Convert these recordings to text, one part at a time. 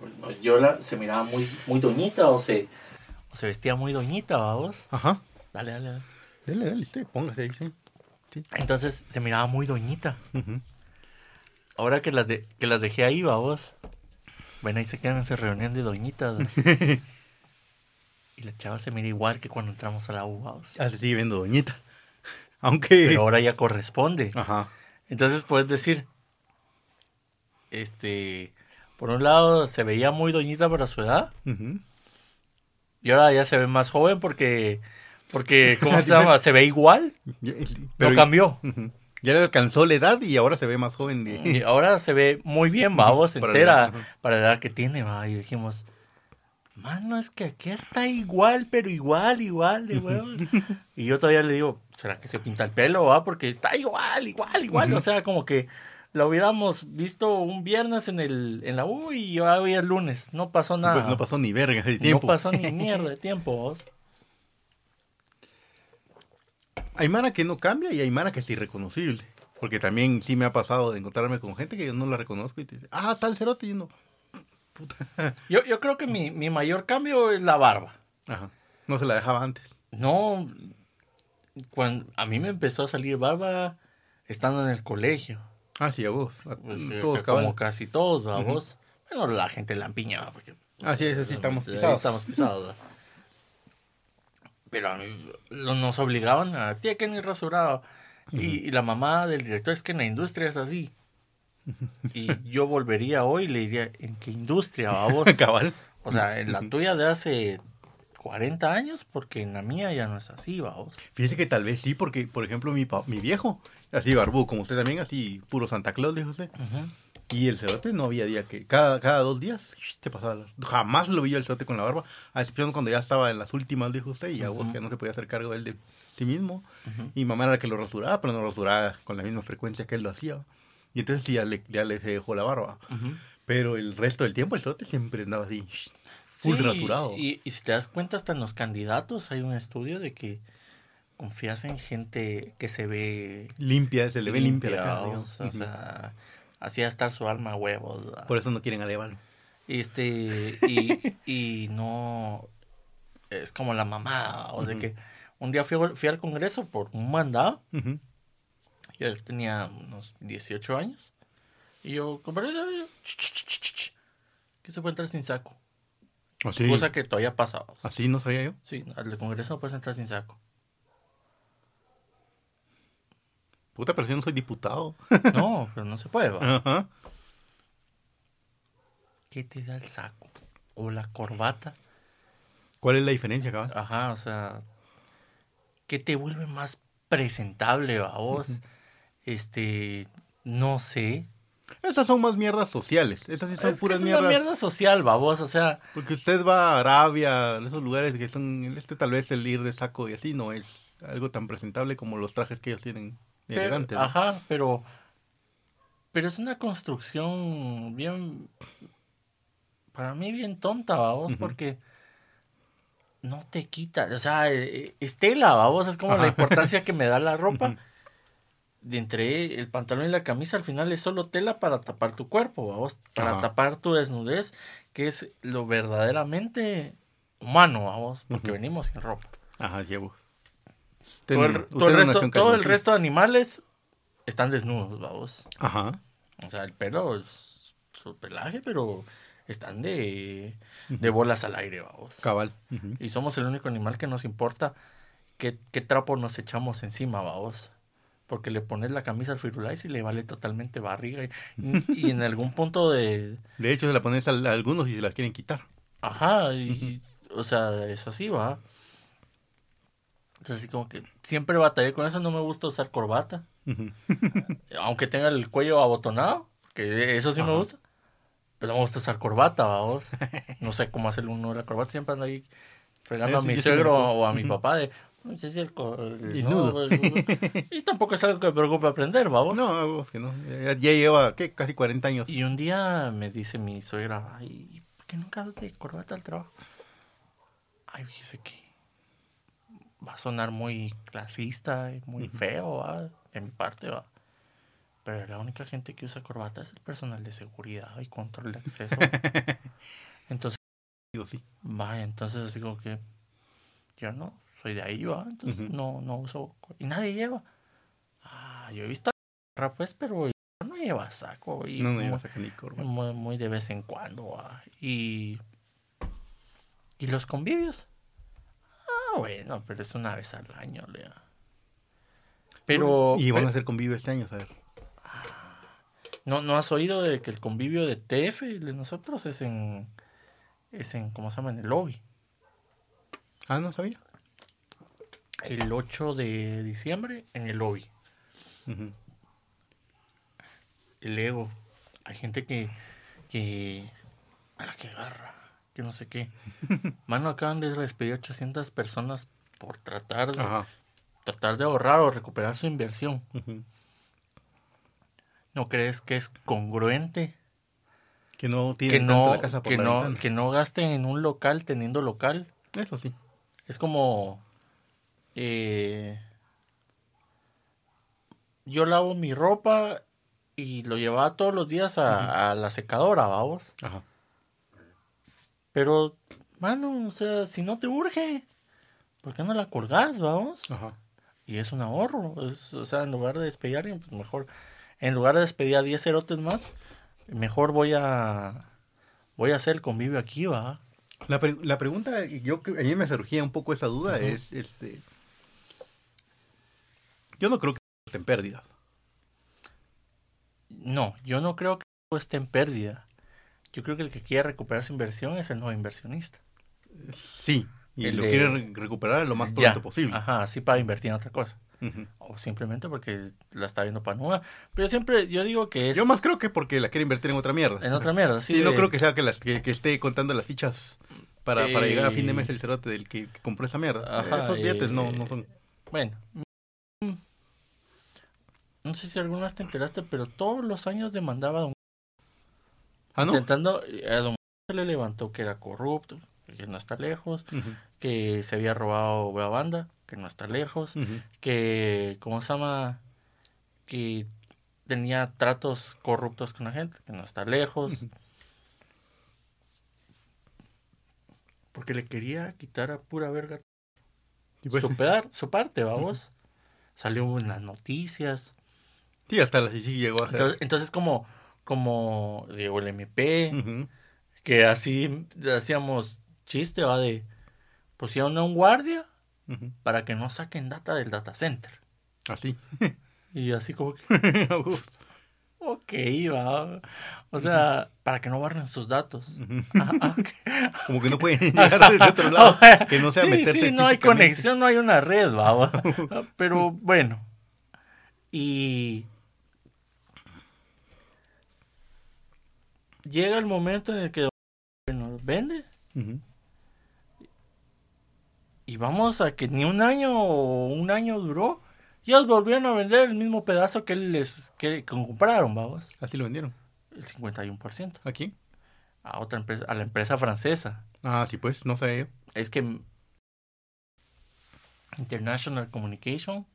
Bueno, Yola se miraba muy, muy doñita o se, o se vestía muy doñita, vamos. Ajá. Dale, dale, dale. Dale, dale, sí, póngase ahí, sí. sí. Entonces se miraba muy doñita. Ahora que las, de, que las dejé ahí, vamos. Bueno, ahí se quedan en esa reunión de doñitas. y la chava se mira igual que cuando entramos a la U, vamos. Ah, se sigue viendo doñita. Aunque. Pero ahora ya corresponde. Ajá. Entonces puedes decir, este, por un lado se veía muy doñita para su edad y ahora ya se ve más joven porque, porque, ¿cómo se llama? Se ve igual, no pero- cambió. Ya le alcanzó la edad y ahora se ve más joven. De... Y ahora se ve muy bien, vamos, Para la entera, para la edad que tiene, va. Y dijimos, mano, es que aquí está igual, pero igual, igual, de huevos". Y yo todavía le digo, ¿será que se pinta el pelo, va? Porque está igual, igual, igual. O sea, como que lo hubiéramos visto un viernes en el en la U y hoy es lunes. No pasó nada. Pues no pasó ni verga de tiempo. No pasó ni mierda de tiempo, vos. Hay Mara que no cambia y hay Mara que es irreconocible. Porque también sí me ha pasado de encontrarme con gente que yo no la reconozco y te dice, ah, tal cerote, y uno, puta. Yo, yo creo que mi, mi mayor cambio es la barba. Ajá. No se la dejaba antes. No, cuando a mí me empezó a salir barba estando en el colegio. Ah, sí, a vos. A Pues, todos que como cabal. casi todos, ¿va? vos. Bueno, la gente la empiñaba porque Ah, sí, eso sí, estamos pisados. estamos pisados. Pero a mí lo- nos obligaban a tía que ni rasurado. y, y la mamá del director es que en la industria es así. Y yo volvería hoy y le diría, ¿en qué industria, va vos? cabal. O sea, en la tuya de hace 40 años, porque en la mía ya no es así, va vos. Fíjese que tal vez sí, porque, por ejemplo, mi, mi viejo, así barbudo, como usted también, así puro Santa Claus, dijo usted. Y el cerote no había día que, cada, cada dos días, te pasaba. la- Jamás lo vi yo el cerote con la barba, a excepción cuando ya estaba en las últimas, dijo usted, y ya vos que no se podía hacer cargo él de sí mismo. Y mamá era la que lo rasuraba, pero no lo rasuraba con la misma frecuencia que él lo hacía. Y entonces sí, ya le, ya le dejó la barba. Ujú. Pero el resto del tiempo el cerote siempre andaba así, full Sí, rasurado. Y, y si te das cuenta, hasta en los candidatos hay un estudio de que confías en gente que se ve Limpia, se le ve limpia, la cara. o sea, o sea, así a estar su alma a huevos. Por eso no quieren alevarlo. Este, y, y no es como la mamá, o de que un día fui, al- fui al Congreso por un mandado, yo tenía unos 18 años, y yo, ch, que se puede entrar sin saco, Así, cosa que todavía pasa. o sea, así no sabía yo. Sí, al Congreso no puedes entrar sin saco. Puta, pero yo no soy diputado. No, pero no se puede, va. Ajá. ¿Qué te da el saco? O la corbata. ¿Cuál es la diferencia, cabal? Ajá, o sea, ¿qué te vuelve más presentable a vos? Este, no sé. Esas son más mierdas sociales. Esas sí son Es puras una mierdas. mierda social, babos, o sea, Porque usted va a Arabia, a esos lugares que son. Este tal vez el ir de saco y así no es algo tan presentable como los trajes que ellos tienen pero- ajá, pero pero es una construcción bien para mí bien tonta, babos, Ujú. porque no te quita, o sea, eh, es tela, babos, es como la importancia que me da la ropa. De entre el pantalón y la camisa al final es solo tela para tapar tu cuerpo, vamos, para Ajá. tapar tu desnudez, que es lo verdaderamente humano, vamos, porque venimos sin ropa. Ajá, llevos. Todo el, todo resto, todo el resto de animales están desnudos, vamos. Ajá. O sea, el pelo es su pelaje, pero están de, de bolas al aire, vamos. Cabal. Y somos el único animal que nos importa qué, qué trapo nos echamos encima, vamos. Porque le pones la camisa al Firulais y le vale totalmente barriga. Y, y en algún punto de... De hecho, se la pones a, a algunos y se las quieren quitar. Ajá, y, o sea, es así, va. Entonces, así como que siempre batallé con eso. No me gusta usar corbata. Aunque tenga el cuello abotonado, que eso sí me gusta. Pero me gusta usar corbata, vamos. No sé cómo hacer uno de la corbata. Siempre ando ahí fregando a mi suegro o a mi papá de... "No, ese es el el- El no, nudo". el nudo". Y tampoco es algo que me preocupe aprender, vamos. No, vos que no. Ya, ya lleva, ¿qué? Casi 40 años. Y un día me dice mi suegra, ay, ¿por qué nunca de corbata al trabajo? Ay, fíjese que va a sonar muy clasista y muy feo, ¿va? de mi parte, va. Pero la única gente que usa corbata es el personal de seguridad y control de acceso. entonces, Digo, sí. vaya, entonces como que yo no, soy de ahí, va. Entonces no, no uso. Y nadie lleva. Ah, yo he visto a pues, pero no lleva saco. Y No, no muy- iba a sacar ni corbata. muy, muy de vez en cuando. va. Y, y los convivios. Ah, bueno, pero es una vez al año, Lea. Pero, Y van pero- a hacer convivio este año, a ver. ¿no, ¿no has oído de que el convivio de TF de nosotros es en, es en, ¿cómo se llama? En el lobby. Ah, no sabía. El 8 de diciembre en el lobby. El ego. Hay gente que, que, a la que agarra, que no sé qué. Mano, acaban de despedir 800 personas por tratar de, Ajá. tratar de ahorrar o recuperar su inversión. ¿No crees que es congruente? Que no tienen tanto no, la casa por que, la no, que no gasten en un local teniendo local. Eso sí. Es como... eh, yo lavo mi ropa y lo llevaba todos los días a, a la secadora, vamos. Ajá. Pero, mano, o sea, si no te urge, ¿por qué no la colgás, vamos? Ajá. Y es un ahorro. es- o sea, en lugar de despedir a alguien, pues mejor. En lugar de despedir a 10 erotes más, mejor voy a. Voy a hacer el convivio aquí, va. La, pre- la pregunta, y yo que a mí me surgía un poco esa duda, es este. Yo no creo que estén pérdidas. No, yo no creo que esté en pérdida. Yo creo que el que quiere recuperar su inversión es el nuevo inversionista. Sí. Y El lo de- quiere re- recuperar lo más Ya. pronto posible. Ajá, así para invertir en otra cosa. O simplemente porque la está viendo panuda. Pero siempre, yo digo que es Yo más creo que porque la quiere invertir en otra mierda. en otra mierda. Sí, no de- creo que sea que, las, que, que esté contando las fichas para, para llegar a fin de mes el cerote del que, que compró esa mierda. Ajá, Esos billetes no, eh, no son. Bueno. mm, No sé si alguna vez te enteraste, pero todos los años demandaba a Don Ah, no. Intentando, a Don se le levantó que era corrupto, que no está lejos, que se había robado la banda, que no está lejos, que, ¿cómo se llama? Que tenía tratos corruptos con la gente, que no está lejos. Porque le quería quitar a pura verga Y pues, su, pedar- su parte, vamos. Salió en las noticias. sí, hasta la sí llegó a. Entonces, entonces como, como llegó el MP, que así hacíamos chiste, va de pusieron a un guardia para que no saquen data del data center. Así. Y así como que, ok, va. O sea, para que no barren sus datos. Ah, ok. Como que no pueden llegar desde otro lado. Que no sea sí, meterse sí, no hay conexión, no hay una red, va. va. Pero bueno. Y llega el momento en el que nos vende y vamos a que ni un año o un año duró. Ellos volvieron a vender el mismo pedazo que les que compraron, vamos. Así lo vendieron. El 51%. ¿A quién? A otra empresa, a la empresa francesa. Ah, sí, pues, no yo. Es que International Communication,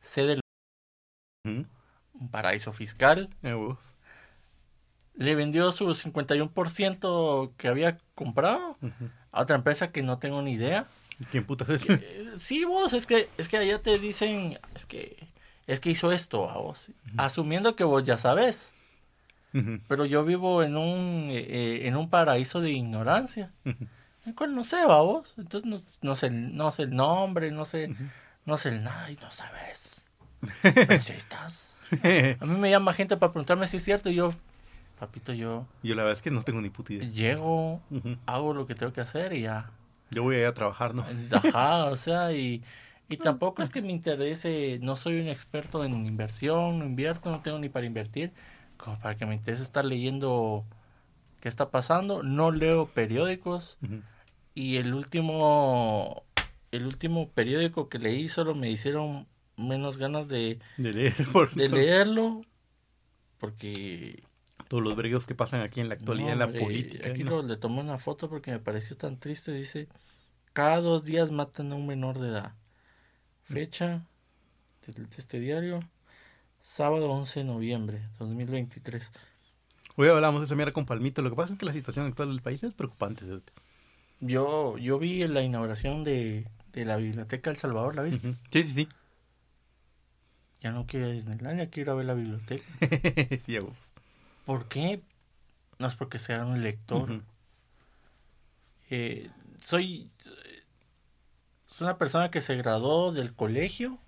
sede de Ujú. un paraíso fiscal, Eh. Le vendió su 51% que había comprado a otra empresa que no tengo ni idea. ¿Y ¿Quién putas es? Eh, sí, vos, es que, es que allá te dicen, es que, es que hizo esto a vos, asumiendo que vos ya sabes, pero yo vivo en un, eh, eh, en un paraíso de ignorancia, el cual no sé, va vos, entonces no, no sé, no sé el nombre, no sé, no sé el nada y no sabes. Pero si estás. A mí me llama gente para preguntarme si es cierto. Y yo, papito, yo Yo la verdad es que no tengo ni puta idea. llego, Ujú. hago lo que tengo que hacer y ya. Yo voy a ir a trabajar, ¿no? Ajá, o sea, y, y tampoco es que me interese, no soy un experto en inversión, no invierto, no tengo ni para invertir, como para que me interese estar leyendo qué está pasando, no leo periódicos Ujú. y el último, el último periódico que leí solo me hicieron menos ganas de, De leer por de leerlo porque todos los vergos que pasan aquí en la actualidad, No, en la hombre, política. Aquí ¿no? lo- le tomé una foto porque me pareció tan triste. Dice, cada dos días matan a un menor de edad. Fecha de, este diario, Sábado 11 de noviembre 2023. Hoy hablamos de esa mierda con Palmito. Lo que pasa es que la situación actual del país es preocupante. Yo, yo vi la inauguración de, de la Biblioteca El Salvador, ¿la viste? Sí, sí, sí. Ya no quiero ir a Disneylandia, quiero ir a ver la biblioteca. sí, a vos. ¿Por qué? No es porque sea un lector. Eh, soy, soy una persona que se graduó del colegio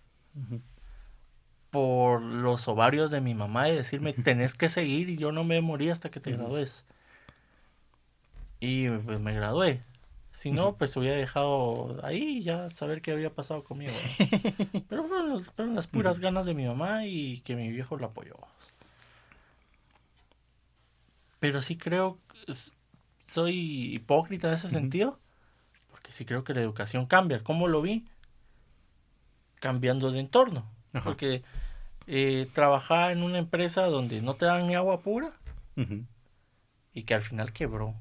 por los ovarios de mi mamá y decirme tenés que seguir y yo no me morí hasta que te gradúes. Y pues me gradué. Si no, pues hubiera dejado ahí y ya saber qué había pasado conmigo. ¿no? Pero fueron, las puras ganas de mi mamá y que mi viejo la apoyó. Pero sí creo, soy hipócrita en ese sentido, porque sí creo que la educación cambia. ¿Cómo lo vi? Cambiando de entorno. Ajá. Porque eh, trabajaba en una empresa donde no te dan ni agua pura y que al final quebró.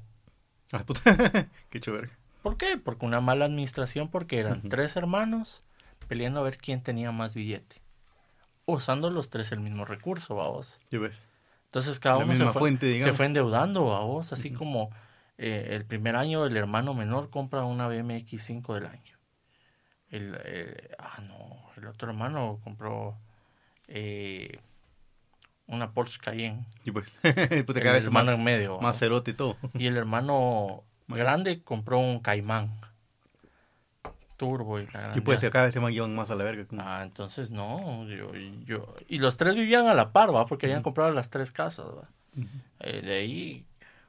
Ah, puta. Qué chévere. ¿Por qué? Porque una mala administración, porque eran tres hermanos peleando a ver quién tenía más billete. Usando los tres el mismo recurso, vamos. Ya ves. Entonces cada uno se fue, fuente, se digamos. fue endeudando, vamos. Así Ujú. como eh, el primer año el hermano menor compra una BMX 5 del año. El, eh, ah, no, el otro hermano compró eh, una Porsche Cayenne. Y pues, puta, El hermano más, en medio. más cerote y todo. Y el hermano grande compró un Caimán. Turbo y la Y gran pues, ya. cada vez se van más a la verga. Ah, entonces no, yo, yo... Y los tres vivían a la par, ¿va? Porque habían Ujú. comprado las tres casas, ¿va? Ujú. Eh, de ahí,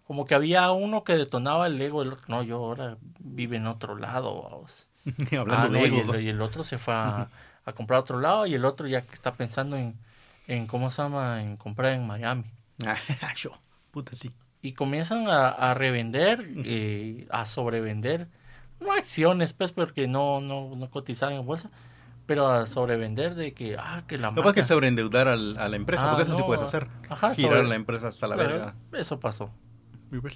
como que había uno que detonaba el ego del otro. No, yo ahora vive en otro lado, vamos. Hablando Ah, de no, y, egos, ¿no? el, y el otro se fue a, a comprar a otro lado y el otro ya que está pensando en, en, ¿cómo se llama? En comprar en Miami. Ah, yo. Puta, sí. Y comienzan a, a revender, eh, a sobrevender, no acciones, pues, porque no, no, no cotizaban en bolsa, pero a sobrevender de que, ah, que la pasa es que marca- sobreendeudar al- a la empresa, Ah, porque eso sí no, puedes hacer. ajá, Girar sobre- la empresa hasta la Pero verga. Eso pasó.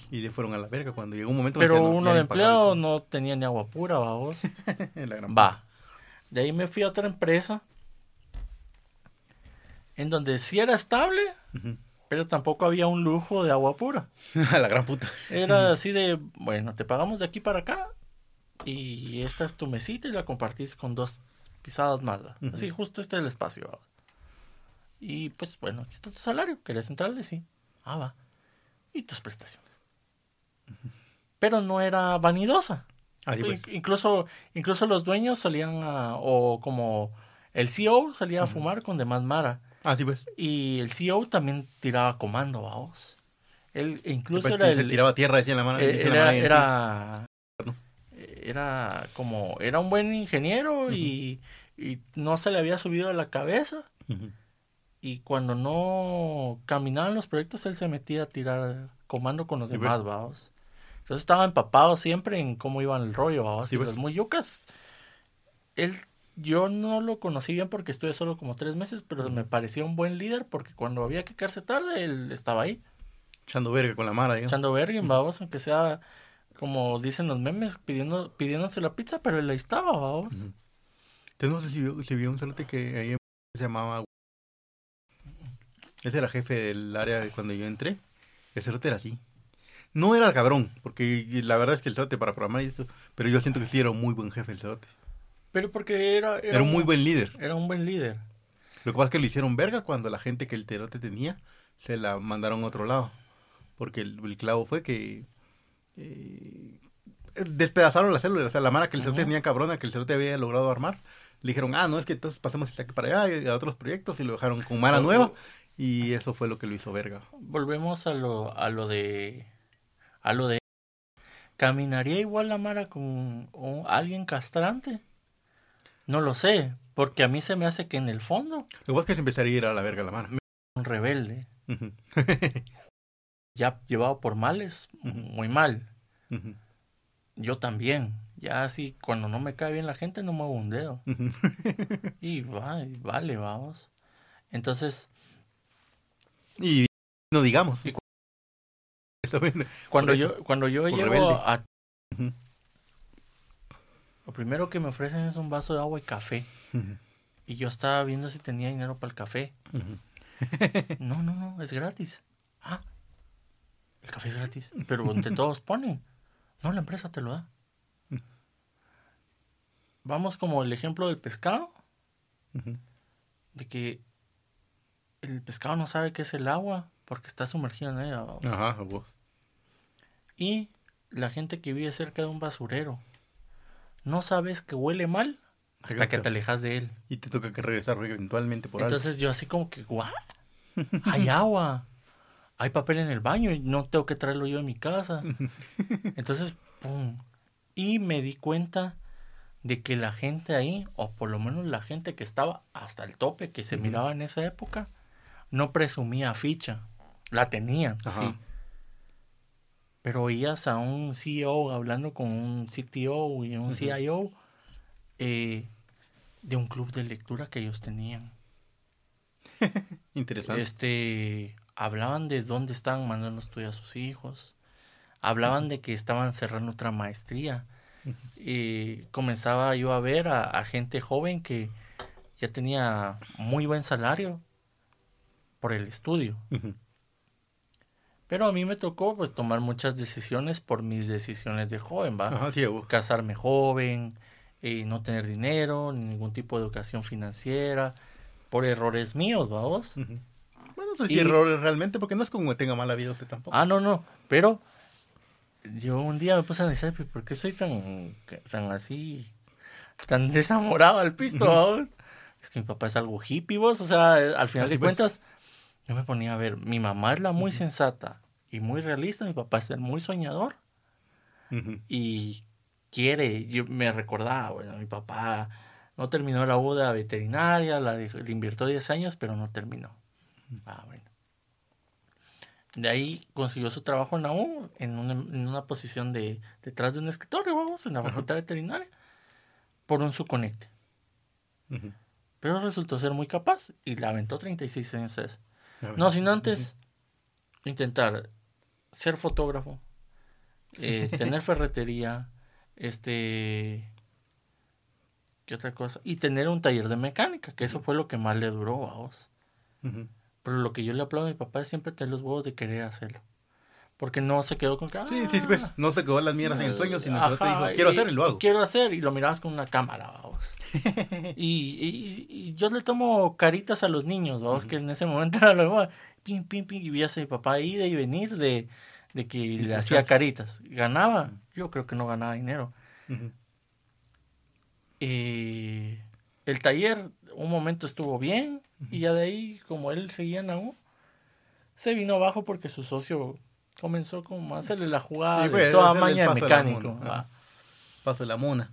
Y de fueron a la verga cuando llegó un momento en Pero no- uno de fue. no tenía ni agua pura, vamos. La gran Va. De ahí me fui a otra empresa en donde sí era estable, pero tampoco había un lujo de agua pura. A la gran puta. Era así de, bueno, te pagamos de aquí para acá y esta es tu mesita y la compartís con dos pisadas más. Así justo este es el espacio. Y pues bueno, aquí está tu salario, ¿querés entrarle? Sí. Ah, va. Y tus prestaciones. Pero no era vanidosa. Así pues. In- Incluso, incluso los dueños salían a, o como el CEO salía a fumar con demás Mara. Así pues. Y el CEO también tiraba comando, vamos. Él incluso Después era se el, tiraba tierra, decía en la mano. eh, él la era. Era como, era un buen ingeniero y, y no se le había subido a la cabeza. Y cuando no caminaban los proyectos, él se metía a tirar comando con los demás, vamos. Entonces estaba empapado siempre en cómo iba el rollo, vamos. Y pues. los muyucas, él, yo no lo conocí bien porque estuve solo como tres meses, pero me parecía un buen líder porque cuando había que quedarse tarde, él estaba ahí, Echando verga con la mara, digamos. echando vergüenza, vamos, aunque sea, como dicen los memes, pidiendo, pidiéndose la pizza, pero él ahí estaba, vamos. Entonces no sé si vio, si vio un cerote que ahí se llamaba... Ese era jefe del área de cuando yo entré. El cerote era así. No era cabrón, porque la verdad es que el cerote para programar y esto... Pero yo siento que sí era un muy buen jefe el cerote. Pero porque era, Era un muy buen líder. Era un buen líder. Lo que pasa es que lo hicieron verga cuando la gente que el cerote tenía se la mandaron a otro lado. Porque el, el clavo fue que... eh, despedazaron las células. O sea, la mara que el cerote tenía cabrona, que el cerote había logrado armar. Le dijeron, ah, no, es que entonces pasemos de aquí para allá y a otros proyectos y lo dejaron con mara nueva. Y eso fue lo que lo hizo verga. Volvemos a lo, a lo de. A lo de. ¿Caminaría igual la Mara con un- alguien castrante? No lo sé, porque a mí se me hace que en el fondo, Lo que es que se empezaría a ir a la verga la mara. un rebelde. ya llevado por males, Ujú. muy mal. Yo también. Ya así, cuando no me cae bien la gente, no muevo un dedo. Y va, y vale, vamos. Entonces, y no digamos. Y cu- cuando yo, cuando yo llego rebelde. a... Lo primero que me ofrecen es un vaso de agua y café. Y yo estaba viendo si tenía dinero para el café. No, no, no, es gratis. Ah, el café es gratis. Pero donde todos ponen. No, la empresa te lo da. Vamos como el ejemplo del pescado, de que el pescado no sabe qué es el agua porque está sumergido en ella. ¿va? Ajá, a vos. Y la gente que vive cerca de un basurero, no sabes que huele mal hasta que te alejas de él. Y te toca que regresar eventualmente por algo. Entonces yo así como que, ¿what? Hay agua. Hay papel en el baño y no tengo que traerlo yo de mi casa. Entonces, pum. Y me di cuenta de que la gente ahí, o por lo menos la gente que estaba hasta el tope, que se miraba en esa época, no presumía ficha. La tenían, Ajá. sí. Pero oías a un CEO hablando con un CTO y un. CIO eh, de un club de lectura que ellos tenían. Interesante. Este, hablaban de dónde estaban mandando estudiar a sus hijos. Hablaban de que estaban cerrando otra maestría. Y comenzaba yo a ver a, a gente joven que ya tenía muy buen salario por el estudio. Pero a mí me tocó pues tomar muchas decisiones por mis decisiones de joven, ¿va? Ajá, sí, a vos. Casarme joven, eh, no tener dinero, ni ningún tipo de educación financiera, por errores míos, vamos. Bueno, no sé si Y- errores realmente, porque no es como que tenga mala vida usted tampoco. Ah, no, no, pero yo un día me puse a analizar, "Pero ¿por qué soy tan, tan así, tan desamorado al pisto? Es que mi papá es algo hippie, vos, o sea, al final de pues. cuentas, yo me ponía a ver, mi mamá es la muy sensata y muy realista, mi papá es el muy soñador y quiere, yo me recordaba, bueno, mi papá no terminó la boda veterinaria, la le invirtió 10 años, pero no terminó. Ah, bueno. De ahí consiguió su trabajo en la U, en una, en una posición de detrás de un escritorio, vamos, en la Ajá. facultad veterinaria, por un subconecte. Ujú. Pero resultó ser muy capaz y la aventó 36 años. No, sin antes intentar ser fotógrafo, eh, tener ferretería, este... ¿Qué otra cosa? Y tener un taller de mecánica, que eso fue lo que más le duró a vos. Pero lo que yo le aplaudo a mi papá es siempre tener los huevos de querer hacerlo. Porque no se quedó con que... Sí, sí, pues, "Ah, no se quedó las mierdas en el sueño, sino que no te Ajá, dijo, quiero y- hacer y lo hago. Quiero hacer y lo mirabas con una cámara, vamos. y, y- yo le tomo caritas a los niños, vamos, que en ese momento era lo. Pim, pim, pim, y veías a mi papá ir y venir de, de que le hacía caritas. ¿Ganaba? Yo creo que no ganaba dinero. Eh, el taller un momento estuvo bien y ya de ahí, como él seguía en la U, se vino abajo porque su socio comenzó como a hacerle la jugada Sí, de pues, toda hacerle el maña de de mecánico. de la mona.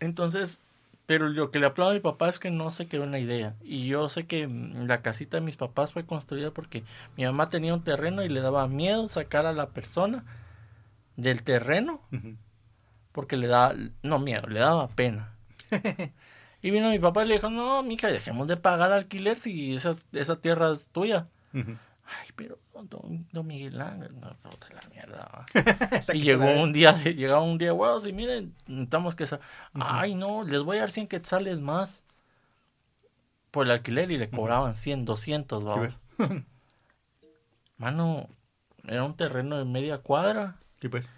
Entonces, pero lo que le aplaudo a mi papá es que no se quedó en la idea. Y yo sé que mm, la casita de mis papás fue construida porque mi mamá tenía un terreno y le daba miedo sacar a la persona del terreno porque le daba, no miedo, le daba pena. y vino mi papá y le dijo, no, mija, dejemos de pagar alquiler si esa, esa tierra es tuya. Ay, pero don, don Miguel Ángel, no, puta la mierda. va". y llegó un día, llegaba un día, huevos, y miren, necesitamos que... sa- Ay, no, les voy a dar 100 quetzales más por el alquiler y le cobraban 100, 200, Sí, vamos. Mano, era un terreno de media cuadra Sí, pues.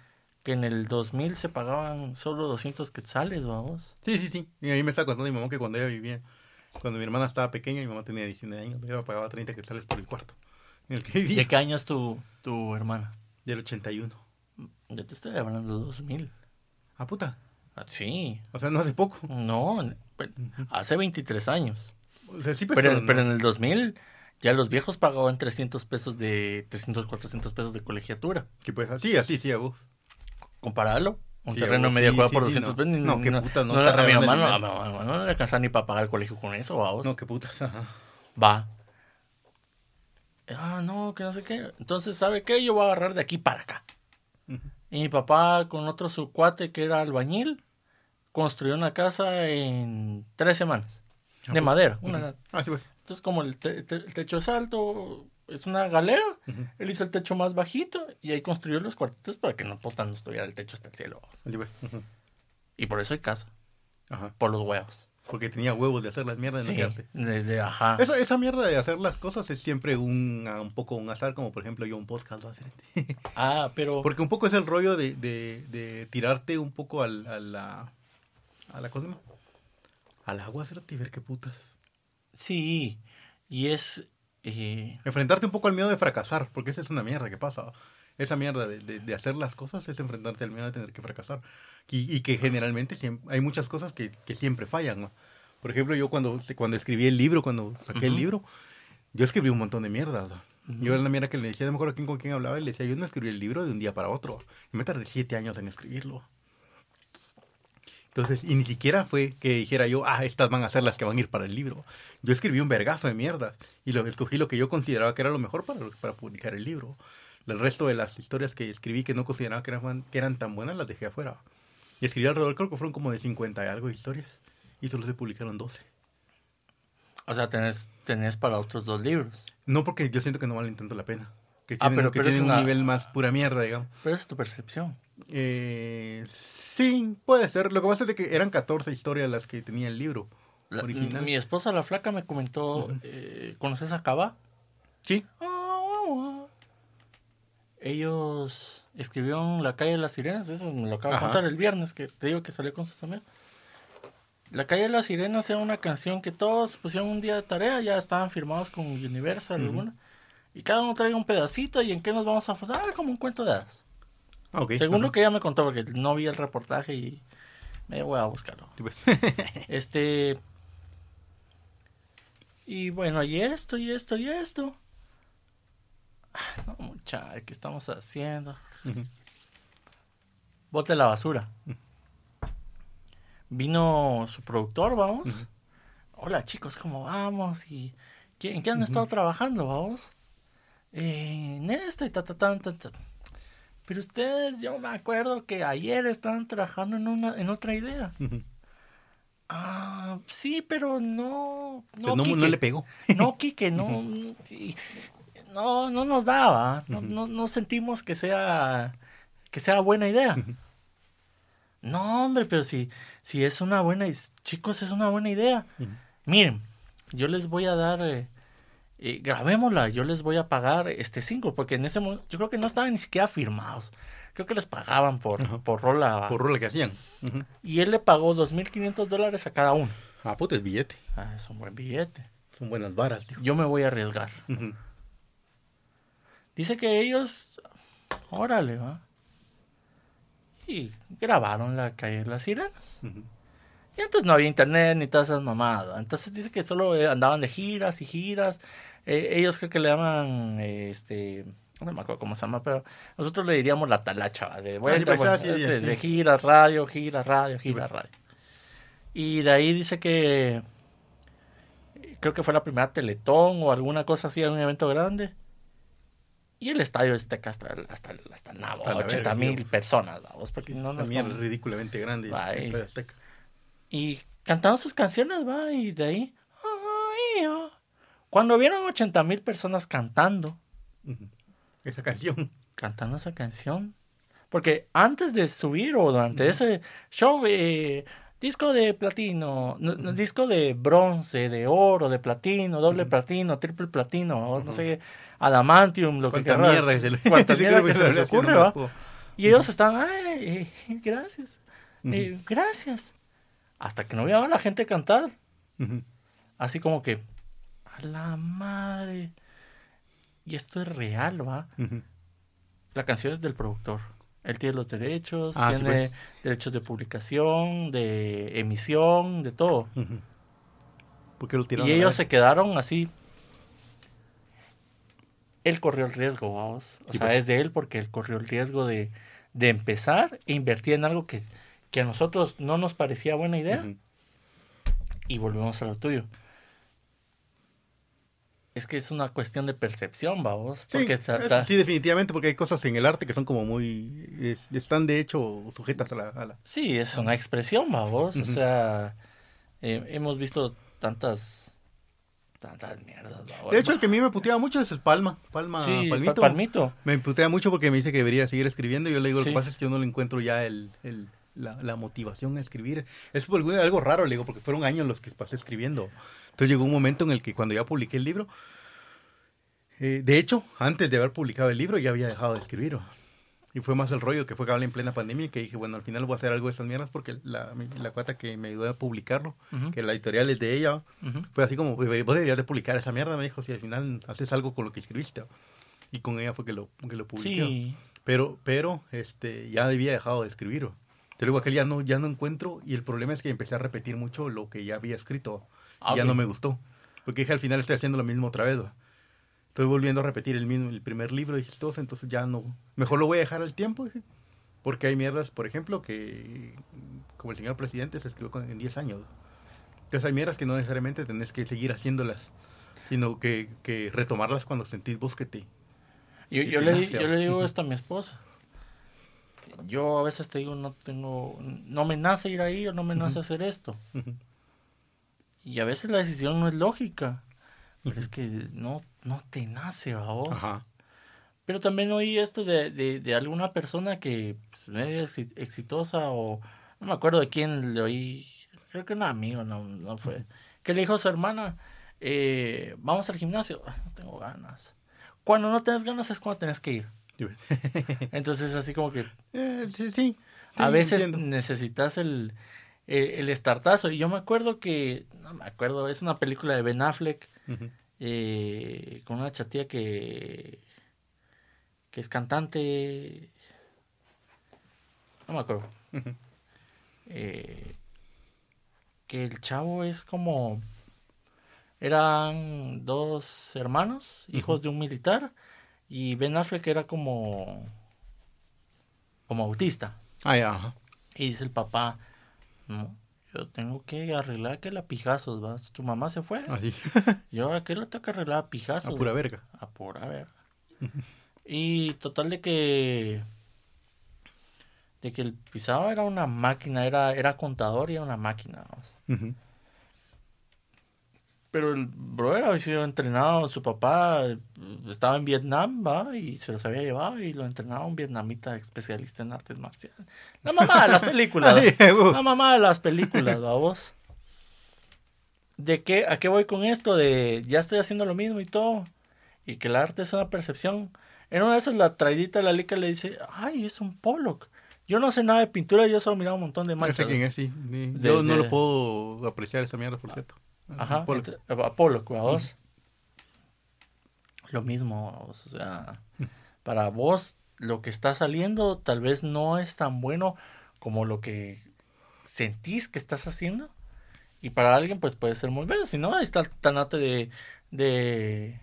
Que en el 2000 se pagaban solo 200 quetzales, vamos. Sí, sí, sí. Y a mí me está contando mi mamá que cuando ella vivía, cuando mi hermana estaba pequeña, mi mamá tenía 19 años, ella pagaba 30 quetzales por el cuarto en el que vivía. ¿De qué año es tu, tu hermana? Del 81. Ya te estoy hablando de 2000. Ah, puta. Ah, Sí, O sea, no hace poco. no, hace 23 años. O sea, sí, pues, Pero, pero, pero no. en el 2000 ya los viejos pagaban 300 pesos de 300, 400 pesos de colegiatura. Que pues así, así, sí, a vos. Compararlo. Un Sí, terreno de vos, media sí, cuadra sí, por sí, 200 no. pesos. ni- No, qué puta, no no, está a mi mamá no, mamá no le alcanzaba ni para pagar el colegio con eso, vamos. No, qué putas. Ajá. Va. Ah, no, que no sé qué. Entonces, ¿sabe qué? Yo voy a agarrar de aquí para acá. Y mi papá, con otro su cuate que era albañil, construyó una casa en tres semanas. De madera. Una, Ah, sí, pues. Entonces, como el, te- te- el techo es alto, es una galera, él hizo el techo más bajito y ahí construyó los cuartitos para que no puta, no estuviera el techo hasta el cielo. Y por eso hay casa, Ajá. por los huevos. Porque tenía huevos de hacer las mierdas no Sí, de, de- ajá. Esa, esa mierda de hacer las cosas es siempre un, ah, un poco un azar, como por ejemplo yo un podcast lo hacer. Ah, pero... Porque un poco es el rollo de, de, de tirarte un poco al, a la... ¿A la cosa? Al agua, hacerte y ver qué putas. Sí, y es... eh, Enfrentarte un poco al miedo de fracasar, porque esa es una mierda que pasa. Esa mierda de, de- de hacer las cosas es enfrentarte al miedo de tener que fracasar. Y, y que generalmente siempre, hay muchas cosas que, que siempre fallan. ¿no? Por ejemplo, yo cuando, cuando escribí el libro, cuando saqué el libro, yo escribí un montón de mierdas. ¿no? Yo era la mierda que le decía, no me acuerdo quién con quién hablaba, y le decía, yo no escribí el libro de un día para otro. Y me tardé siete años en escribirlo. Entonces, y ni siquiera fue que dijera yo, ah, estas van a ser las que van a ir para el libro. Yo escribí un vergazo de mierdas y lo, escogí lo que yo consideraba que era lo mejor para, para publicar el libro. El resto de las historias que escribí que no consideraba que eran, que eran tan buenas las dejé afuera. Y escribí alrededor, creo que fueron como de 50 y algo de historias. Y solo se publicaron 12. o sea, tenés, tenés para otros dos libros. No porque yo siento que no valen tanto la pena. Que Ah, pero- que pero una- un nivel más pura mierda, digamos. Pero esa es tu percepción. Eh, sí, puede ser. Lo que pasa es de que eran 14 historias las que tenía el libro La- original. mi esposa, la flaca, me comentó... Eh, ¿Conoces a Cava? Sí. Ellos escribieron La calle de las sirenas, eso me lo acabo de contar el viernes, que te digo que salió con sus amigos. La calle de las sirenas era una canción que todos pusieron un día de tarea, ya estaban firmados con Universal alguna, y cada uno trae un pedacito y en qué nos vamos a forzar, ah, como un cuento de hadas. Según lo que ella me contó, porque no vi el reportaje y me voy a buscarlo. Pues. Este. Y bueno, y esto, y esto, y esto. Ah, No, muchacho, ¿qué estamos haciendo? Bote la basura. Vino su productor, vamos. Hola chicos, ¿cómo vamos? ¿Y qué- en qué han estado trabajando, vamos? Eh, en esto y ta, ta, ta, ta, ta. Pero ustedes, yo me acuerdo que ayer estaban trabajando en, una, en otra idea. Ah, sí, pero no. Pero no, no le pegó. No, Quique, no. sí, no, no nos daba. No, Ujú. no, no sentimos que sea que sea buena idea. No, hombre, pero si, si es una buena chicos, es una buena idea. Miren, yo les voy a dar, eh, eh, grabémosla, yo les voy a pagar este single, porque en ese momento, yo creo que no estaban ni siquiera firmados. Creo que les pagaban por, por rola. Por rola que hacían. Y él le pagó 2.500 dólares a cada uno. Ah, puta, es billete. Ah, es un buen billete. Son buenas varas, tío. Yo me voy a arriesgar. Dice que ellos, órale, va. Y grabaron la calle de las sirenas. Y antes no había internet ni todas esas mamadas. Entonces dice que solo eh, andaban de giras y giras. Eh, ellos creo que le llaman, eh, este, no me acuerdo cómo se llama, pero nosotros le diríamos la talacha, ¿va? de vuelta, pues, de, sí. de giras, radio, giras, radio, pues. radio. Y de ahí dice que creo que fue la primera Teletón o alguna cosa así, un evento grande. Y el estadio está acá hasta, hasta, hasta, nabo, Hasta la 80 verga, mil personas, vamos, porque no nos ridículamente grande. Va, el y- y cantaron sus canciones, va, y de ahí. Cuando vieron 80 mil personas cantando. Esa canción. cantando esa canción, porque antes de subir o durante ese show, eh, disco de platino, no- no, disco de bronce, de oro, de platino, doble platino, triple platino, no sé, adamantium, lo que querrás, mierda le- cuánta mierda que que se les le ocurre, va. Y ellos están, ay, eh, gracias, eh, gracias. Hasta que no vieron a la gente cantar. Así como que, a la madre. Y esto es real, ¿va? La canción es del productor. Él tiene los derechos, Ah, sí, tiene pues. derechos de publicación, de emisión, de todo. Ujú. ¿Por qué lo tiraron? Y ellos se quedaron así. Él corrió el riesgo, vamos. O Sí, sea, pues. es de él porque él corrió el riesgo de, de empezar e invertir en algo que, que a nosotros no nos parecía buena idea. Y volvemos a lo tuyo. Es que es una cuestión de percepción, vamos. Sí, ta- sí, definitivamente, porque hay cosas en el arte que son como muy... es- están de hecho sujetas a la... a la- sí, es una expresión, vamos. O sea, eh, hemos visto tantas tantas mierdas. ¿va? De hecho, el que a mí me puteaba mucho es Palma. Palma, sí, pa- Palmito. Palmito. Me putea mucho porque me dice que debería seguir escribiendo y yo le digo, lo Sí. que pasa es que yo no le encuentro ya el, el, la, la motivación a escribir. Es algo- algo raro, le digo, porque fueron años los que pasé escribiendo. Entonces llegó un momento en el que cuando ya publiqué el libro, eh, de hecho, antes de haber publicado el libro ya había dejado de escribir. ¿o? Y fue más el rollo que fue cabal en plena pandemia que dije, bueno, al final voy a hacer algo de esas mierdas porque la, la cuata que me ayudó a publicarlo, Ujú. que la editorial es de ella, Ujú. fue así como, "Vos deberías de publicar esa mierda, me dijo, si al final haces algo con lo que escribiste. Y con ella fue que lo, que lo publiqué. Sí. Pero, pero, este, ya había dejado de escribir. Te digo, aquel ya no, ya no encuentro, y el problema es que empecé a repetir mucho lo que ya había escrito, Ah, y ya no me gustó. Porque dije, al final estoy haciendo lo mismo otra vez. Estoy volviendo a repetir el mismo, el primer libro y todo, entonces ya no, mejor lo voy a dejar al tiempo, dije. Porque hay mierdas, por ejemplo, que, como el señor presidente, se escribió con- en 10 años. Entonces hay mierdas que no necesariamente tenés que seguir haciéndolas, sino que, que retomarlas cuando sentís vos que te... Yo, yo le, yo le digo esto a mi esposa. Yo a veces te digo, no tengo, no me nace ir ahí o no me nace hacer esto. Y a veces la decisión no es lógica. Pero es que no, no te nace vos. Ajá. Pero también oí esto de, de, de alguna persona que pues, medio exi- exitosa o no me acuerdo de quién le oí, creo que un amigo, no, no fue, que le dijo a su hermana, eh, vamos al gimnasio, "Ah, no tengo ganas. Cuando no tienes ganas es cuando tienes que ir. Entonces así como que Eh, sí, sí. a veces entiendo. necesitas el, el, el estartazo. Y yo me acuerdo que, no me acuerdo, es una película de Ben Affleck eh, con una chatía que que es cantante no me acuerdo. Eh, que el chavo es como eran dos hermanos hijos de un militar y Ben Affleck era como como autista Ah, ya, ajá. y dice el papá no yo tengo que arreglar que la pijazos vas tu mamá se fue Así. yo a qué lo tengo que arreglar a A pijazos pura verga. a pura verga. Y total de que de que el pisado era una máquina, era, era contador y era una máquina. vamos. Ujú. Pero el brother había sido entrenado, su papá eh, estaba en Vietnam, va, y se los había llevado y lo entrenaba un vietnamita especialista en artes marciales. La mamá de las películas. La mamá de las películas, vamos. ¿De qué, a qué voy con esto? De ya estoy haciendo lo mismo y todo. Y que el arte es una percepción. En una de esas la traidita de la lica le dice, ay, es un Pollock. Yo no sé nada de pintura, yo solo he mirado un montón de No manchas. sé quién es, sí. De- Yo no de- lo puedo apreciar esa mierda, por cierto. Ajá, Por- ent- a Pollock, a vos. Lo mismo, o sea, para vos lo que está saliendo tal vez no es tan bueno como lo que sentís que estás haciendo. Y para alguien pues puede ser muy bueno, si no, ahí está el tanate de, de,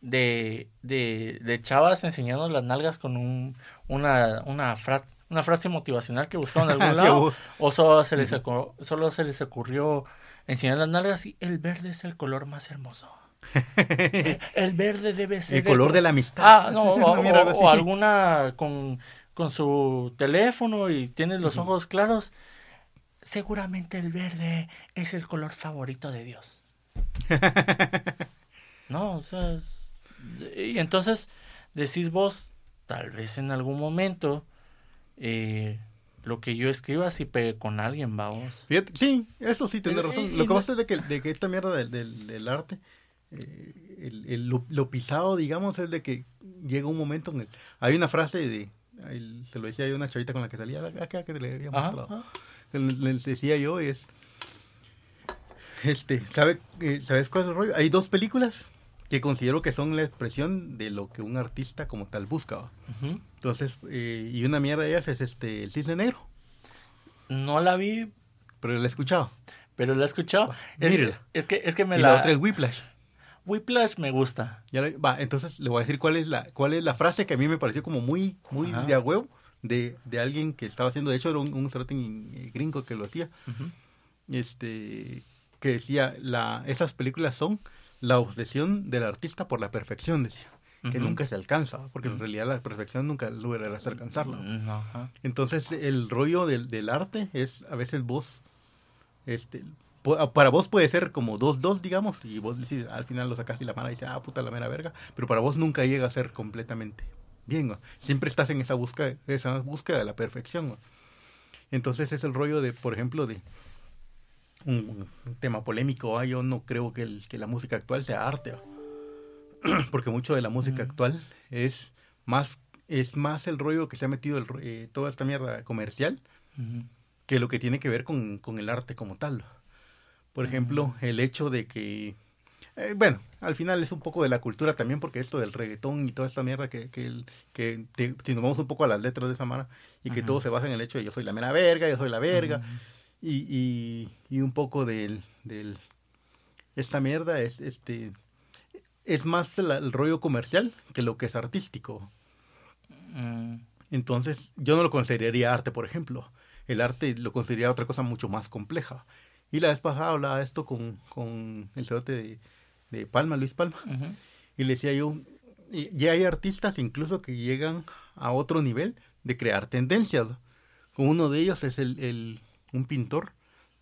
de, de, de chavas enseñando las nalgas con un, una, una, fra- una frase motivacional que buscaron en algún lado. O solo se, les ocurrió, solo se les ocurrió enseñar las nalgas y el verde es el color más hermoso. El verde debe ser... El color de la amistad. Ah, no, o, alguna con, con su teléfono y tiene los ojos claros. Seguramente el verde es el color favorito de Dios. no, o sea... es- y entonces decís vos, tal vez en algún momento... eh, lo que yo escriba si pegue con alguien, vamos. Fíjate, sí, eso sí, tienes Y- razón. y- Lo que no- pasa es de que, de que esta mierda del, del, del arte, eh, el, el- lo, lo pisado, digamos, es de que llega un momento en el... Hay una frase de... el- se lo decía yo a una chavita con la que salía acá que le había mostrado. ajá. Les decía yo es... Este, ¿sabe, eh, ¿sabes cuál es el rollo? Hay dos películas que considero que son la expresión de lo que un artista como tal busca. ¿va? Ujú. Entonces, eh, y una mierda de ellas es este, El Cisne Negro, No la vi, pero la he escuchado. pero la he escuchado. Es, que, es que me y la... la otra es Whiplash. Whiplash me gusta. Ya la- va, entonces le voy a decir cuál es la cuál es la frase que a mí me pareció como muy muy Ajá. de a huevo de, de alguien que estaba haciendo, de hecho era un, un cerote eh, gringo que lo hacía, este que decía la esas películas son la obsesión del artista por la perfección, decía, que nunca se alcanza, porque en realidad la perfección nunca lograrás alcanzarla. Ajá. Entonces, el rollo del, del arte es a veces vos, este, po- para vos puede ser como dos, dos, digamos, y vos decís, al final lo sacas y la mano dice, ah, puta la mera verga, pero para vos nunca llega a ser completamente bien, ¿no? Siempre estás en esa búsqueda, esa búsqueda de la perfección, ¿no? Entonces es el rollo de, por ejemplo, de un, un tema polémico. ¿ah? Yo no creo que, el- que la música actual sea arte. ¿ah? Porque mucho de la música Mm. actual es más, es más el rollo que se ha metido el, eh, toda esta mierda comercial que lo que tiene que ver con, con el arte como tal. Por ejemplo, el hecho de que, eh, bueno, al final es un poco de la cultura también, porque esto del reggaetón y toda esta mierda que, que, que te- si nos vamos un poco a las letras de esa mara, y que todo se basa en el hecho de yo soy la mera verga, yo soy la verga. Y, y, y un poco del, del, esta mierda es, este, es más la- el rollo comercial que lo que es artístico. Mm, Entonces, yo no lo consideraría arte, por ejemplo. El arte lo consideraría otra cosa mucho más compleja. Y la vez pasada hablaba esto con, con el cerote de, de Palma, Luis Palma, y le decía yo, ya hay artistas incluso que llegan a otro nivel de crear tendencias. Uno de ellos es el, el- un pintor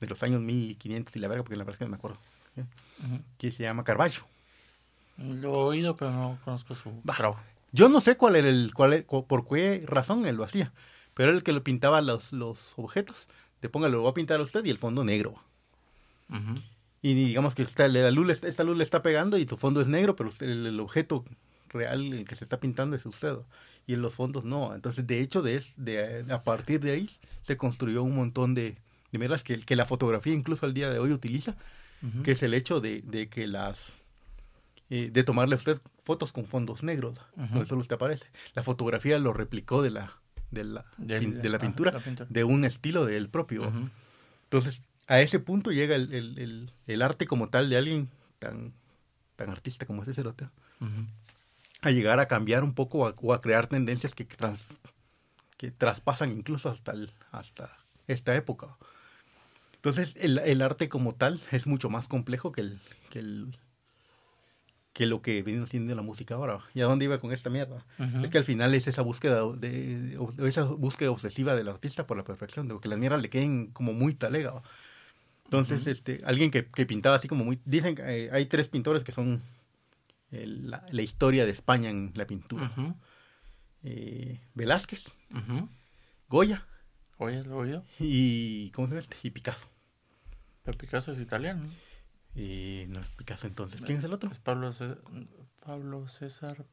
de los años 1500 y la verga, porque la verdad es que no me acuerdo, ¿eh? Que se llama Carballo. Lo he oído, pero no conozco su Va. trabajo. Yo no sé cuál era el, cuál, e- cu- por qué razón él lo hacía, pero era el que lo pintaba los, los objetos. Te ponga, lo va a pintar a usted y el fondo negro. Ujú. Y digamos que esta, la luz, le está- esta luz le está pegando y tu fondo es negro, pero usted- el, el objeto real el que se está pintando es usted. Y en los fondos no. Entonces, de hecho, de, de, a partir de ahí se construyó un montón de, de mierdas que, que la fotografía incluso al día de hoy utiliza, Ujú. que es el hecho de, de que las... eh, de tomarle a usted fotos con fondos negros, Ujú. donde solo usted aparece. La fotografía lo replicó de la, de la, Del- de la ah, pintura, la pintura. de un estilo de él propio. Ujú. Entonces, a ese punto llega el, el- el- el arte como tal de alguien tan, tan artista como ese cerote, Ujú. A llegar a cambiar un poco a- o a crear tendencias que, trans- que traspasan incluso hasta, el- hasta esta época. Entonces, el, el arte como tal es mucho más complejo que, el, que, el- que lo que viene siendo la música ahora. ¿Y a dónde iba con esta mierda? Ujú. Es que al final es esa búsqueda de, de- esa búsqueda obsesiva del artista por la perfección, de que las mierdas le queden como muy talega. Entonces, este, alguien que, que pintaba así como muy... Dicen que eh, hay tres pintores que son el- la, la historia de España en la pintura. Eh, Velázquez. Goya Oye, lo he oído. y... ¿Cómo se llama este? Y Picasso. Pero Picasso es italiano. ¿no? Y no es Picasso entonces. ¿Quién es el otro? Es Pablo, Cé- Pablo César.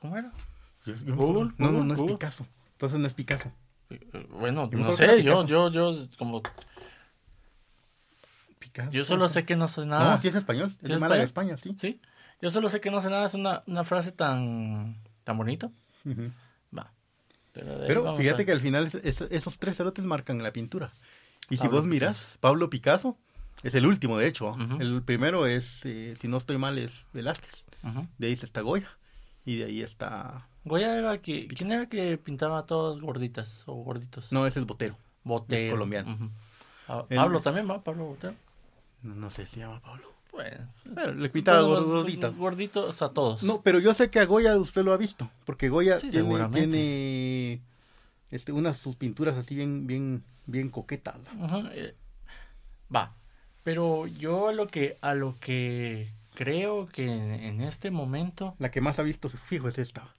¿Cómo era? Yo- yo me Google, no, no, es. Picasso. Entonces no es Picasso. Eh, Bueno, Yo no sé, yo, yo, yo, como, Picasso. yo solo sé que no sé nada. No, sí es español. Es ¿Sí de es Málaga, español? España, sí. Sí, yo solo sé que no sé nada, es una, una frase tan, tan bonita. Va. Pero, fíjate a- que al final es- es- esos tres cerotes marcan la pintura. Y si vos miras, Pablo Picasso es el último, de hecho. El primero es, eh, si no estoy mal, es Velázquez. Ujú. De ahí está Goya. Y de ahí está... Goya era que, ¿quién era que pintaba a todas gorditas o gorditos? No, ese es Botero. Botero. es colombiano. Ah, El- Pablo también va, Pablo Botero. No, no sé si llama Pablo. Bueno, Bueno, le pintaba los gorditas. Gorditos a todos. No, pero yo sé que a Goya usted lo ha visto. Porque Goya Sí, tiene, tiene este, unas sus pinturas así bien, bien, bien coquetas. Eh, Va. Pero yo a lo que a lo que creo que en, en este momento. La que más ha visto fijo es esta.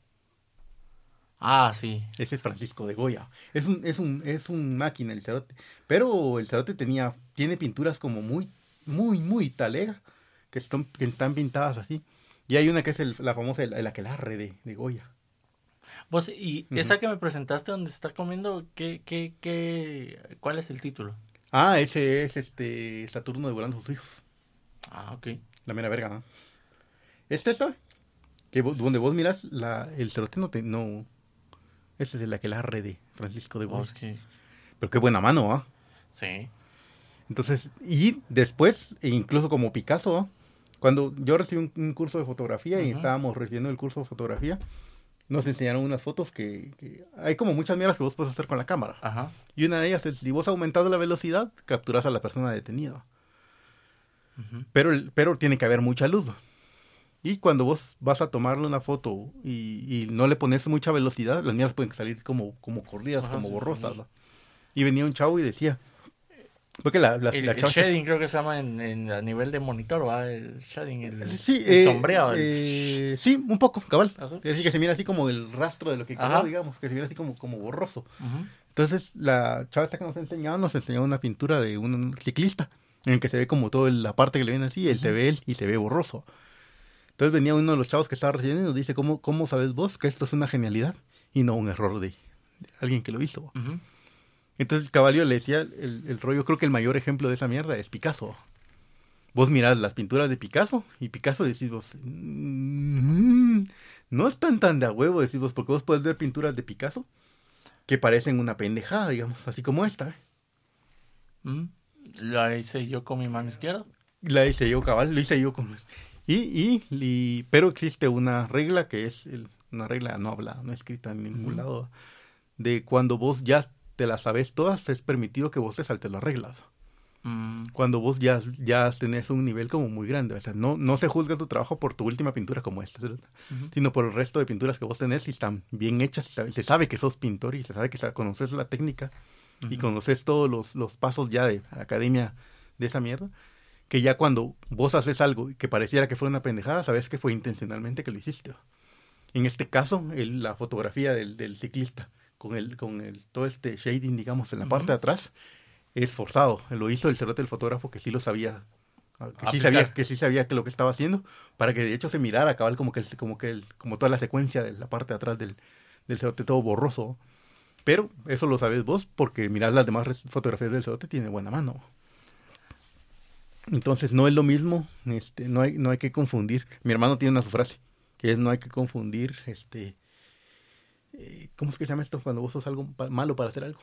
Ah, sí. Ese es Francisco de Goya. Es un, es un, es un máquina el cerote. Pero el cerote tenía, tiene pinturas como muy, muy, muy talega. Que están, que están pintadas así. Y hay una que es el- la famosa, el, el aquelarre de, de Goya. Vos, y esa que me presentaste donde está comiendo, ¿qué, qué, qué, ¿cuál es el título? Ah, ese es este Saturno devorando sus hijos. Ah, ok. La mera verga, ¿no? Este está. Que vo- donde vos miras, la, el cerote no te, no. Ese es el aquelarre de Francisco de Goya. Vos que... Pero qué buena mano, ¿ah? Sí. Entonces, y después, e incluso como Picasso, cuando yo recibí un, un curso de fotografía y Ujú. estábamos recibiendo el curso de fotografía, nos enseñaron unas fotos que, que hay como muchas mierdas que vos puedes hacer con la cámara. Ajá. Y una de ellas es, si vos aumentás la velocidad, capturas a la persona detenida. Ujú. Pero, el- pero tiene que haber mucha luz. Y cuando vos vas a tomarle una foto y, y no le pones mucha velocidad, las mierdas pueden salir como, como corridas, Ajá, como sí, borrosas. sí. ¿no? Y venía un chavo y decía, porque la, la, El, la el chava- shading creo que se llama en, en- a nivel de monitor, ¿va? El shading, el, Sí, el eh, sombreado. eh, sí, un poco, cabal. ¿Ah? Es decir, que se mira así como el rastro de lo que quedó, digamos, que se mira así como, como borroso. Entonces, la chava esta que nos enseñaba, nos enseñó una pintura de un ciclista, en el que se ve como toda la parte que le viene así, él se ve él y se ve borroso. Entonces venía uno de los chavos que estaba recibiendo y nos dice, ¿cómo, ¿cómo sabes vos que esto es una genialidad y no un error de, alguien que lo hizo? Ujú. Entonces Caballo le decía, el, el rollo, creo que el mayor ejemplo de esa mierda es Picasso. Vos mirás las pinturas de Picasso y Picasso decís vos, "Mm, no están tan de a huevo, decís vos, porque vos puedes ver pinturas de Picasso que parecen una pendejada, digamos, así como esta. ¿eh? Mm. La hice yo con mi mano izquierda. La hice yo, cabal, lo hice yo con... Y, y, y- pero existe una regla que es el- una regla no hablada, no escrita en ningún lado, de cuando vos ya te las sabes todas, es permitido que vos te saltes las reglas. Mm. cuando vos ya, ya tenés un nivel como muy grande. O sea, no, no se juzga tu trabajo por tu última pintura como esta, ¿cierto? Ujú. sino por el resto de pinturas que vos tenés y están bien hechas. sabe- se sabe que sos pintor y se sabe que conoces la técnica y conoces todos los, los pasos ya de academia de esa mierda. Que ya cuando vos haces algo que pareciera que fue una pendejada, sabes que fue intencionalmente que lo hiciste. En este caso, el- la fotografía del, del ciclista con el, con el, todo este shading, digamos, en la parte de atrás, es forzado. Lo hizo el cerote del fotógrafo que sí lo sabía. ah, Que sí, sabía, que sí sabía que lo que estaba haciendo, para que de hecho se mirara cabal como que, el- como que el- como toda la secuencia de la parte de atrás del, del cerote todo borroso. Pero eso lo sabes vos porque mirar las demás fotografías del cerote tiene buena mano. Entonces no es lo mismo, este, no hay, no hay que confundir. Mi hermano tiene una su frase, que es no hay que confundir, este, eh, ¿cómo es que se llama esto? Cuando vos sos algo pa- malo para hacer algo.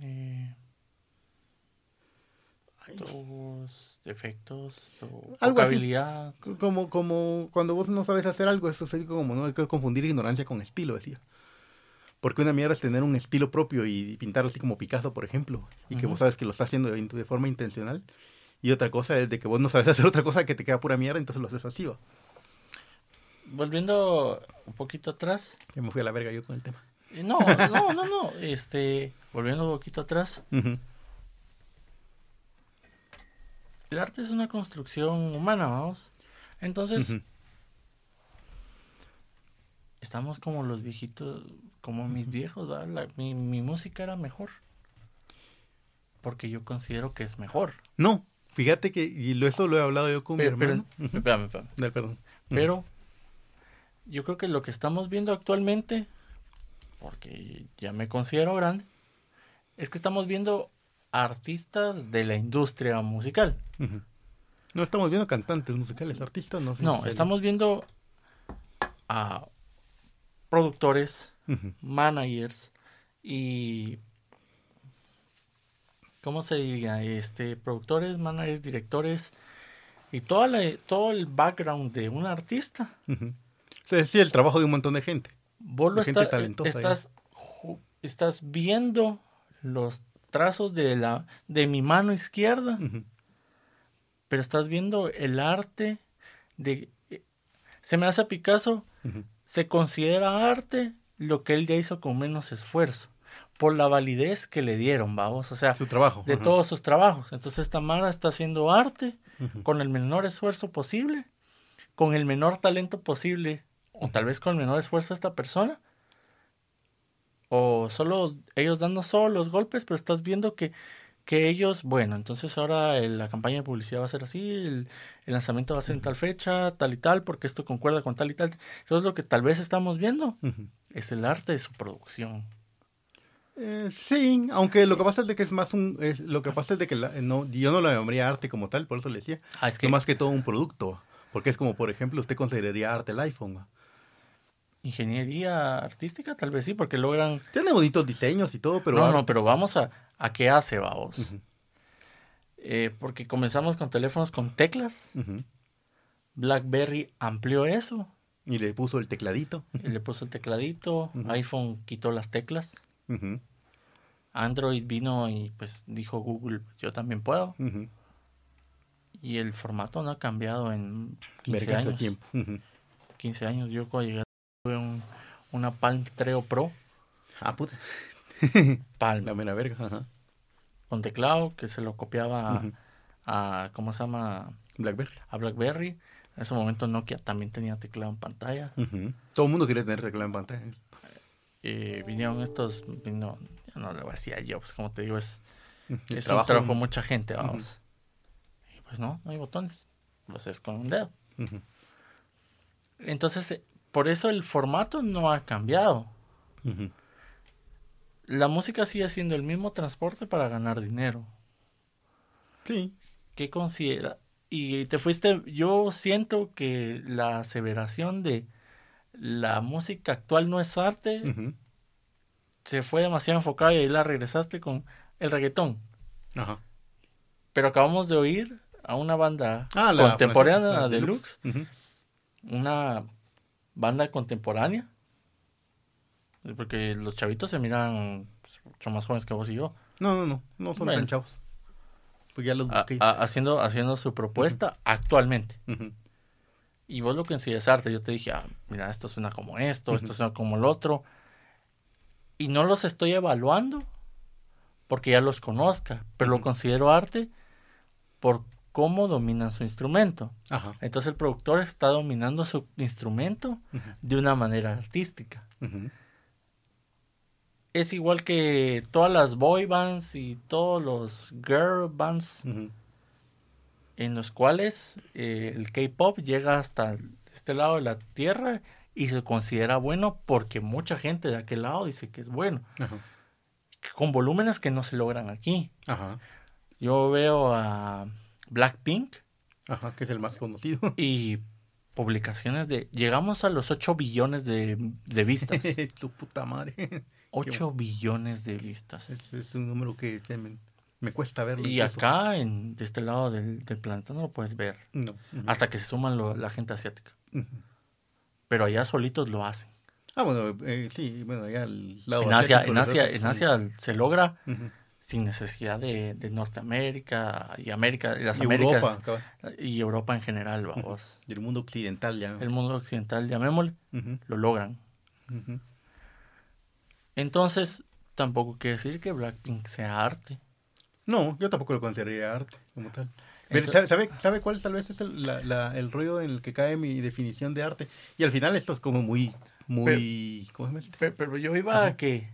Eh, tus defectos, tu Algo así. habilidad. C- Como, como cuando vos no sabes hacer algo, eso es como no hay que confundir ignorancia con estilo, decía. Porque una mierda es tener un estilo propio y pintarlo así como Picasso, por ejemplo, y que vos sabes que lo está haciendo de, de forma intencional. Y otra cosa es de que vos no sabes hacer otra cosa que te queda pura mierda, entonces lo haces así. ¿va? Volviendo un poquito atrás. Que me fui a la verga yo con el tema. eh, No, no, no, no. Este, volviendo un poquito atrás. El arte es una construcción humana, vamos. Entonces, estamos como los viejitos, como mis viejos, ¿verdad? La- mi, mi música era mejor. Porque yo considero que es mejor. No, fíjate que, y eso lo he hablado yo con Pero, mi pero, hermano. Ujú. espérame, perdón. Pero yo creo que lo que estamos viendo actualmente, porque ya me considero grande, es que estamos viendo artistas de la industria musical. No estamos viendo cantantes musicales, artistas, no sé. No, estamos viendo a productores, managers y ¿cómo se diría? Este, productores, managers, directores y toda la, todo el background de un artista. Ujú. O sea, sí, el trabajo de un montón de gente. Vos lo De gente talentosa, estás, estás viendo los trazos de la de mi mano izquierda, pero estás viendo el arte de eh, se me hace a Picasso se considera arte lo que él ya hizo con menos esfuerzo por la validez que le dieron, vamos, o sea, Su trabajo. de ajá. todos sus trabajos. Entonces Tamara está haciendo arte con el menor esfuerzo posible, con el menor talento posible, o tal vez con el menor esfuerzo de esta persona, o solo ellos dando solo los golpes, pero estás viendo que, que ellos, bueno, entonces ahora el- la campaña de publicidad va a ser así, el, el lanzamiento va a ser en tal fecha, tal y tal, porque esto concuerda con tal y tal. Eso es lo que tal vez estamos viendo, es el arte de su producción. Eh, sí, aunque lo que pasa es de que es más un... Es, lo que pasa es de que la- no, yo no lo llamaría arte como tal, por eso le decía. Ah, es Que más que todo un producto. Porque es como, por ejemplo, usted consideraría arte el iPhone. Ingeniería artística, tal vez sí, porque logran Tiene bonitos diseños y todo, pero... no, no, pero vamos a, a qué hace, vamos. Eh, porque comenzamos con teléfonos con teclas. BlackBerry amplió eso. Y le puso el tecladito. y le puso el tecladito. IPhone quitó las teclas. Android vino y pues dijo Google, yo también puedo. Y el formato no ha cambiado en 15 Vergas de años. tiempo. Ujú. 15 años. Yo cuando llegué tuve un, una Palm Treo Pro. Ah, puta. Palm. La mera verga. Ajá. Con teclado que se lo copiaba a- Ujú. a, ¿cómo se llama? Blackberry. A BlackBerry. En ese momento Nokia también tenía teclado en pantalla. Ujú. Todo el mundo quiere tener teclado en pantalla. eh, vinieron estos, vino, ya no lo hacía yo, pues como te digo, es, El es trabajo- un trabajo mucha gente, vamos. Y pues no, no hay botones, lo haces con un dedo. Entonces, por eso el formato no ha cambiado. La música sigue siendo el mismo transporte para ganar dinero. Sí. ¿Qué considera? Y te fuiste, yo siento que la aseveración de la música actual no es arte se fue demasiado enfocada y ahí la regresaste con el reggaetón. Ajá. Pero acabamos de oír a una banda Ah, contemporánea la deluxe, una banda contemporánea, porque los chavitos se miran pues, mucho más jóvenes que vos y yo, No, no, no. No son Bueno. tan chavos. Pues ya los busqué. a- haciendo, haciendo su propuesta actualmente. Y vos lo consideras arte. Yo te dije, ah, mira, esto suena como esto, esto Ujú. suena como el otro. Y no los estoy evaluando porque ya los conozca, pero lo considero arte por cómo dominan su instrumento. Ajá. Entonces el productor está dominando su instrumento de una manera artística. Es igual que todas las boy bands y todos los girl bands en los cuales eh, el K-pop llega hasta este lado de la tierra y se considera bueno porque mucha gente de aquel lado dice que es bueno, con volúmenes que no se logran aquí. Yo veo a Blackpink Ajá, que es el más conocido. y publicaciones de llegamos a los 8 billones de, de vistas. tu puta madre. 8 billones de vistas. Es, es un número que me, me cuesta verlo. Y incluso. acá, en, de este lado del, del planeta, no lo puedes ver. No. Hasta que se suman lo- la gente asiática. Pero allá solitos lo hacen. Ah, bueno, eh, sí, bueno, allá al lado En Asia, asiático, en Asia, en sí. Asia se logra Ujú. Sin necesidad de, de Norteamérica y América, y las Y Américas Europa, y Europa en general, vamos. Y el mundo occidental ya. El mundo occidental, llamémosle, Ujú. lo logran. Entonces, tampoco quiere decir que Blackpink sea arte. No, yo tampoco lo consideraría arte como tal. Pero, Entonces- ¿sabe, sabe, cuál tal vez es el, la- la- el rollo en el que cae mi definición de arte? Y al final esto es como muy, muy... ¿Cómo se llama? este? Pero, pero yo iba a que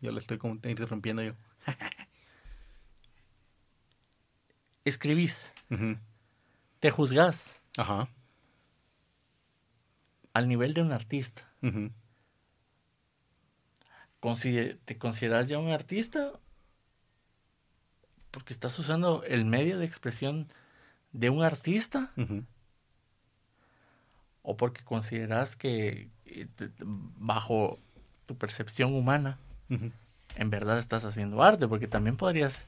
yo lo estoy como interrumpiendo yo. escribís, te juzgás Ajá. al nivel de un artista. Consider- ¿Te consideras ya un artista? Porque estás usando el medio de expresión de un artista o porque consideras que eh, bajo tu percepción humana. En verdad estás haciendo arte, porque también podrías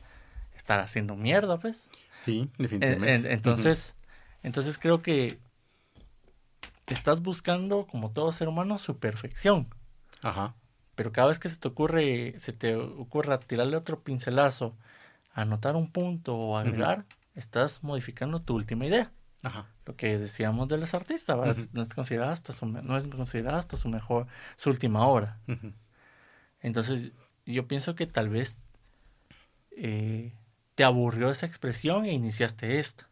estar haciendo mierda, pues. Sí, En- definitivamente. en- entonces, entonces creo que estás buscando, como todo ser humano, su perfección. Ajá. Pero cada vez que se te ocurre, se te ocurra tirarle otro pincelazo, anotar un punto o agregar, estás modificando tu última idea. Ajá. Lo que decíamos de los artistas. Ujú. no es considerada hasta su, no es considerada hasta su mejor, su última obra. Entonces, yo pienso que tal vez eh, te aburrió esa expresión e iniciaste esta,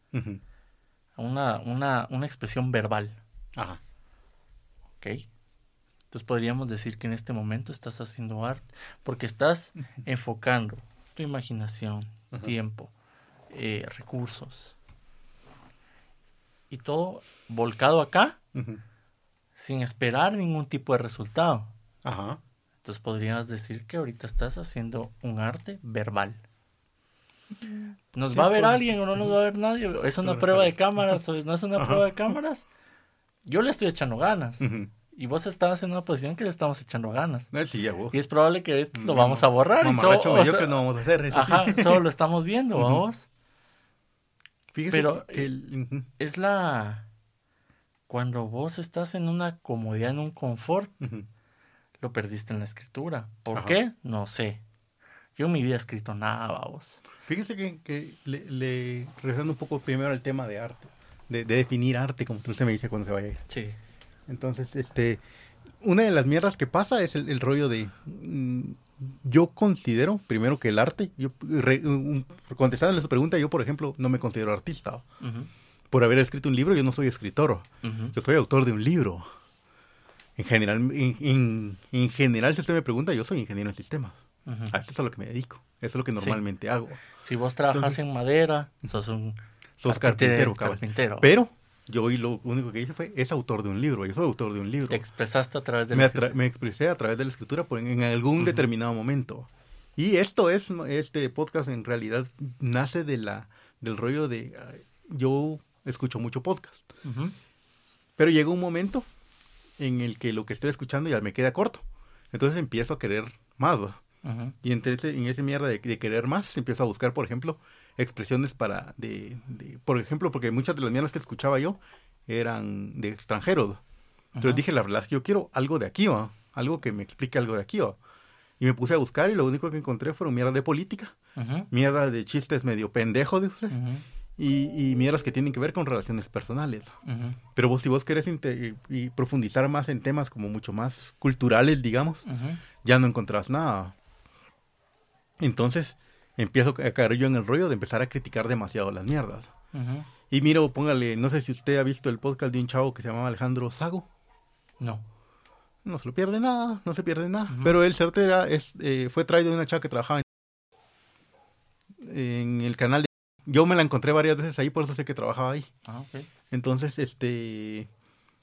una, una, una expresión verbal, Ajá. ¿ok? Entonces podríamos decir que en este momento estás haciendo arte, porque estás enfocando tu imaginación, tiempo, eh, recursos, y todo volcado acá sin esperar ningún tipo de resultado. Ajá. Entonces podrías decir que ahorita estás haciendo un arte verbal. ¿Nos Sí, va a ver por- alguien o no nos va a ver nadie? ¿Es una prueba de cámaras o no es una prueba de cámaras? Yo le estoy echando ganas. Y vos estás en una posición que le estamos echando ganas. Ah, sí, ya vos. Y es probable que esto lo No, vamos a borrar. y Mamarracho solo- o mediocre sea, no vamos a hacer eso. sí. Ajá, solo lo estamos viendo, vamos. Fíjese pero- que el- ujú. Es la... Cuando vos estás en una comodidad, en un confort. Lo perdiste en la escritura. ¿Por Ajá. qué? No sé. Yo en mi vida he escrito nada, vamos. Fíjese que, que le, le- regresando un poco primero al tema de arte, de, de definir arte, como usted me dice cuando se vaya a ir. Sí. Entonces, este, una de las mierdas que pasa es el, el rollo de, mm, yo considero, primero que el arte, yo, re- un- contestándole a su pregunta, yo, por ejemplo, no me considero artista. Por haber escrito un libro, yo no soy escritor, yo soy autor de un libro. En general, en, en- en general, si usted me pregunta, yo soy ingeniero en sistemas. Ujú. A esto es a lo que me dedico. Eso es lo que normalmente hago. Si vos trabajas Entonces- en madera, sos un Sos carpintero, carpintero. Pero yo hoy lo único que hice fue, es autor de un libro. Yo soy autor de un libro. Te expresaste a través de me, la atra- me expresé a través de la escritura por en, algún determinado momento. Y esto es, este podcast en realidad nace de la, del rollo de, ay, yo escucho mucho podcast, Ujú. pero llega un momento en el que lo que estoy escuchando ya me queda corto. Entonces empiezo a querer más. Y entre ese- en ese mierda de, de querer más, empiezo a buscar, por ejemplo, expresiones para, de, de- por ejemplo, porque muchas de las mierdas que escuchaba yo eran de extranjeros. Entonces Ajá. dije, la verdad es que yo quiero algo de aquí, ¿va? algo que me explique algo de aquí. ¿va? Y me puse a buscar y lo único que encontré fueron mierdas de política, Ujú. mierdas de chistes medio pendejos de usted. Y, y mierdas que tienen que ver con relaciones personales. Pero vos, si vos querés y profundizar más en temas como mucho más culturales, digamos, ya no encontrás nada. Entonces empiezo a caer yo en el rollo de empezar a criticar demasiado las mierdas. Y miro, póngale, no sé si usted ha visto el podcast de un chavo que se llamaba Alejandro Sago. No. No se lo pierde nada, no se pierde nada. Pero él certera es, eh, fue traído de una chava que trabajaba en, en el canal de... Yo me la encontré varias veces ahí, por eso sé que trabajaba ahí. Ah, ok. Entonces, este...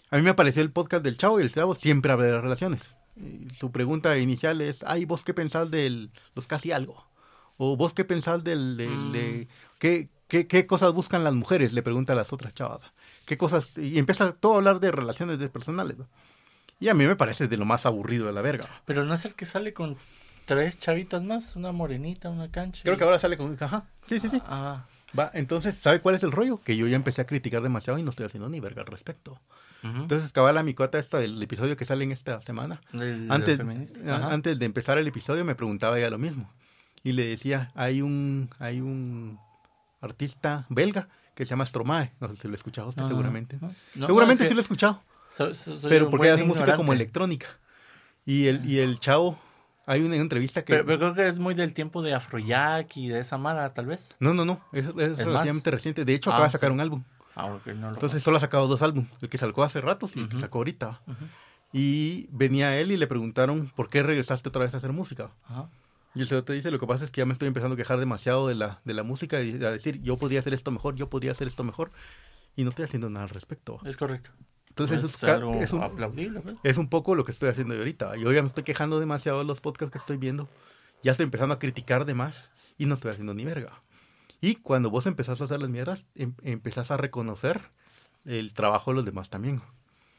A mí me apareció el podcast del chavo y el chavo siempre habla de las relaciones. Y su pregunta inicial es, ay, ¿vos qué pensás de los casi algo? O ¿vos qué pensás del... del- Mm. de, ¿qué, qué, qué cosas buscan las mujeres? Le pregunta a las otras chavas. ¿Qué cosas? Y empieza todo a hablar de relaciones personales. ¿no? Y a mí me parece de lo más aburrido de la verga. Pero no es el que sale con tres chavitas más, una morenita, una cancha. Creo y- que ahora sale con... Ajá, sí, sí, sí. Ah, Va, entonces, ¿sabe cuál es el rollo? Que yo ya empecé a criticar demasiado y no estoy haciendo ni verga al respecto. Entonces, cabal, a mi cuata esta del episodio que sale en esta semana. Antes, a- antes de empezar el episodio me preguntaba ella lo mismo. Y le decía, hay un, hay un artista belga que se llama Stromae. No sé si lo he escuchado usted seguramente. no. No, seguramente sí lo he escuchado. soy pero porque hace música como electrónica. Y el, y el chavo, hay una entrevista que... Pero, pero creo que es muy del tiempo de Afrojack y de esa mara, tal vez. No, no, no, es, es más? relativamente reciente. De hecho, Ah, acaba de sacar un álbum. Ah, ok, no lo Entonces solo ha sacado dos álbumes, el que sacó hace ratos y el que sacó ahorita. Ujú. Y venía él y le preguntaron, ¿por qué regresaste otra vez a hacer música? Ajá. Y el te dice, lo que pasa es que ya me estoy empezando a quejar demasiado de la, de la música y a decir, yo podría hacer esto mejor, yo podría hacer esto mejor. Y no estoy haciendo nada al respecto. Es correcto. Entonces Pues eso es, un, aplaudible, pues. es un poco lo que estoy haciendo yo ahorita. Yo ya me estoy quejando demasiado de los podcasts que estoy viendo. Ya estoy empezando a criticar de más y no estoy haciendo ni verga. Y cuando vos empezás a hacer las mierdas, em- empezás a reconocer el trabajo de los demás también.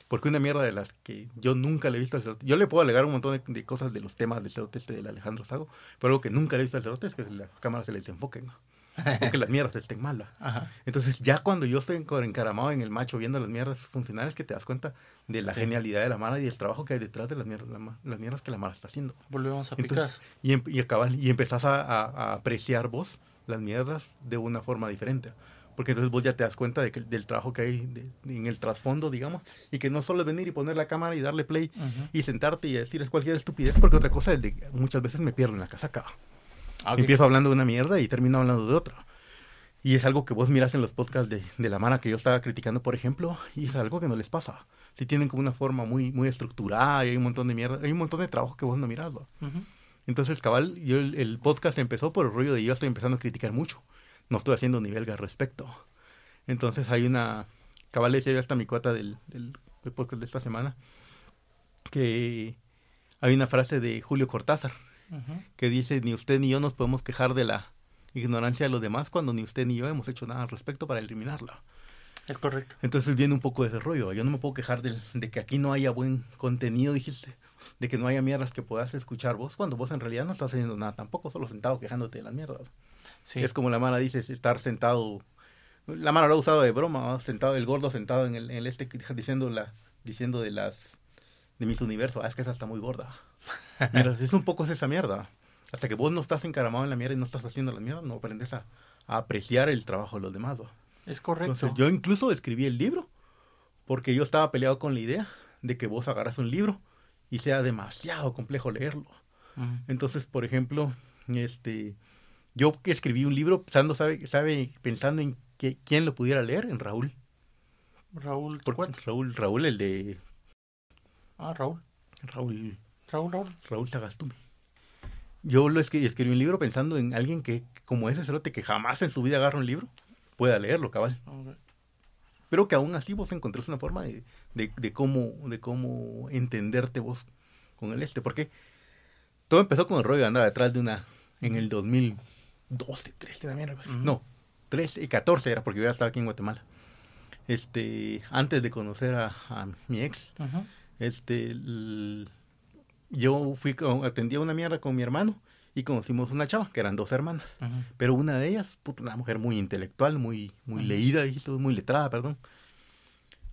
Porque una mierda de las que yo nunca le he visto al cerote. Yo le puedo alegar un montón de, de cosas de los temas del cerote este del Alejandro Sago, pero algo que nunca le he visto al cerote es que las cámaras se les desenfoquen. ¿no? O que las mierdas estén mal. ¿va? Ajá. Entonces, ya cuando yo estoy encaramado en el macho viendo las mierdas funcionales, que te das cuenta de la Sí. genialidad de la Mara y del trabajo que hay detrás de las mierdas, la las mierdas que la Mara está haciendo. Volvemos a Entonces, Picasso. y, em- y, acabas- y empezás a, a- a apreciar vos las mierdas de una forma diferente. Porque entonces vos ya te das cuenta de que, del trabajo que hay de- en el trasfondo, digamos, y que no solo es venir y poner la cámara y darle play Ujú. y sentarte y decir es cualquier estupidez, porque otra cosa es de que muchas veces me pierdo en la casaca. Ah, ok. Empiezo hablando de una mierda y termino hablando de otra. Y es algo que vos miras en los podcasts de, de la Mara que yo estaba criticando, por ejemplo, y es algo que no les pasa. Si tienen como una forma muy, muy estructurada y hay un montón de mierda, hay un montón de trabajo que vos no mirás. ¿va? Ujú. Entonces, cabal, yo el, el podcast empezó por el rollo de yo estoy empezando a criticar mucho. No estoy haciendo ni belga al respecto. Entonces hay una... Cabal decía yo hasta mi cuata del, del, del podcast de esta semana que hay una frase de Julio Cortázar Que dice ni usted ni yo nos podemos quejar de la ignorancia de los demás cuando ni usted ni yo hemos hecho nada al respecto para eliminarla. Es correcto. Entonces viene un poco de ese rollo. Yo no me puedo quejar del- de, que aquí no haya buen contenido, dijiste. De que no haya mierdas que puedas escuchar vos, cuando vos en realidad no estás haciendo nada tampoco, solo sentado quejándote de las mierdas. Sí. Es como la Mara dice, es estar sentado. La Mara lo ha usado de broma, ¿no? sentado, el gordo sentado en el, en el este diciendo, la, diciendo de las de mis universos, ah, es que esa está muy gorda. Mira, es un poco es esa mierda. Hasta que vos no estás encaramado en la mierda y no estás haciendo las mierdas, no aprendes a, a apreciar el trabajo de los demás. Es correcto. Entonces yo incluso escribí el libro porque yo estaba peleado con la idea de que vos agarras un libro y sea demasiado complejo leerlo. Entonces, por ejemplo, este, yo que escribí un libro pensando, sabe, sabe, pensando en que, quién lo pudiera leer, en Raúl. Raúl, Porque. Raúl, Raúl, el de Ah, Raúl. Raúl, Raúl, Raúl. Raúl Sagastume. Yo lo escribí, escribí un libro pensando en alguien que, como ese cerote, que jamás en su vida agarra un libro, pueda leerlo, cabal. Pero que aún así vos encontrás una forma de, de, de cómo, de cómo entenderte vos con el este. Porque todo empezó con el rollo de andar detrás de una, en el 2012, 13, también, algo así. No, 13 y 14 era porque yo ya estaba aquí en Guatemala. Este, antes de conocer a, a mi ex, este, el- yo fui, con- atendí a una mierda con mi hermano y conocimos una chava, que eran dos hermanas. Pero una de ellas, puta, una mujer muy intelectual, muy, muy Ujú. leída, dijiste, muy letrada, perdón.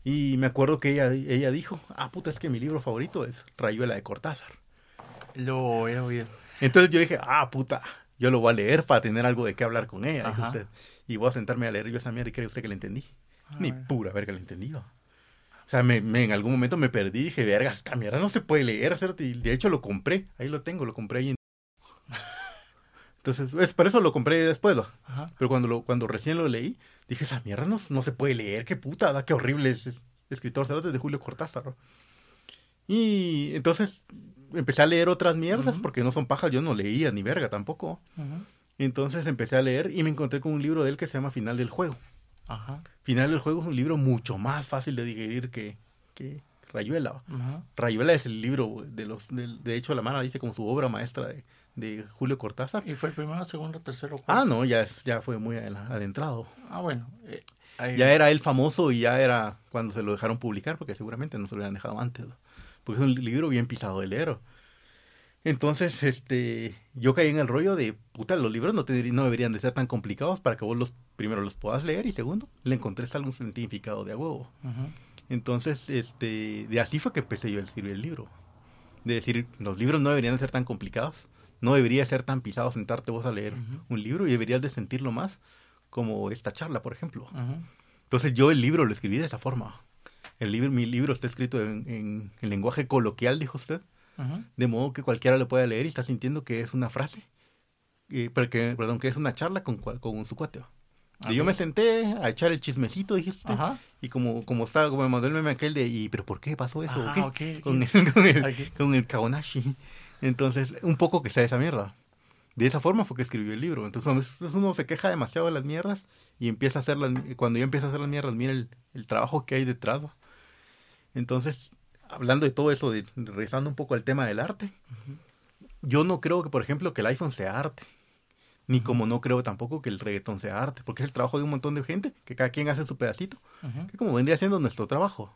Y me acuerdo que ella, ella dijo, ah, puta, es que mi libro favorito es Rayuela de Cortázar. Lo he oído. Entonces yo dije, ah, puta, yo lo voy a leer para tener algo de qué hablar con ella, usted. Y voy a sentarme a leer yo esa mierda y cree usted que la entendí. Ah, Ni pura verga la entendí. O sea, me, me- en algún momento me perdí y dije, verga, esta mierda no se puede leer, ¿cierto? Y de hecho lo compré, ahí lo tengo, lo compré ahí en... Entonces, es, por eso lo compré después. Pero cuando, lo, cuando recién lo leí, dije, esa mierda no, no se puede leer, qué puta, da, qué horrible es, es- escritor, cerote de Julio Cortázar. ¿no? Y entonces empecé a leer otras mierdas, porque no son pajas, yo no leía ni verga tampoco. Entonces empecé a leer y me encontré con un libro de él que se llama Final del Juego. Ajá. Final del Juego es un libro mucho más fácil de digerir que, que Rayuela. Rayuela es el libro de los, del- de, hecho la mano dice como su obra maestra de, de Julio Cortázar. ¿Y fue el primero, segundo, tercero? Ah, no, ya, ya fue muy adentrado. Ah, bueno. eh, ahí- Ya era él famoso y ya era cuando se lo dejaron publicar, porque seguramente no se lo hubieran dejado antes. ¿no? Porque es un libro bien pisado de leer. Entonces, este, yo caí en el rollo de, puta, los libros no, te- no deberían de ser tan complicados para que vos los, primero los puedas leer y segundo, le encontré algún significado de a huevo. Entonces, este, de así fue que empecé yo a escribir el libro. De decir, los libros no deberían de ser tan complicados, no debería ser tan pisado sentarte vos a leer un libro y deberías de sentirlo más como esta charla, por ejemplo. Entonces yo el libro lo escribí de esa forma. El libro, mi libro está escrito en, en, en lenguaje coloquial, dijo usted, De modo que cualquiera lo pueda leer y está sintiendo que es una frase, eh, que, perdón, que es una charla con, con su cuate. va. Y yo me senté a echar el chismecito, dijiste, Ajá. y como, como estaba, como me mandó el meme aquel de, ¿y pero por qué pasó eso? o Ajá, qué? ok, ok. Con, el, con, el, con el Kaonashi. Entonces, un poco que sea esa mierda. De esa forma fue que escribió el libro. Entonces, uno se queja demasiado de las mierdas y empieza a hacer las, cuando ya empieza a hacer las mierdas, mira el, el trabajo que hay detrás. Entonces, hablando de todo eso, de, regresando un poco al tema del arte, yo no creo que, por ejemplo, que el iPhone sea arte. Ni como no creo tampoco que el reggaetón sea arte, porque es el trabajo de un montón de gente, que cada quien hace su pedacito, Ujú. que como vendría siendo nuestro trabajo.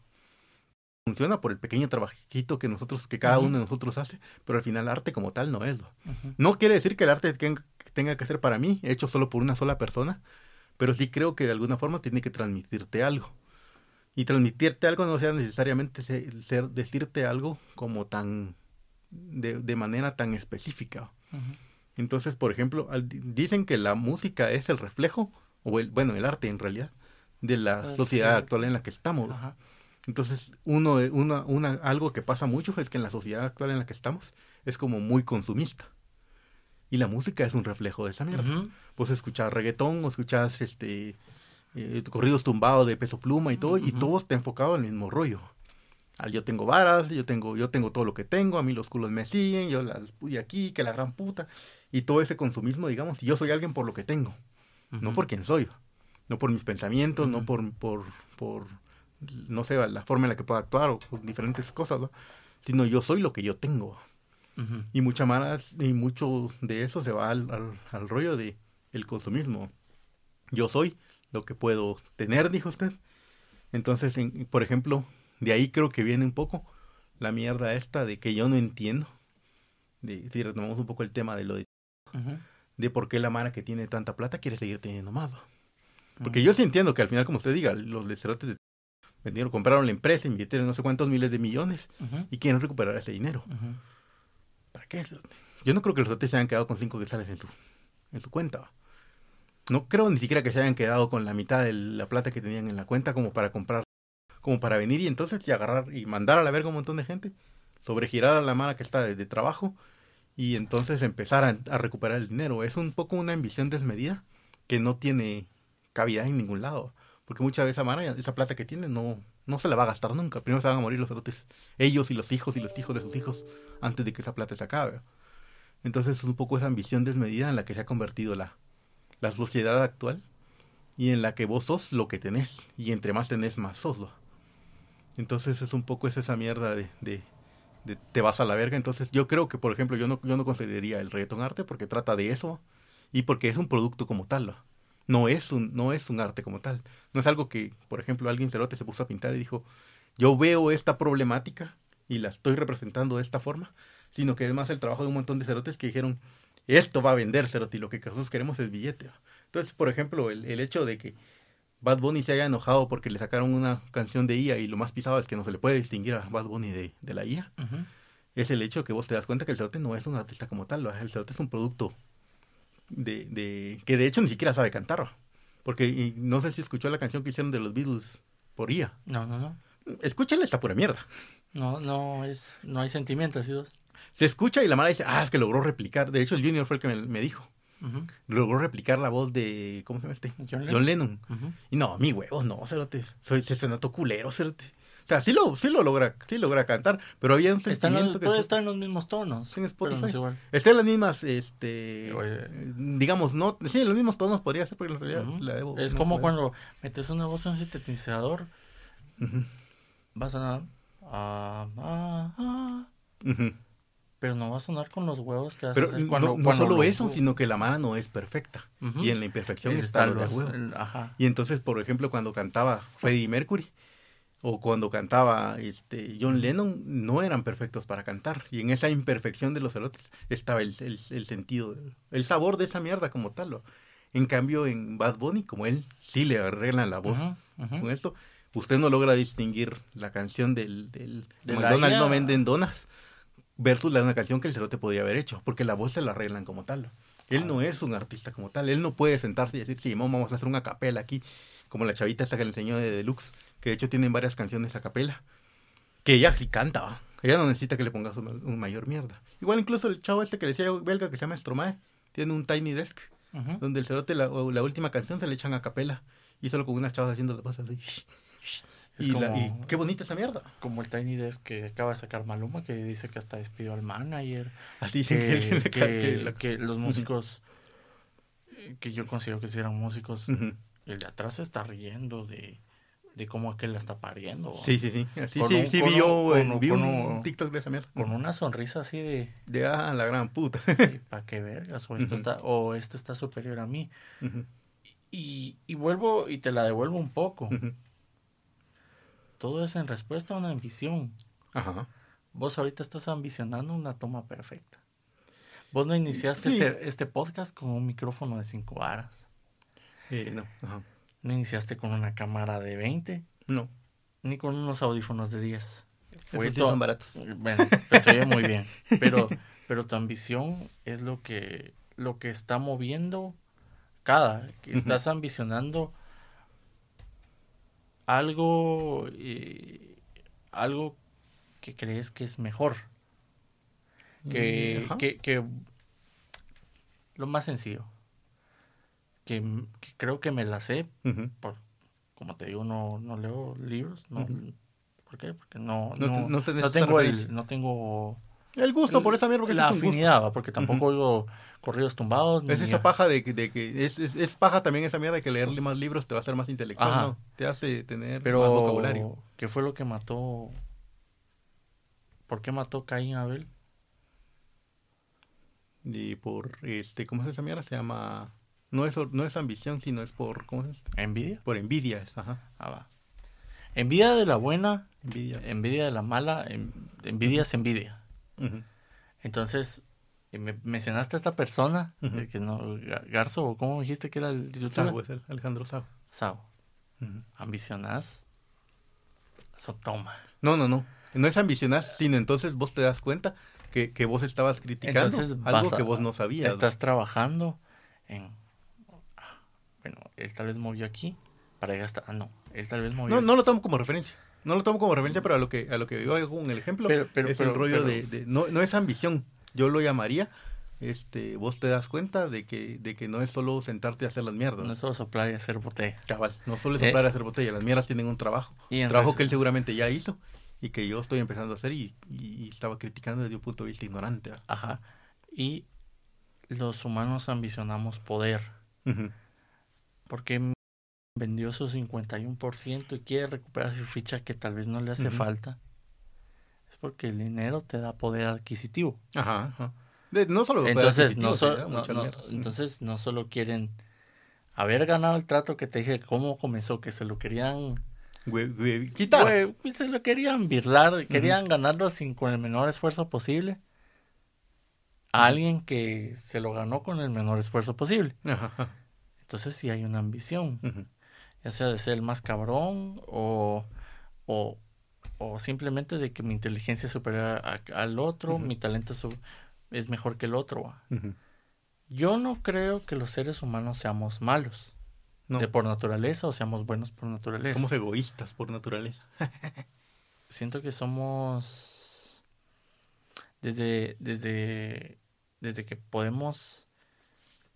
Funciona por el pequeño trabajito que nosotros, que cada uno de nosotros hace, pero al final arte como tal no es. No quiere decir que el arte tenga, tenga que ser para mí, hecho solo por una sola persona, pero sí creo que de alguna forma tiene que transmitirte algo. Y transmitirte algo no sea necesariamente se- ser, decirte algo como tan, de, de manera tan específica. Entonces, por ejemplo, al- dicen que la música es el reflejo, o el, bueno, el arte en realidad, de la Ah, sociedad sí. actual en la que estamos. Ajá. Entonces, uno, una, una, algo que pasa mucho es que en la sociedad actual en la que estamos es como muy consumista. Y la música es un reflejo de esa mierda. Ujú. Vos escuchás reggaetón, o escuchás este, eh, corridos tumbados de peso pluma y todo, y todo está enfocado al mismo rollo. Al yo tengo varas, yo tengo, yo tengo todo lo que tengo, a mí los culos me siguen, yo las y aquí, que la gran puta. Y todo ese consumismo, digamos, y yo soy alguien por lo que tengo, no por quién soy, no por mis pensamientos, no por, por, por, no sé, la forma en la que puedo actuar o diferentes cosas, ¿no? sino yo soy lo que yo tengo. Y mucha más, y mucho de eso se va al, al, al rollo de el consumismo. Yo soy lo que puedo tener, dijo usted. Entonces, en- por ejemplo, de ahí creo que viene un poco la mierda esta de que yo no entiendo. De, si retomamos un poco el tema de lo de, de por qué la mara que tiene tanta plata quiere seguir teniendo más. Porque Ujú. yo sí entiendo que al final, como usted diga, los lecerotes de vendieron, compraron la empresa, invirtieron no sé cuántos miles de millones y quieren recuperar ese dinero. ¿Para qué? Yo no creo que los cerotes se hayan quedado con cinco quetzales en su, en su cuenta. No creo ni siquiera que se hayan quedado con la mitad de la plata que tenían en la cuenta como para comprar, como para venir y entonces y agarrar y mandar a la verga un montón de gente, sobregirar a la mala que está de, trabajo y entonces empezar a, recuperar el dinero. Es un poco una ambición desmedida que no tiene cavidad en ningún lado. Porque muchas veces esa plata que tiene no, no se la va a gastar nunca. Primero se van a morir los cerotes, ellos y los hijos y los hijos de sus hijos, antes de que esa plata se acabe. Entonces es un poco esa ambición desmedida en la que se ha convertido la, la sociedad actual y en la que vos sos lo que tenés y entre más tenés más soslo. Entonces es un poco es esa mierda de, de, te vas a la verga. Entonces yo creo que, por ejemplo, yo no, yo no consideraría el reggaeton arte porque trata de eso y porque es un producto como tal. ¿no? No es un, no es un arte como tal. No es algo que, por ejemplo, alguien cerote se puso a pintar y dijo, yo veo esta problemática y la estoy representando de esta forma, sino que es más el trabajo de un montón de cerotes que dijeron, esto va a vender cerote y lo que nosotros queremos es billete. Entonces, por ejemplo, el, el hecho de que Bad Bunny se haya enojado porque le sacaron una canción de IA y lo más pisado es que no se le puede distinguir a Bad Bunny de, de la IA, es el hecho que vos te das cuenta que el cerote no es un artista como tal, el cerote es un producto de, de que de hecho ni siquiera sabe cantar, porque no sé si escuchó la canción que hicieron de los Beatles por IA. No, no, no. Escúchale esta pura mierda. No, no es, no hay sentimientos, ¿sí? Se escucha y la mala dice, ah, es que logró replicar. De hecho, el Junior fue el que me, me dijo. Logró replicar la voz de, ¿cómo se llama este? John Lennon. John Lennon. Ujú. Y no, mi huevos, no, cerote. Soy, se, se notó culero, cerote. O sea, sí lo, sí lo logra, sí logra cantar, pero había un sentimiento los- que... puede se- estar en los mismos tonos. En no Spotify. igual. Está en las mismas, este, Oye. digamos, no, sí, en los mismos tonos podría ser, porque en realidad la debo. Es no como cuando metes una voz en un sintetizador, Ujú, va a sonar. ah, ah, ah. Pero no va a sonar con los huevos que haces Pero no, cuando, no cuando solo lo- eso, sino que la mano no es perfecta. Y en la imperfección Está los- huevo. el- ajá. Y entonces, por ejemplo, cuando cantaba Freddie Mercury o cuando cantaba este John Lennon, no eran perfectos para cantar. Y en esa imperfección de los elotes estaba el, el- el sentido, el sabor de esa mierda como tal. En cambio, en Bad Bunny, como él sí le arreglan la voz con esto, usted no logra distinguir la canción del, del De McDonald's no venden donas versus la una canción que el cerote podría haber hecho, porque la voz se la arreglan como tal. Él no es un artista como tal, él no puede sentarse y decir, sí, vamos a hacer una capela aquí, como la chavita esta que le enseñó de Deluxe, que de hecho tienen varias canciones a capela, que ella sí canta, ¿va? ella no necesita que le pongas un, un mayor mierda. Igual incluso el chavo este que le decía belga que se llama Stromae, tiene un Tiny Desk, donde el cerote la última canción se le echan a capela, y solo con unas chavas haciendo las cosas así. Y, la- y qué bonita esa mierda. Como el Tiny Desk que acaba de sacar Maluma, que dice que hasta despidió al manager. Que, que, los músicos eh, que yo considero que si eran músicos, el de atrás se está riendo de, de cómo aquel la está pariendo. Sí, sí, sí. Sí, un- sí con vi yo, un- TikTok de esa mierda. Con una sonrisa así de, De ah, la gran puta. ¿para qué vergas? O esto, está, o esto está superior a mí. Y, y vuelvo y te la devuelvo un poco. Todo es en respuesta a una ambición. Ajá. Vos ahorita estás ambicionando una toma perfecta. Vos no iniciaste Sí. este, este podcast con un micrófono de 5 varas. Eh, no, ajá. No iniciaste con una cámara de 20, No. ni con unos audífonos de 10. Fue Esos sí son baratos. Bueno, pues se oye muy bien. Pero, pero tu ambición es lo que, lo que está moviendo cada. Que estás ambicionando algo, eh, algo que crees que es mejor. Que, que, que lo más sencillo. Que, que creo que me la sé por, como te digo, no, no leo libros. No, Ujú. ¿Por qué? Porque no, No no, no tengo el, no tengo El gusto el- por esa mierda, porque la es un afinidad, porque tampoco oigo corridos tumbados. Es ni- esa paja de que, de que es, es, es paja también esa mierda de que leerle más libros te va a hacer más intelectual, Ajá. ¿no? Te hace tener pero más vocabulario. ¿qué fue lo que mató? ¿Por qué mató Caín a Abel? Y por, este, ¿cómo es esa mierda? Se llama, no es, no es ambición, sino es por, ¿cómo es? ¿Envidia? Por envidia, es, ajá. Ah, va. Envidia de la buena, Envidia. envidia de la mala, en- envidia es envidia. Entonces, me mencionaste a esta persona, Ujú. el que no, Ga- Garzo, ¿o ¿cómo dijiste que era el youtuber? Sago, es el Alejandro Sago. Sao. Ujú. Ambicionás. Eso toma. No, no, no. No es ambicionar, sino entonces vos te das cuenta que, que vos estabas criticando Entonces, algo a- que vos no sabías. ¿no? Estás trabajando en. ah, Bueno, él tal vez movió aquí para gastar. Ah, no. Él tal vez movió. No, no lo tomo como referencia. No lo tomo como referencia, pero a lo que a lo que yo hago el ejemplo Pero- pero- es pero- el rollo de, de- no, no es ambición. Yo lo llamaría este, vos te das cuenta de que, de que no es solo sentarte a hacer las mierdas. No es solo soplar y hacer botella. Cabal, no solo es soplar y hacer botella, las mierdas tienen un trabajo. Y en trabajo que él seguramente ya hizo y que yo estoy empezando a hacer y, y- estaba criticando desde un punto de vista ignorante. Ajá. Y los humanos ambicionamos poder. Porque vendió su 51% y quiere recuperar su ficha que tal vez no le hace falta. Porque el dinero te da poder adquisitivo. Ajá, ajá. De- no solo Entonces no, so- entonces no solo quieren haber ganado el trato que te dije, cómo comenzó, que se lo querían hue- quitar. Pues, se lo querían birlar, querían ganarlo sin con el menor esfuerzo posible. A alguien que se lo ganó con el menor esfuerzo posible. Ajá, ajá. Entonces sí hay una ambición, ya sea de ser el más cabrón o, o, o simplemente de que mi inteligencia es superior a- al otro, mi talento es, mejor que el otro. Yo no creo que los seres humanos seamos malos No, de por naturaleza o seamos buenos por naturaleza. somos egoístas por naturaleza. siento que somos desde desde desde que podemos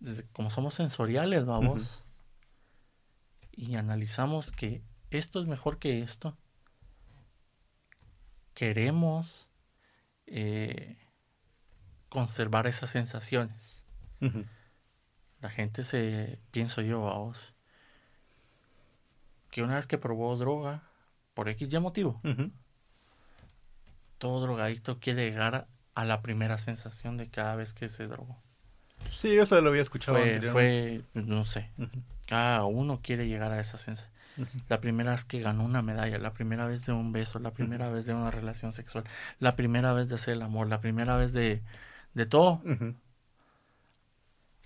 desde como somos sensoriales vamos y analizamos que esto es mejor que esto queremos eh, conservar esas sensaciones la gente se pienso yo vamos que una vez que probó droga por X y motivo todo drogadicto quiere llegar a, a la primera sensación de cada vez que se drogó. Sí, eso lo había escuchado Fue, no sé, cada uno quiere llegar a esa sensación. La primera vez que ganó una medalla, la primera vez de un beso, la primera vez de una relación sexual, la primera vez de hacer el amor, la primera vez de, de todo.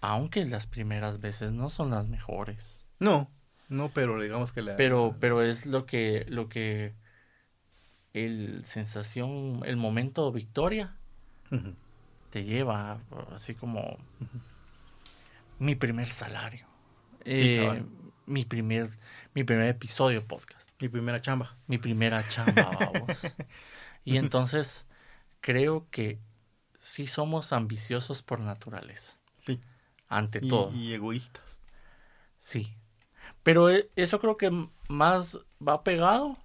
Aunque las primeras veces no son las mejores. No, no, pero digamos que la... Pero, pero es lo que, lo que, el sensación, el momento victoria te lleva así como mi primer salario Eh. Mi primer mi primer episodio podcast Mi primera chamba. mi primera chamba vamos y entonces creo que sí somos ambiciosos por naturaleza Sí. ante Y, todo y egoístas. sí pero e- eso creo que más va pegado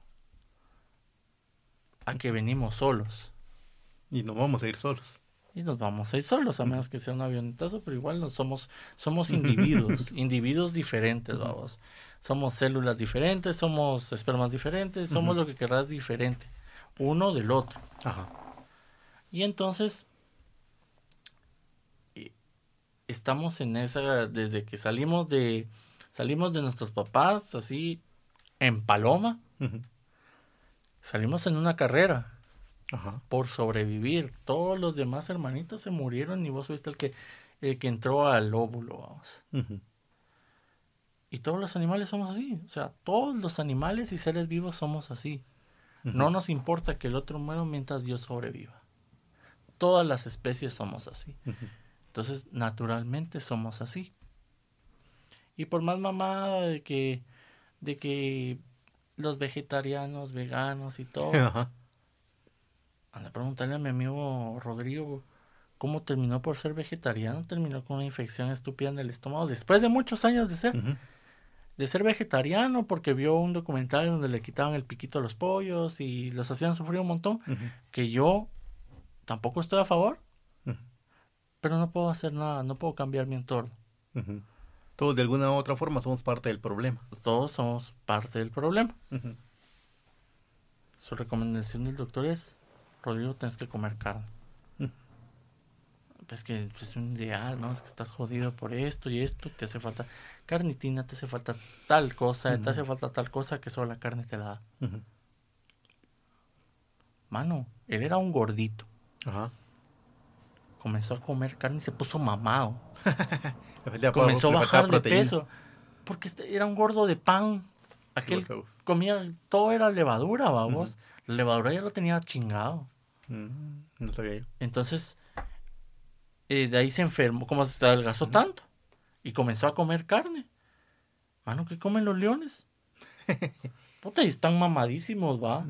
a que venimos solos Y no vamos a ir solos. Y nos vamos a ir solos, a menos que sea un avionetazo, pero igual no somos, somos individuos, individuos diferentes, vamos. Somos células diferentes, somos espermas diferentes, somos lo que querrás diferente, uno del otro. Ajá. Y entonces, eh, estamos en esa, desde que salimos de, salimos de nuestros papás, así, en paloma, salimos en una carrera. Ajá. por sobrevivir. Todos los demás hermanitos se murieron y vos fuiste el que, el que entró al óvulo, vamos. Y todos los animales somos así. O sea, todos los animales y seres vivos somos así. No nos importa que el otro muera mientras Dios sobreviva. Todas las especies somos así. Entonces, naturalmente somos así. Y por más mamada de que, de que los vegetarianos, veganos y todo. Anda a preguntarle a mi amigo Rodrigo cómo terminó por ser vegetariano. Terminó con una infección estúpida en el estómago después de muchos años de ser, de ser vegetariano porque vio un documental donde le quitaban el piquito a los pollos y los hacían sufrir un montón. Que yo tampoco estoy a favor, pero no puedo hacer nada, no puedo cambiar mi entorno. Todos de alguna u otra forma somos parte del problema. Todos somos parte del problema. Su recomendación del doctor es, Rodrigo, tienes que comer carne. Mm. Es que pues, es un ideal, ¿no? Es que estás jodido por esto y esto, te hace falta carnitina, te hace falta tal cosa, te hace falta tal cosa que solo la carne te la da. Mano, él era un gordito. Ajá. Comenzó a comer carne y se puso mamado. Comenzó a bajar de peso. Porque este era un gordo de pan. Aquel comía, todo era levadura, vamos. La levadura ya lo tenía chingado. Mm, No sabía yo. Entonces, eh, de ahí se enfermó, como se adelgazó tanto. Y comenzó a comer carne. Mano, ¿qué comen los leones? Puta, y están mamadísimos, va.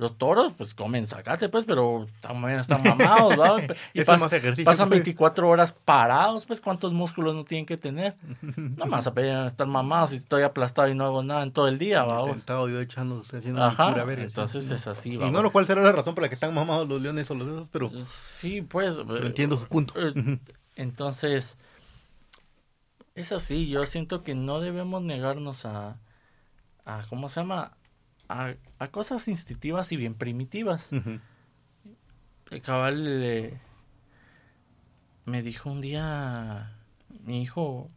Los toros, pues comen zacate, pues, pero también están mamados, ¿va? Y pas- pasan pues. 24 horas parados, pues, ¿cuántos músculos no tienen que tener? No más a pedir estar mamados si estoy aplastado y no hago nada en todo el día, ¿va? Sentado yo echando, haciendo Ajá, pura verga, sí. entonces es así, ¿va? Ignoro cuál será la razón por la que están mamados los leones o los esos, pero Sí, pues. pero entiendo su punto. Eh, Entonces, es así, yo siento que no debemos negarnos a, a ¿cómo se llama? A, a cosas instintivas y bien primitivas. El cabal eh, me dijo un día, mi hijo,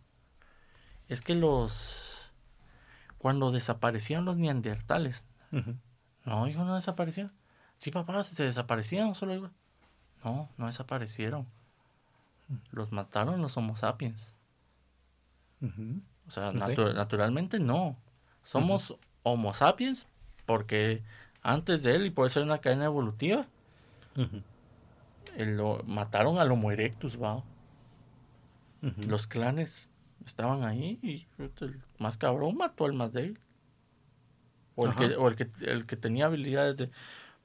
es que los, cuando desaparecieron los neandertales, no, hijo, no desaparecieron. Sí, papá, se desaparecieron, solo digo. No, no desaparecieron. Los mataron los Homo sapiens. O sea, natu- naturalmente no. Somos Homo sapiens porque antes de él, y puede ser una cadena evolutiva, el- lo, mataron al Homo erectus, va. Los clanes estaban ahí y el más cabrón mató al más débil. O el, que, o el, que, el que tenía habilidades de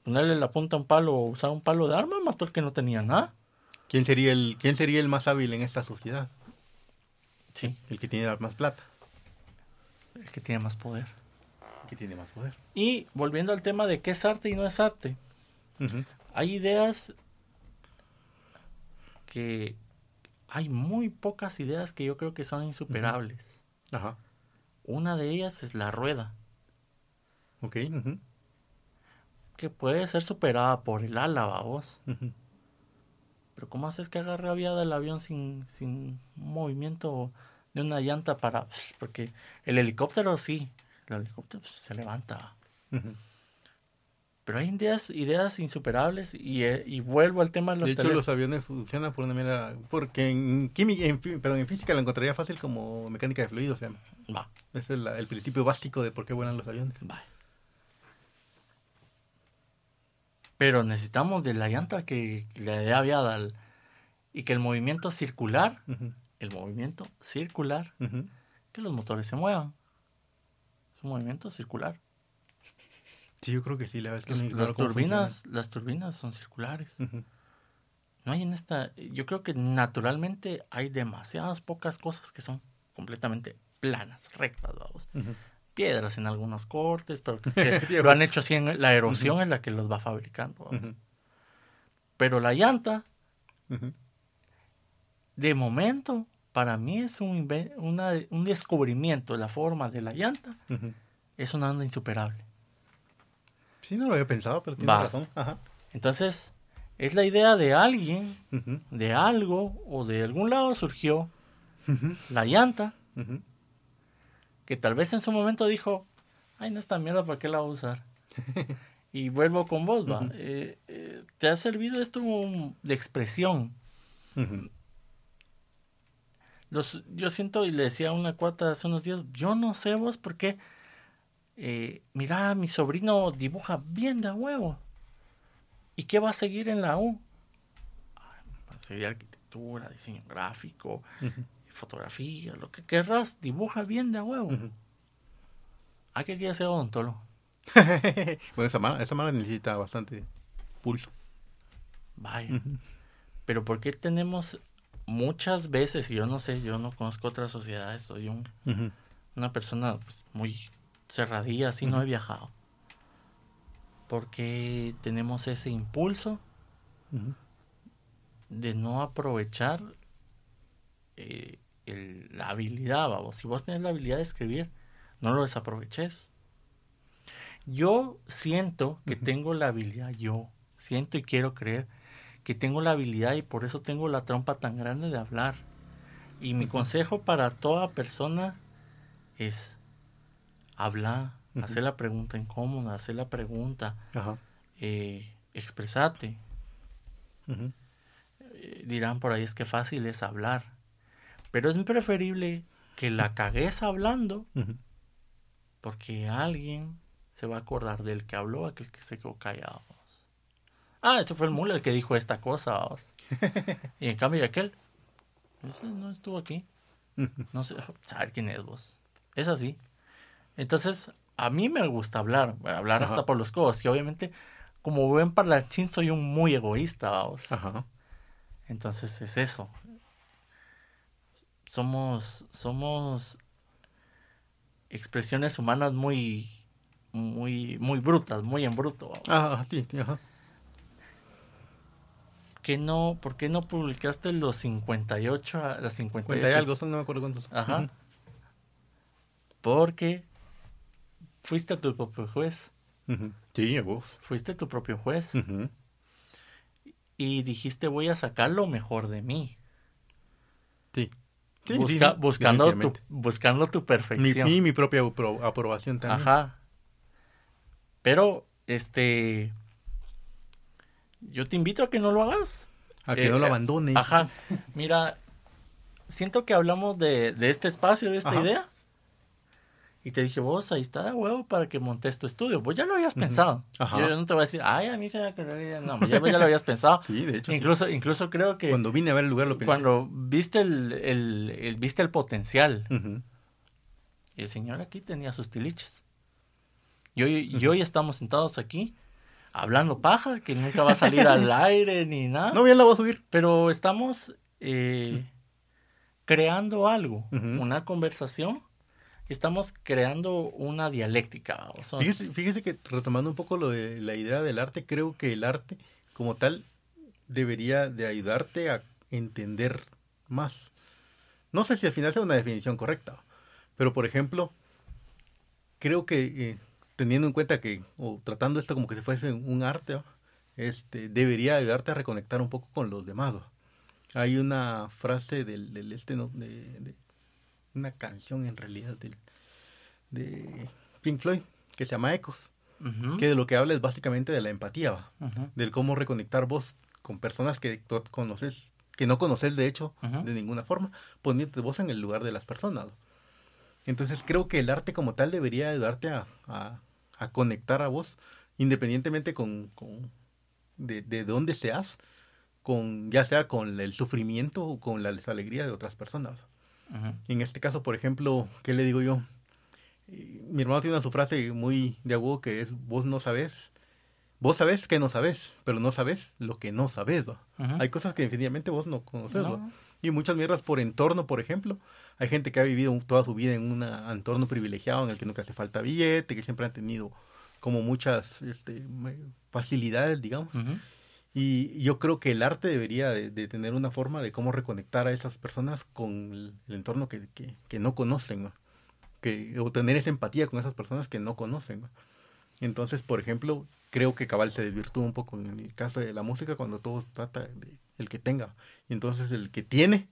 ponerle la punta a un palo o usar un palo de arma, mató al que no tenía nada. ¿Quién sería el quién sería el más hábil en esta sociedad? Sí, El que tiene más plata, el que tiene más poder. Que tiene más poder. Y volviendo al tema de qué es arte y no es arte, hay ideas que hay muy pocas ideas que yo creo que son insuperables. Ajá. Una de ellas es la rueda, Ok. que puede ser superada por el ala, vos. Pero ¿cómo haces que agarre aviada el avión sin, sin movimiento de una llanta para... Porque el helicóptero sí, el helicóptero pues, se levanta. Pero hay ideas, ideas insuperables y, eh, y vuelvo al tema de los De hecho, los aviones funcionan por una manera. Porque en, química, en, perdón, en física lo encontraría fácil como mecánica de fluidos. se llama. Va, Ese es el principio básico de por qué vuelan los aviones. va. Pero necesitamos de la llanta que le dé al- y que el movimiento circular, el movimiento circular, que los motores se muevan. Es un movimiento circular. Sí, yo creo que sí. La verdad es que Los- no ignoro las turbinas, las turbinas son circulares. No hay en esta, yo creo que naturalmente hay demasiadas pocas cosas que son completamente planas, rectas, vamos. Piedras en algunos cortes, pero que, lo han hecho así en la erosión es la que los va fabricando. Pero la llanta, de momento, para mí es un, una- un descubrimiento de la forma de la llanta, es una onda insuperable. Sí, no lo había pensado, pero tiene Va. razón. Ajá. Entonces, es la idea de alguien, de algo o de algún lado surgió la llanta, que tal vez en su momento dijo, ay, no, esta mierda, ¿para qué la voy a usar? y vuelvo con vos, va. Eh, eh, ¿Te ha servido esto de expresión? Los, yo siento, y le decía a una cuata hace unos días, yo no sé vos por qué, eh, mira, mi sobrino dibuja bien de huevo. ¿Y qué va a seguir en la U? Ay, Va a seguir arquitectura, diseño gráfico, fotografía, lo que querrás, dibuja bien de huevo. Ujú. ¿A qué quiere ser odontólogo? bueno, esa mala, esa mala necesita bastante pulso. Vaya. Pero ¿por qué tenemos muchas veces, y yo no sé, yo no conozco otras sociedades, soy un, una persona pues, muy cerradilla, así no he viajado? Porque tenemos ese impulso de no aprovechar eh, el- la habilidad, vamos. Si vos tenés la habilidad de escribir, no lo desaproveches. Yo siento que tengo la habilidad, yo siento y quiero creer que tengo la habilidad y por eso tengo la trompa tan grande de hablar. Y mi consejo para toda persona es hablar, Ujú. hacer la pregunta incómoda, hacer la pregunta, eh, expresarte. Eh, dirán por ahí es que fácil es hablar. Pero es preferible que la cagues hablando porque alguien se va a acordar del que habló aquel que se quedó callado. Ah, ese fue el mule el que dijo esta cosa. vamos. y en cambio aquel, ese no estuvo aquí. No sé, saber quién es vos. Es así. Entonces, a mí me gusta hablar, hablar Ajá. hasta por los codos. Y obviamente como buen parlachín soy un muy egoísta, vamos. Ajá. Entonces es eso. Somos, somos expresiones humanas muy, muy, muy brutas, muy en bruto. vamos. Sí, sí, ajá. ¿Qué no, ¿Por qué no publicaste los 58, a- las 58? Cuenta y algo, son, no me acuerdo cuántos. Ajá. Porque fuiste tu propio juez. Ujú. Sí, a vos. Fuiste tu propio juez. Y dijiste voy a sacar lo mejor de mí. Sí. Sí, Busca- sí, sí, buscando, tu, buscando tu Mi, perfección. y mi propia apro- aprobación también. Ajá. Pero, este. Yo te invito a que no lo hagas. A que Eh, no lo eh, abandone. Ajá. Mira, siento que hablamos de, de este espacio, de esta Ajá. idea. Y te dije, vos, ahí está de huevo para que montes tu estudio. Vos ya lo habías pensado. Ajá. Yo no te voy a decir, ay, a mí se me. No, ya, ya lo habías pensado. Sí, de hecho. sí. incluso, incluso creo que Cuando vine a ver el lugar lo pensé. cuando viste el, el- el- viste el potencial, Ujú. el señor aquí tenía sus tiliches. Y hoy, y hoy estamos sentados aquí hablando paja, que nunca va a salir al aire ni nada. No, bien la voy a subir. Pero estamos eh, creando algo, una conversación. y Estamos creando una dialéctica. o sea, Fíjese, fíjese que retomando un poco lo de la idea del arte, creo que el arte como tal debería de ayudarte a entender más. No sé si al final sea una definición correcta, pero por ejemplo, creo que eh, teniendo en cuenta que, o tratando esto como que si fuese un arte, este, debería ayudarte a reconectar un poco con los demás. Hay una frase del, del este, ¿no? de, de una canción en realidad del, de Pink Floyd que se llama Ecos, que de lo que habla es básicamente de la empatía, ujú, del cómo reconectar vos con personas que conoces, que no conoces de hecho de ninguna forma, poniéndote vos en el lugar de las personas. Entonces creo que el arte como tal debería ayudarte a, a- a conectar a vos, independientemente con, con- de, de dónde seas, con ya sea con el sufrimiento o con la alegría de otras personas. En este caso, por ejemplo, ¿qué le digo yo? Eh, Mi hermano tiene una su frase muy de agudo que es, vos no sabes, vos sabes que no sabes, pero no sabes lo que no. Ujú. Hay cosas que definitivamente vos no conoces. Y muchas mierdas por entorno, por ejemplo. Hay gente que ha vivido toda su vida en un entorno privilegiado en el que nunca hace falta billete, que siempre han tenido como muchas este, facilidades, digamos. Y yo creo que el arte debería de, de tener una forma de cómo reconectar a esas personas con el, el entorno que, que- que no conocen, ¿no? que, o tener esa empatía con esas personas que no conocen. ¿no? Entonces, por ejemplo, creo que Cabal se desvirtúa un poco en el caso de la música cuando todo trata de el que tenga. Entonces el que tiene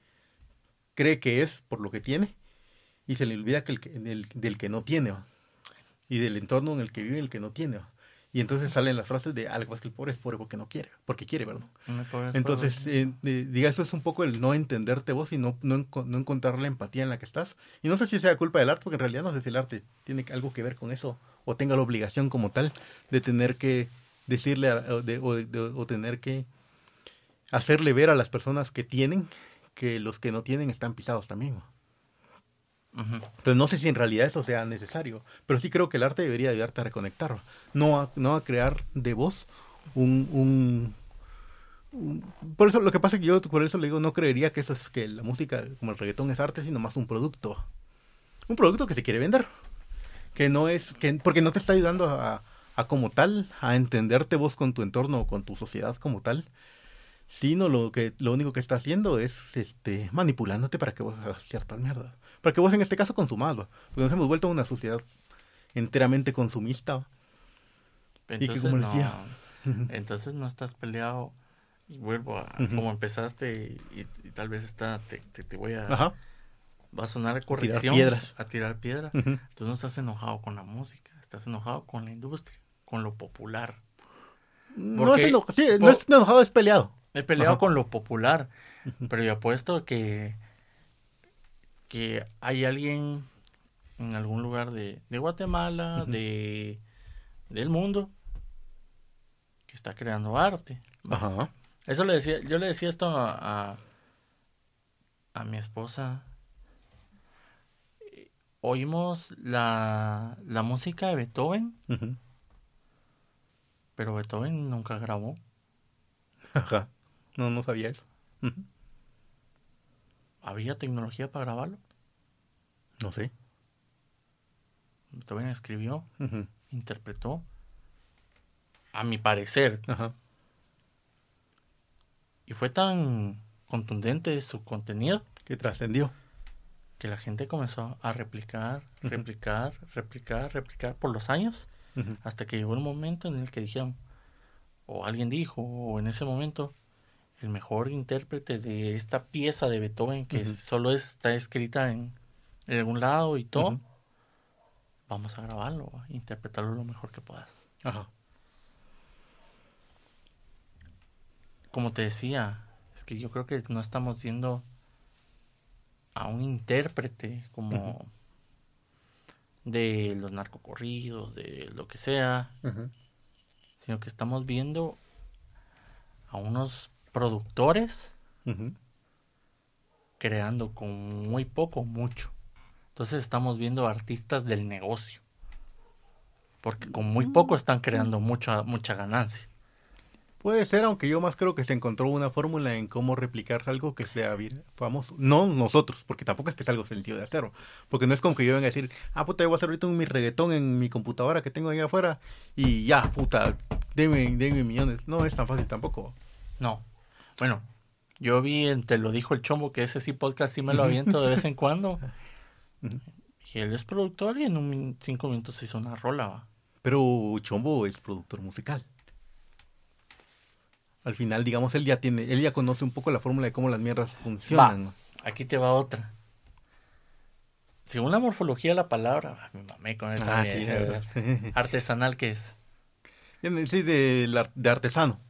cree que es por lo que tiene y se le olvida que el del, del que no tiene. Y del entorno en el que vive el que no tiene. Y entonces salen las frases de algo es que el pobre es pobre porque no quiere, porque quiere, parece Entonces, eh, eh, diga, eso es un poco el no entenderte vos y no, no, no encontrar la empatía en la que estás. Y no sé si sea culpa del arte, porque en realidad no sé si el arte tiene algo que ver con eso o tenga la obligación como tal de tener que decirle a- de- o de- o tener que hacerle ver a las personas que tienen que los que no tienen están pisados también. Entonces no sé si en realidad eso sea necesario, pero sí creo que el arte debería ayudarte a reconectar, no a, no a crear de vos un, un, un- Por eso lo que pasa es que yo por eso le digo, no creería que eso es que la música como el reggaetón es arte, sino más un producto. Un producto que se quiere vender. Que no es, que porque no te está ayudando a, a como tal, a entenderte vos con tu entorno o con tu sociedad como tal, sino lo que lo único que está haciendo es este manipulándote para que vos hagas ciertas mierdas. Para que vos en este caso consumas, ¿va? porque nos hemos vuelto una sociedad enteramente consumista. ¿va? y que Entonces, como no, decía. entonces no estás peleado. Y vuelvo a como empezaste y, y tal vez está, te, te, te voy a... Ajá. Va a sonar a corrección. piedras. A tirar piedras. Ujú. Tú no estás enojado con la música, estás enojado con la industria, con lo popular. No es, eno- sí, no es enojado, es peleado. He peleado Ajá. con lo popular, pero yo apuesto que, que hay alguien en algún lugar de, de Guatemala, de del mundo, que está creando arte. Ajá. Eso le decía, yo le decía esto a, a, a mi esposa. Oímos la, la música de Beethoven. Pero Beethoven nunca grabó. Ajá. No, no sabía eso. ¿Había tecnología para grabarlo? No sé. Beethoven escribió, interpretó. A mi parecer. Y fue tan contundente su contenido Que trascendió. que la gente comenzó a replicar, replicar, replicar, replicar por los años. Hasta que llegó un momento en el que dijeron, o alguien dijo, o en ese momento, el mejor intérprete de esta pieza de Beethoven, que solo está escrita en, en algún lado y todo, vamos a grabarlo, interpretarlo lo mejor que puedas. Ajá. Como te decía, es que yo creo que no estamos viendo a un intérprete como de los narcocorridos, de lo que sea, sino que estamos viendo a unos productores creando con muy poco, mucho. Entonces estamos viendo artistas del negocio. Porque con muy poco están creando mucha, mucha ganancia. Puede ser, aunque yo más creo que se encontró una fórmula en cómo replicar algo que sea vir- famoso. No nosotros, porque tampoco es que es algo sencillo de hacerlo. Porque no es como que yo venga a decir, ah, puta, yo voy a hacer ahorita un mi reggaetón en mi computadora que tengo ahí afuera y ya, puta, denme, denme millones. No es tan fácil tampoco. No. Bueno, yo vi en Te lo dijo el chombo que ese sí podcast sí me lo aviento de vez en cuando. Y él es productor y en un cinco minutos hizo una rola. va. Pero Chombo es productor musical. Al final, digamos, él ya tiene, él ya conoce un poco la fórmula de cómo las mierdas funcionan. Aquí te va otra. Según la morfología de la palabra, ah, me mamé con esa Ah, mierda, sí, artesanal que es. Sí, de artesano.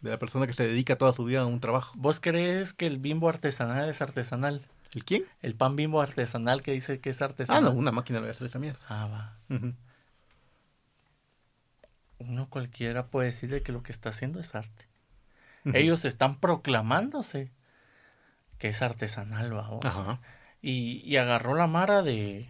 De la persona que se dedica toda su vida a un trabajo. ¿Vos crees que el bimbo artesanal es artesanal? ¿El quién? El pan bimbo artesanal que dice que es Ah, artesanal. no, una máquina le va a hacer esa mierda. Ah, va. Uno cualquiera puede decirle que lo que está haciendo es arte. Ellos están proclamándose que es artesanal, va. Ajá. Y, y agarró la mara de.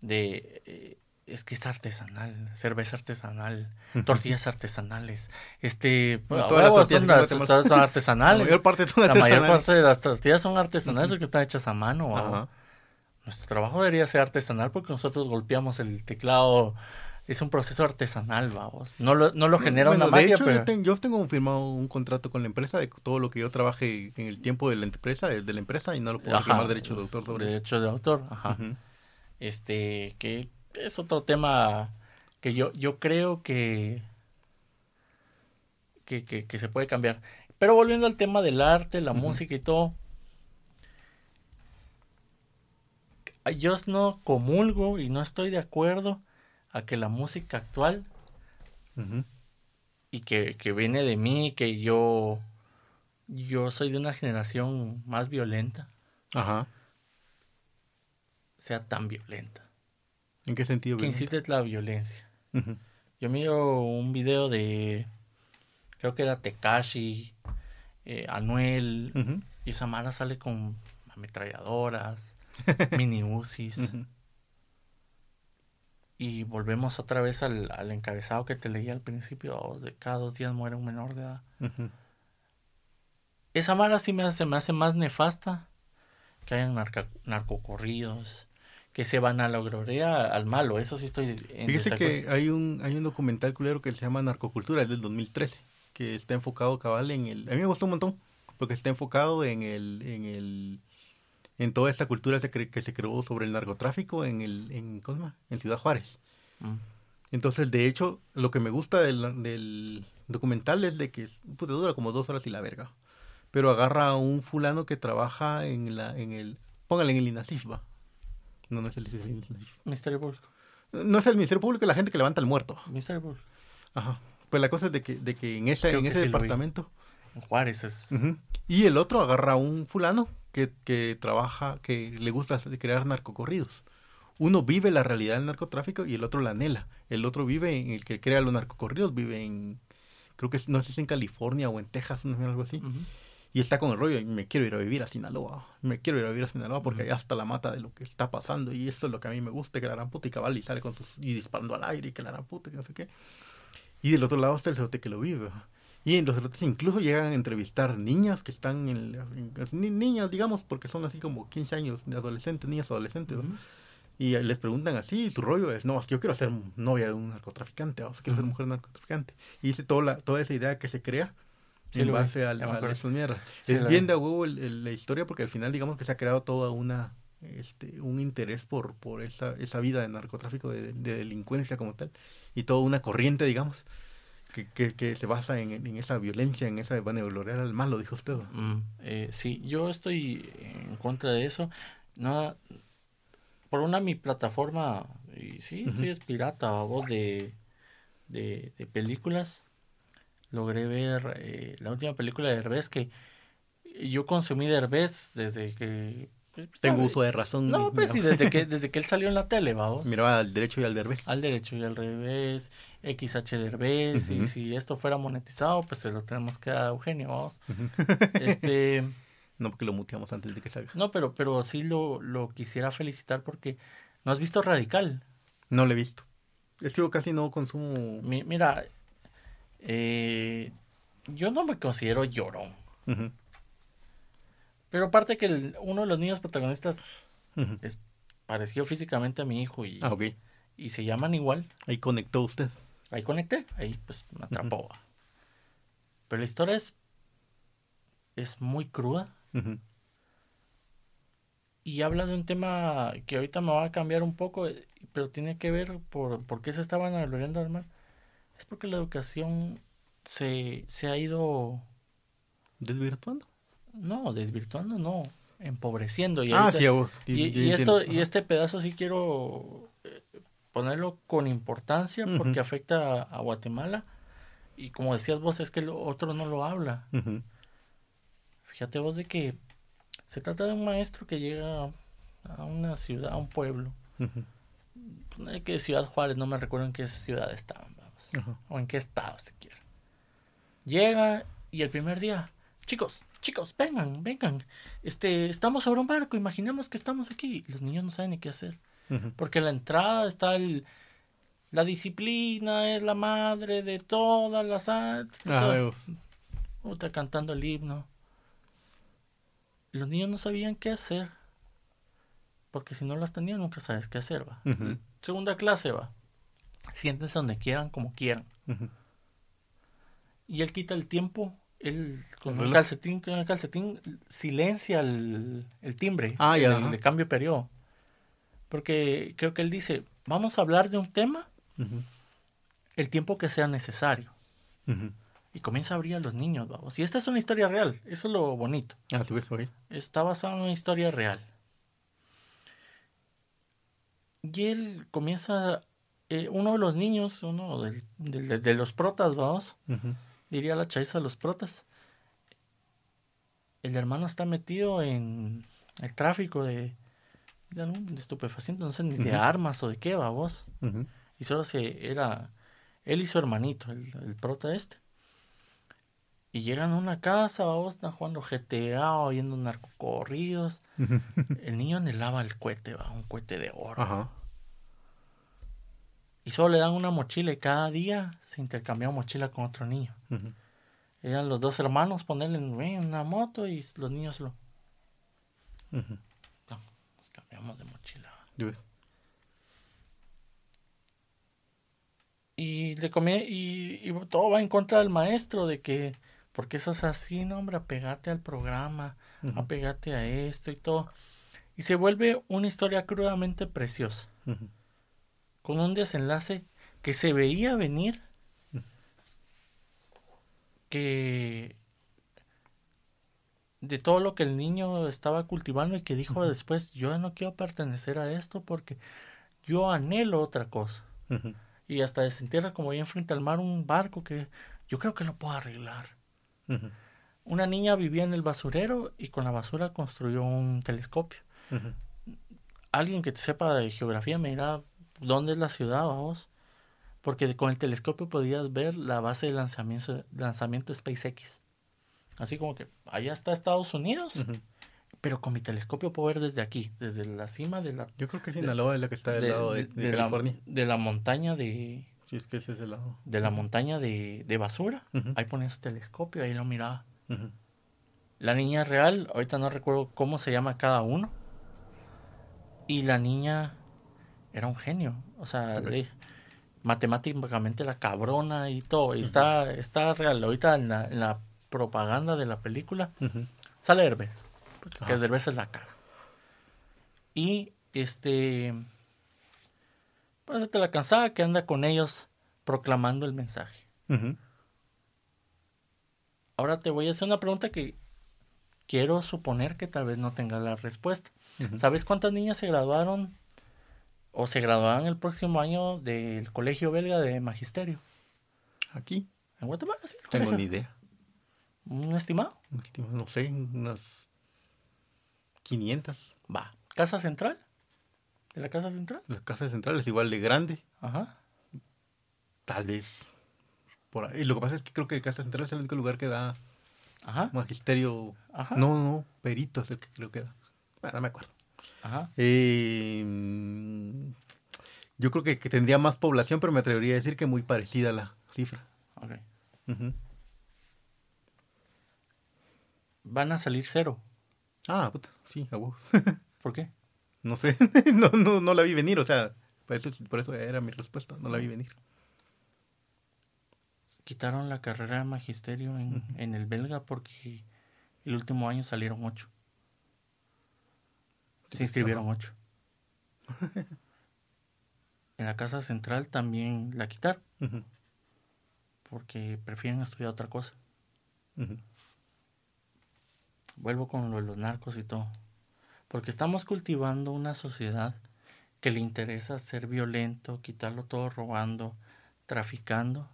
de. Es que es artesanal, cerveza artesanal, tortillas artesanales. Este. Bueno, todas las tortillas son, las- son La artesanales. mayor parte son La mayor parte de las tortillas son artesanales porque están hechas a mano. Ajá. Nuestro trabajo debería ser artesanal porque nosotros golpeamos el teclado. Es un proceso artesanal, vamos. No lo, no lo genera Bueno, una de magia, hecho, pero... yo, ten- yo tengo firmado un contrato con la empresa de todo lo que yo trabaje en el tiempo de la empresa, de la empresa, y no lo puedo Ajá, reclamar derechos de autor sobre eso. Derechos de autor, ajá. Este, que es otro tema que yo, yo creo que, que, que, que se puede cambiar. Pero volviendo al tema del arte, la música y todo. Yo no comulgo y no estoy de acuerdo a que la música actual y que, que viene de mí, que yo, yo soy de una generación más violenta, Ajá. sea tan violenta. ¿En qué sentido? Que incite la violencia. Yo miro un video de, creo que era Tekashi, eh, Anuel, Ujú. y esa mara sale con ametralladoras, mini Uzis. Ujú. Y volvemos otra vez al, al encabezado que te leí al principio, oh, de cada dos días muere un menor de edad. Esa mara sí me hace, me hace más nefasta que hayan narca- narcocorridos, que se van a la gloria al malo. Eso sí estoy en Fíjese que hay un, hay un documental culero que se llama Narcocultura, es del 2013, que está enfocado cabal en el... A mí me gustó un montón, porque está enfocado en el... En el en toda esta cultura que se creó sobre el narcotráfico en el en, ¿cómo se llama? en Ciudad Juárez. Mm. Entonces, de hecho, lo que me gusta del, del documental es de que puta, dura como dos horas y la verga. Pero agarra a un fulano que trabaja en la en el póngale en el INASIF, va. No, no es el. Ministerio Público. No es el Ministerio Público, la gente que levanta el muerto. Ministerio Público. Ajá. Pues la cosa es de que, de que en, esa, Creo en que ese departamento. En Juárez es... Y el otro agarra a un fulano que, que trabaja, que le gusta crear narcocorridos. Uno vive la realidad del narcotráfico y el otro la anhela. El otro vive en el que crea los narcocorridos, vive en, creo que no sé si es en California o en Texas, no algo así. Ujú. Y está con el rollo, y me quiero ir a vivir a Sinaloa. Me quiero ir a vivir a Sinaloa porque allá está la mata de lo que está pasando. Y eso es lo que a mí me gusta, que la gran puta y cabal y sale con sus, y disparando al aire y que la gran puta y no sé qué. Y del otro lado está el cerote que lo vive. Y en los cerotes incluso llegan a entrevistar niñas que están en, la- en- ni- niñas, digamos, porque son así como 15 años de adolescentes, niñas adolescentes. ¿no? Ujú. Y les preguntan así, y su rollo es, no, es que yo quiero ser novia de un narcotraficante, o sea, quiero ser Ujú. mujer de un narcotraficante. Y dice toda, la, toda esa idea que se crea Sí, en base a, esas mierdas. Sí, es bien de a huevo la historia porque al final digamos que se ha creado toda una este, un interés por, por esa, esa vida de narcotráfico, de, de delincuencia como tal, y toda una corriente, digamos, que, que, que se basa en, en esa violencia, en esa vanagloria al mal, lo dijo usted. Mm, eh, sí, yo estoy en contra de eso. No, por una mi plataforma, y sí, Ujú. sí es pirata, voz de, de, de películas. Logré ver eh, la última película de Herbés que yo consumí de Herbés desde que... pues, Tengo uso de razón. No, pues sí, desde que, desde que él salió en la tele, vamos. Miraba al derecho y al derbez. Al derecho y al revés, XH Derbez, y Ujú. si esto fuera monetizado, pues se lo tenemos que dar a Eugenio, vamos. Este... No, porque lo muteamos antes de que salga. No, pero, pero sí lo, lo quisiera felicitar porque no has visto Radical. No lo he visto. Es que yo casi no consumo. Mi- mira, eh, yo no me considero llorón. Pero aparte que el- uno de los niños protagonistas ujú. es parecido físicamente a mi hijo y, Ah, y se llaman igual. Ahí conectó usted. Ahí conecté, ahí pues me atrapó. Pero la historia es, es muy cruda y habla de un tema que ahorita me va a cambiar un poco, eh, pero tiene que ver por, por qué se estaban al mar. Es porque la educación se, se ha ido, ¿Desvirtuando? no, desvirtuando, no, empobreciendo. Y ah, ahorita- sí, a vos. y, esto, y este pedazo sí quiero eh, ponerlo con importancia porque afecta a, a Guatemala. Y como decías vos, es que el otro no lo habla. Fíjate vos de que se trata de un maestro que llega a una ciudad, a un pueblo. ujú, Ponele que Ciudad Juárez, no me recuerdo en qué ciudad estaban, vamos. Ajá. O en qué estado siquiera. Llega y el primer día, chicos, chicos, vengan, vengan. Este, estamos sobre un barco, imaginemos que estamos aquí. Los niños no saben ni qué hacer. Ujú. Porque en la entrada está el, la disciplina, es la madre de todas las artes. Ah. Otra cantando el himno. Los niños no sabían qué hacer. Porque si no las tenían, nunca sabes qué hacer, va. Segunda clase, va. Siéntense donde quieran, como quieran. Y él quita el tiempo. Él con El calcetín, con el calcetín silencia el, el timbre. Ah, ya, el ajá. de cambio de periodo. Porque creo que él dice, vamos a hablar de un tema el tiempo que sea necesario. Y comienza a abrir a los niños, vamos. Y esta es una historia real. Eso es lo bonito. Ah, ves, ok. Está basado en una historia real. Y él comienza, eh, uno de los niños, uno del- del- de, los protas, vamos, diría la chaiza de los protas. El hermano está metido en el tráfico de, de algún de estupefaciente, no sé ni de armas o de qué, vamos. ujú. Y solo se era él y su hermanito, el, el prota este. Y llegan a una casa, vamos, están jugando GTA, oyendo narcocorridos. El niño anhelaba el cohete, va, un cohete de oro. Ajá. Y solo le dan una mochila y cada día se intercambiaba mochila con otro niño. Eran los dos hermanos ponerle una moto y los niños lo... No, nos cambiamos de mochila. Y le comí, y, y todo va en contra del maestro de que, porque eso es así, no, hombre, apegate al programa, Ujú. apegate a esto y todo. Y se vuelve una historia crudamente preciosa. Con un desenlace que se veía venir, que de todo lo que el niño estaba cultivando y que dijo después, yo no quiero pertenecer a esto porque yo anhelo otra cosa. Y hasta desentierra como ahí enfrente al mar un barco que yo creo que lo puedo arreglar. Una niña vivía en el basurero y con la basura construyó un telescopio. Alguien que te sepa de geografía me dirá dónde es la ciudad, vamos. Porque con el telescopio podías ver la base de lanzamiento, lanzamiento SpaceX. Así como que allá está Estados Unidos, pero con mi telescopio puedo ver desde aquí, desde la cima de la, Yo creo que Sinaloa es la que está del de, lado de, de- de de la, California. de la montaña de, Sí, es que ese es el lado. de la montaña de, de basura. Ahí ponía su telescopio, ahí lo miraba. La niña real, ahorita no recuerdo cómo se llama cada uno. Y la niña era un genio. O sea, le- matemáticamente la cabrona y todo. Y está, está real. Ahorita en la, en la propaganda de la película sale Derbez. Que Ajá. Derbez es la cara. Y este. Pues te la cansada que anda con ellos proclamando el mensaje. Ahora te voy a hacer una pregunta que quiero suponer que tal vez no tenga la respuesta. ¿Sabes cuántas niñas se graduaron o se graduarán el próximo año del colegio belga de magisterio? Aquí. En Guatemala, sí. Tengo colegio. ni idea. ¿Un estimado? No sé, unas 500. Va. ¿Casa central? ¿De la casa central? La casa central es igual de grande. Ajá. Tal vez. Por ahí. Lo que pasa es que creo que Casa Central es el único lugar que da Ajá. magisterio. Ajá. No, no, perito es el que creo que da. Bueno, no me acuerdo. Ajá. Eh, yo creo que, que tendría más población, pero me atrevería a decir que muy parecida a la cifra. Ok. Ujú. Van a salir cero. Ah, puta, sí, a huevos. ¿Por qué? no sé, no, no, no la vi venir, o sea, por eso, por eso era mi respuesta, no la vi venir. Quitaron la carrera de magisterio en, en el belga porque el último año salieron ocho. Se inscribieron ocho. En la casa central también la quitaron porque prefieren estudiar otra cosa. Vuelvo con lo de los narcos y todo. Porque estamos cultivando una sociedad que le interesa ser violento, quitarlo todo robando, traficando.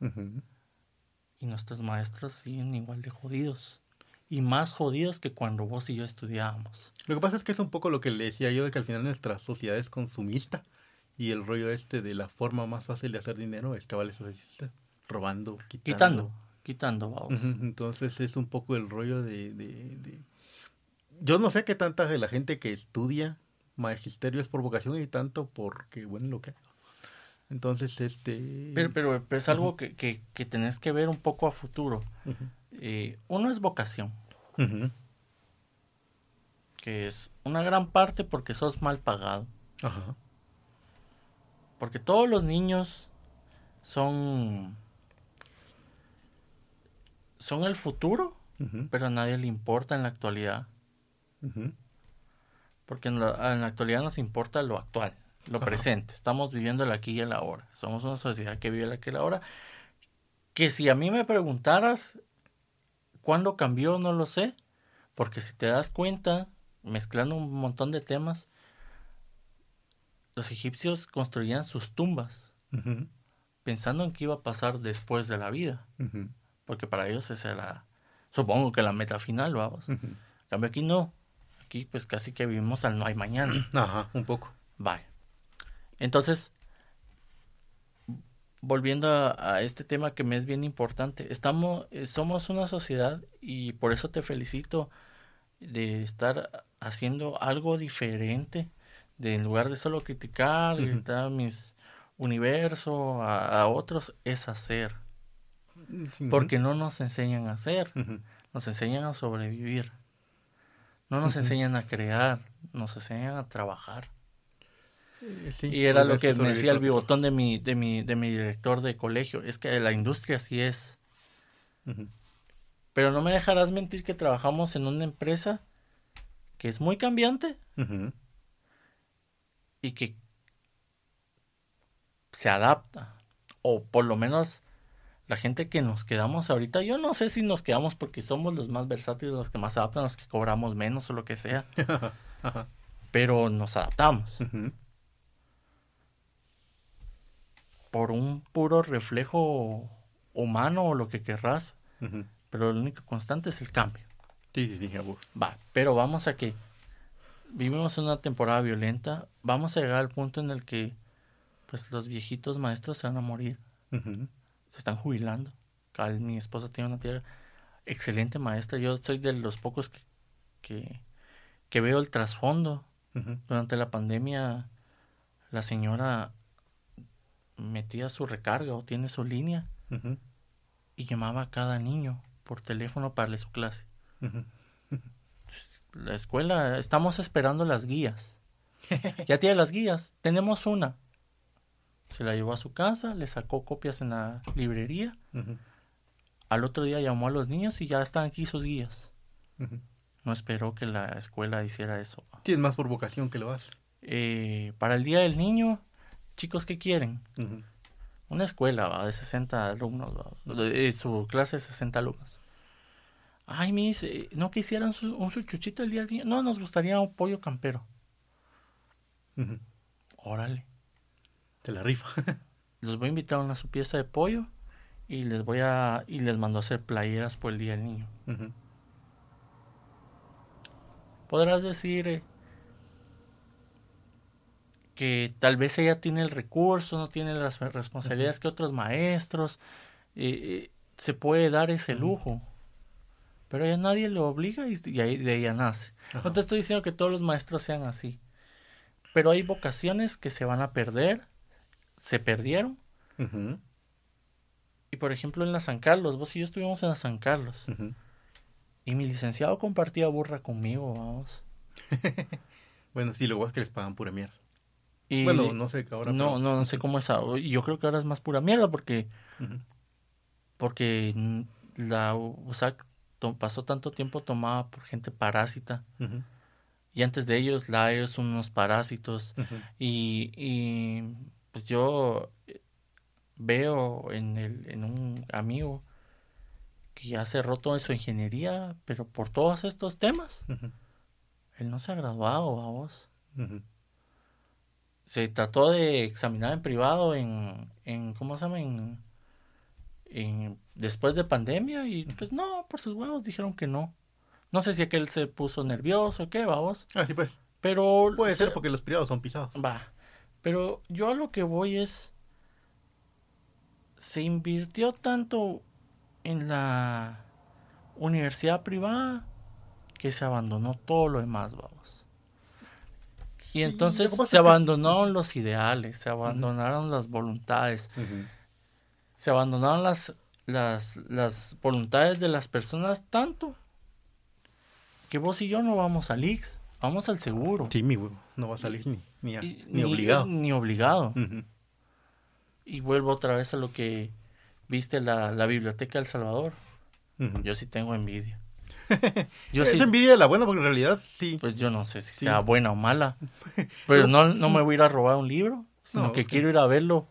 Y nuestros maestros siguen igual de jodidos. Y más jodidos que cuando vos y yo estudiábamos. Lo que pasa es que es un poco lo que le decía yo de que al final nuestra sociedad es consumista y el rollo este de la forma más fácil de hacer dinero es cabal eso de- robando, quitando. Quitando, quitando, vamos. Entonces es un poco el rollo de, de- de- Yo no sé qué tanta de la gente que estudia magisterio es por vocación y tanto porque, bueno, lo que. Entonces, este... Pero, pero, pero es algo que, que, que tenés que ver un poco a futuro. Eh, uno es vocación, que es una gran parte porque sos mal pagado. Ajá. Porque todos los niños son. son el futuro, pero a nadie le importa en la actualidad. Porque en la, en la actualidad nos importa lo actual, lo Ajá. presente. Estamos viviendo el aquí y el ahora. Somos una sociedad que vive el aquí y el ahora. Que si a mí me preguntaras cuándo cambió, no lo sé. Porque si te das cuenta, mezclando un montón de temas, los egipcios construían sus tumbas pensando en qué iba a pasar después de la vida. Porque para ellos esa era, supongo que la meta final, vamos. En cambio aquí no. Aquí pues casi que vivimos al no hay mañana. Ajá, un poco. Vale. Entonces, volviendo a, a este tema que me es bien importante, estamos, eh, somos una sociedad y por eso te felicito de estar haciendo algo diferente, de en lugar de solo criticar, Ujú. gritar mis universo a, a otros, es hacer. Porque no nos enseñan a hacer, nos enseñan a sobrevivir. No nos enseñan a crear, nos enseñan a trabajar. Eh, sí, Y era lo que me decía el bigotón de mi, de mi, de mi director de colegio, es que la industria sí es. Pero no me dejarás mentir que trabajamos en una empresa que es muy cambiante y que se adapta. O por lo menos la gente que nos quedamos ahorita, yo no sé si nos quedamos porque somos los más versátiles, los que más adaptan, los que cobramos menos o lo que sea, pero nos adaptamos por un puro reflejo humano o lo que querrás, pero lo único constante es el cambio. Sí, sí, sí, a vos. Va, pero vamos a que vivimos una temporada violenta, vamos a llegar al punto en el que pues los viejitos maestros se van a morir, se están jubilando. Cal, mi esposa tiene una tía excelente maestra, yo soy de los pocos que, que, que veo el trasfondo. Durante la pandemia la señora metía su recarga o tiene su línea y llamaba a cada niño por teléfono para darle su clase. La escuela, estamos esperando las guías. Ya tiene las guías, tenemos una. Se la llevó a su casa, le sacó copias en la librería. Al otro día llamó a los niños y ya están aquí sus guías. No esperó que la escuela hiciera eso. Es más por vocación que lo hace. Eh, para el Día del Niño, chicos, ¿qué quieren? Una escuela ¿va? de 60 alumnos, su clase de 60 alumnos. Ay, mis, eh, ¿no quisieran su- un suchuchito el día del niño? No, nos gustaría un pollo campero. Órale. Te la rifa. Les voy a invitar a una su pieza de pollo y les voy a y les mando a hacer playeras por el día del niño. Podrás decir eh, que tal vez ella tiene el recurso, no tiene las responsabilidades que otros maestros, eh, eh, se puede dar ese lujo. Pero ella nadie le obliga y, y ahí de ella nace. No te estoy diciendo que todos los maestros sean así. Pero hay vocaciones que se van a perder, se perdieron. Y por ejemplo en la San Carlos, vos y yo estuvimos en la San Carlos. Y mi licenciado compartía burra conmigo, vamos. Bueno, sí, lo bueno es que les pagan pura mierda. Y bueno, no sé, ahora. no, pero- no, no sé cómo es ahora. Y Yo creo que ahora es más pura mierda porque, porque la USAC pasó tanto tiempo tomada por gente parásita. Y antes de ellos, la son unos parásitos. Y, y pues yo eh, veo en, el, en un amigo que ya cerró toda su ingeniería, pero por todos estos temas, él no se ha graduado, vamos. Se trató de examinar en privado en, en ¿cómo se llama? En, en- después de pandemia y pues no, por sus huevos dijeron que no. No sé si aquel se puso nervioso o qué, vamos. Ah, sí, pues. Pero... Puede se- ser porque los privados son pisados. Va. Pero yo a lo que voy es. Se invirtió tanto en la universidad privada que se abandonó todo lo demás, vamos. Y entonces se abandonaron los ideales, se abandonaron las voluntades, se abandonaron las, las, las voluntades de las personas tanto que vos y yo no vamos al IX, vamos al seguro. Sí, mi huevo. No va a salir ni, ni, a- Y- ni obligado. Ni obligado. Y vuelvo otra vez a lo que viste la, la biblioteca del Salvador. Yo sí tengo envidia. Yo es sí, envidia de la buena porque en realidad sí. pues yo no sé si Sí. sea buena o mala. Pero no, no me voy a ir a robar un libro, sino No, que quiero ir a verlo.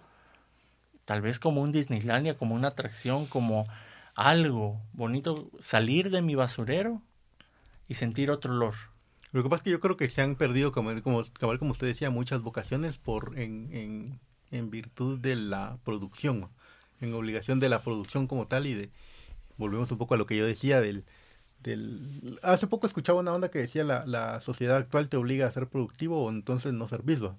Tal vez como un Disneylandia, como una atracción, como algo bonito. Salir de mi basurero y sentir otro olor. Lo que pasa es que yo creo que se han perdido, como, como, como usted decía, muchas vocaciones por en, en, en virtud de la producción, en obligación de la producción como tal y de volvemos un poco a lo que yo decía del, del hace poco escuchaba una onda que decía la, la sociedad actual te obliga a ser productivo o entonces no servirlo.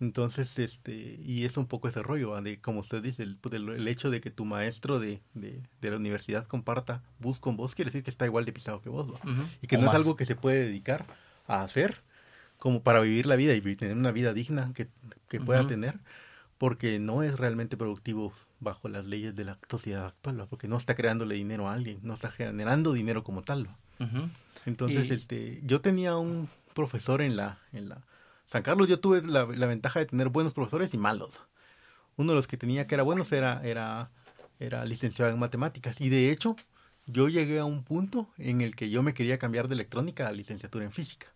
Entonces, este, y es un poco ese rollo, de como usted dice, el, pues, el- el hecho de que tu maestro de, de, de la universidad comparta bus con vos, quiere decir que está igual de pisado que vos, ¿va? y que O no es algo que se puede dedicar a hacer como para vivir la vida y tener una vida digna que, que pueda tener, porque no es realmente productivo bajo las leyes de la sociedad actual, ¿va? porque no está creándole dinero a alguien, no está generando dinero como tal. Entonces, Y- este, yo tenía un profesor en la, en la San Carlos, yo tuve la, la ventaja de tener buenos profesores y malos. Uno de los que tenía que era buenos era, era, era licenciado en matemáticas. Y de hecho, yo llegué a un punto en el que yo me quería cambiar de electrónica a licenciatura en física.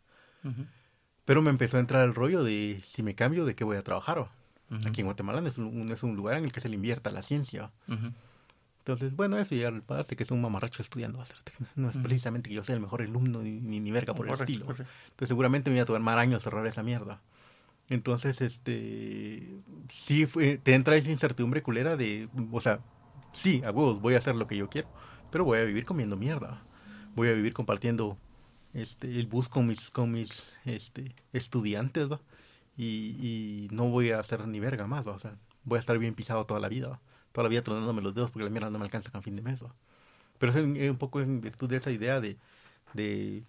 Pero me empezó a entrar el rollo de si me cambio, ¿de qué voy a trabajar? va? Ujú. Aquí en Guatemala no es un, no es un lugar en el que se le invierta la ciencia. va. Ujú. Entonces, bueno, eso ya el parte que es un mamarracho estudiando. No es precisamente que yo sea el mejor alumno ni, ni, ni verga por el Correcto, estilo. correcto. Entonces seguramente me iba a tomar años cerrar esa mierda. Entonces, este, sí, fue- te entra esa incertidumbre culera de, o sea, sí, a huevos, voy a hacer lo que yo quiero, pero voy a vivir comiendo mierda. Voy a vivir compartiendo este, el bus con mis, con mis este, estudiantes, ¿va? Y, y no voy a hacer ni verga más. O sea, voy a estar bien pisado toda la vida, ¿va? Toda la vida tronándome los dedos porque la mierda no me alcanza a fin de mes, ¿va? Pero es es un poco en virtud de esa idea de, de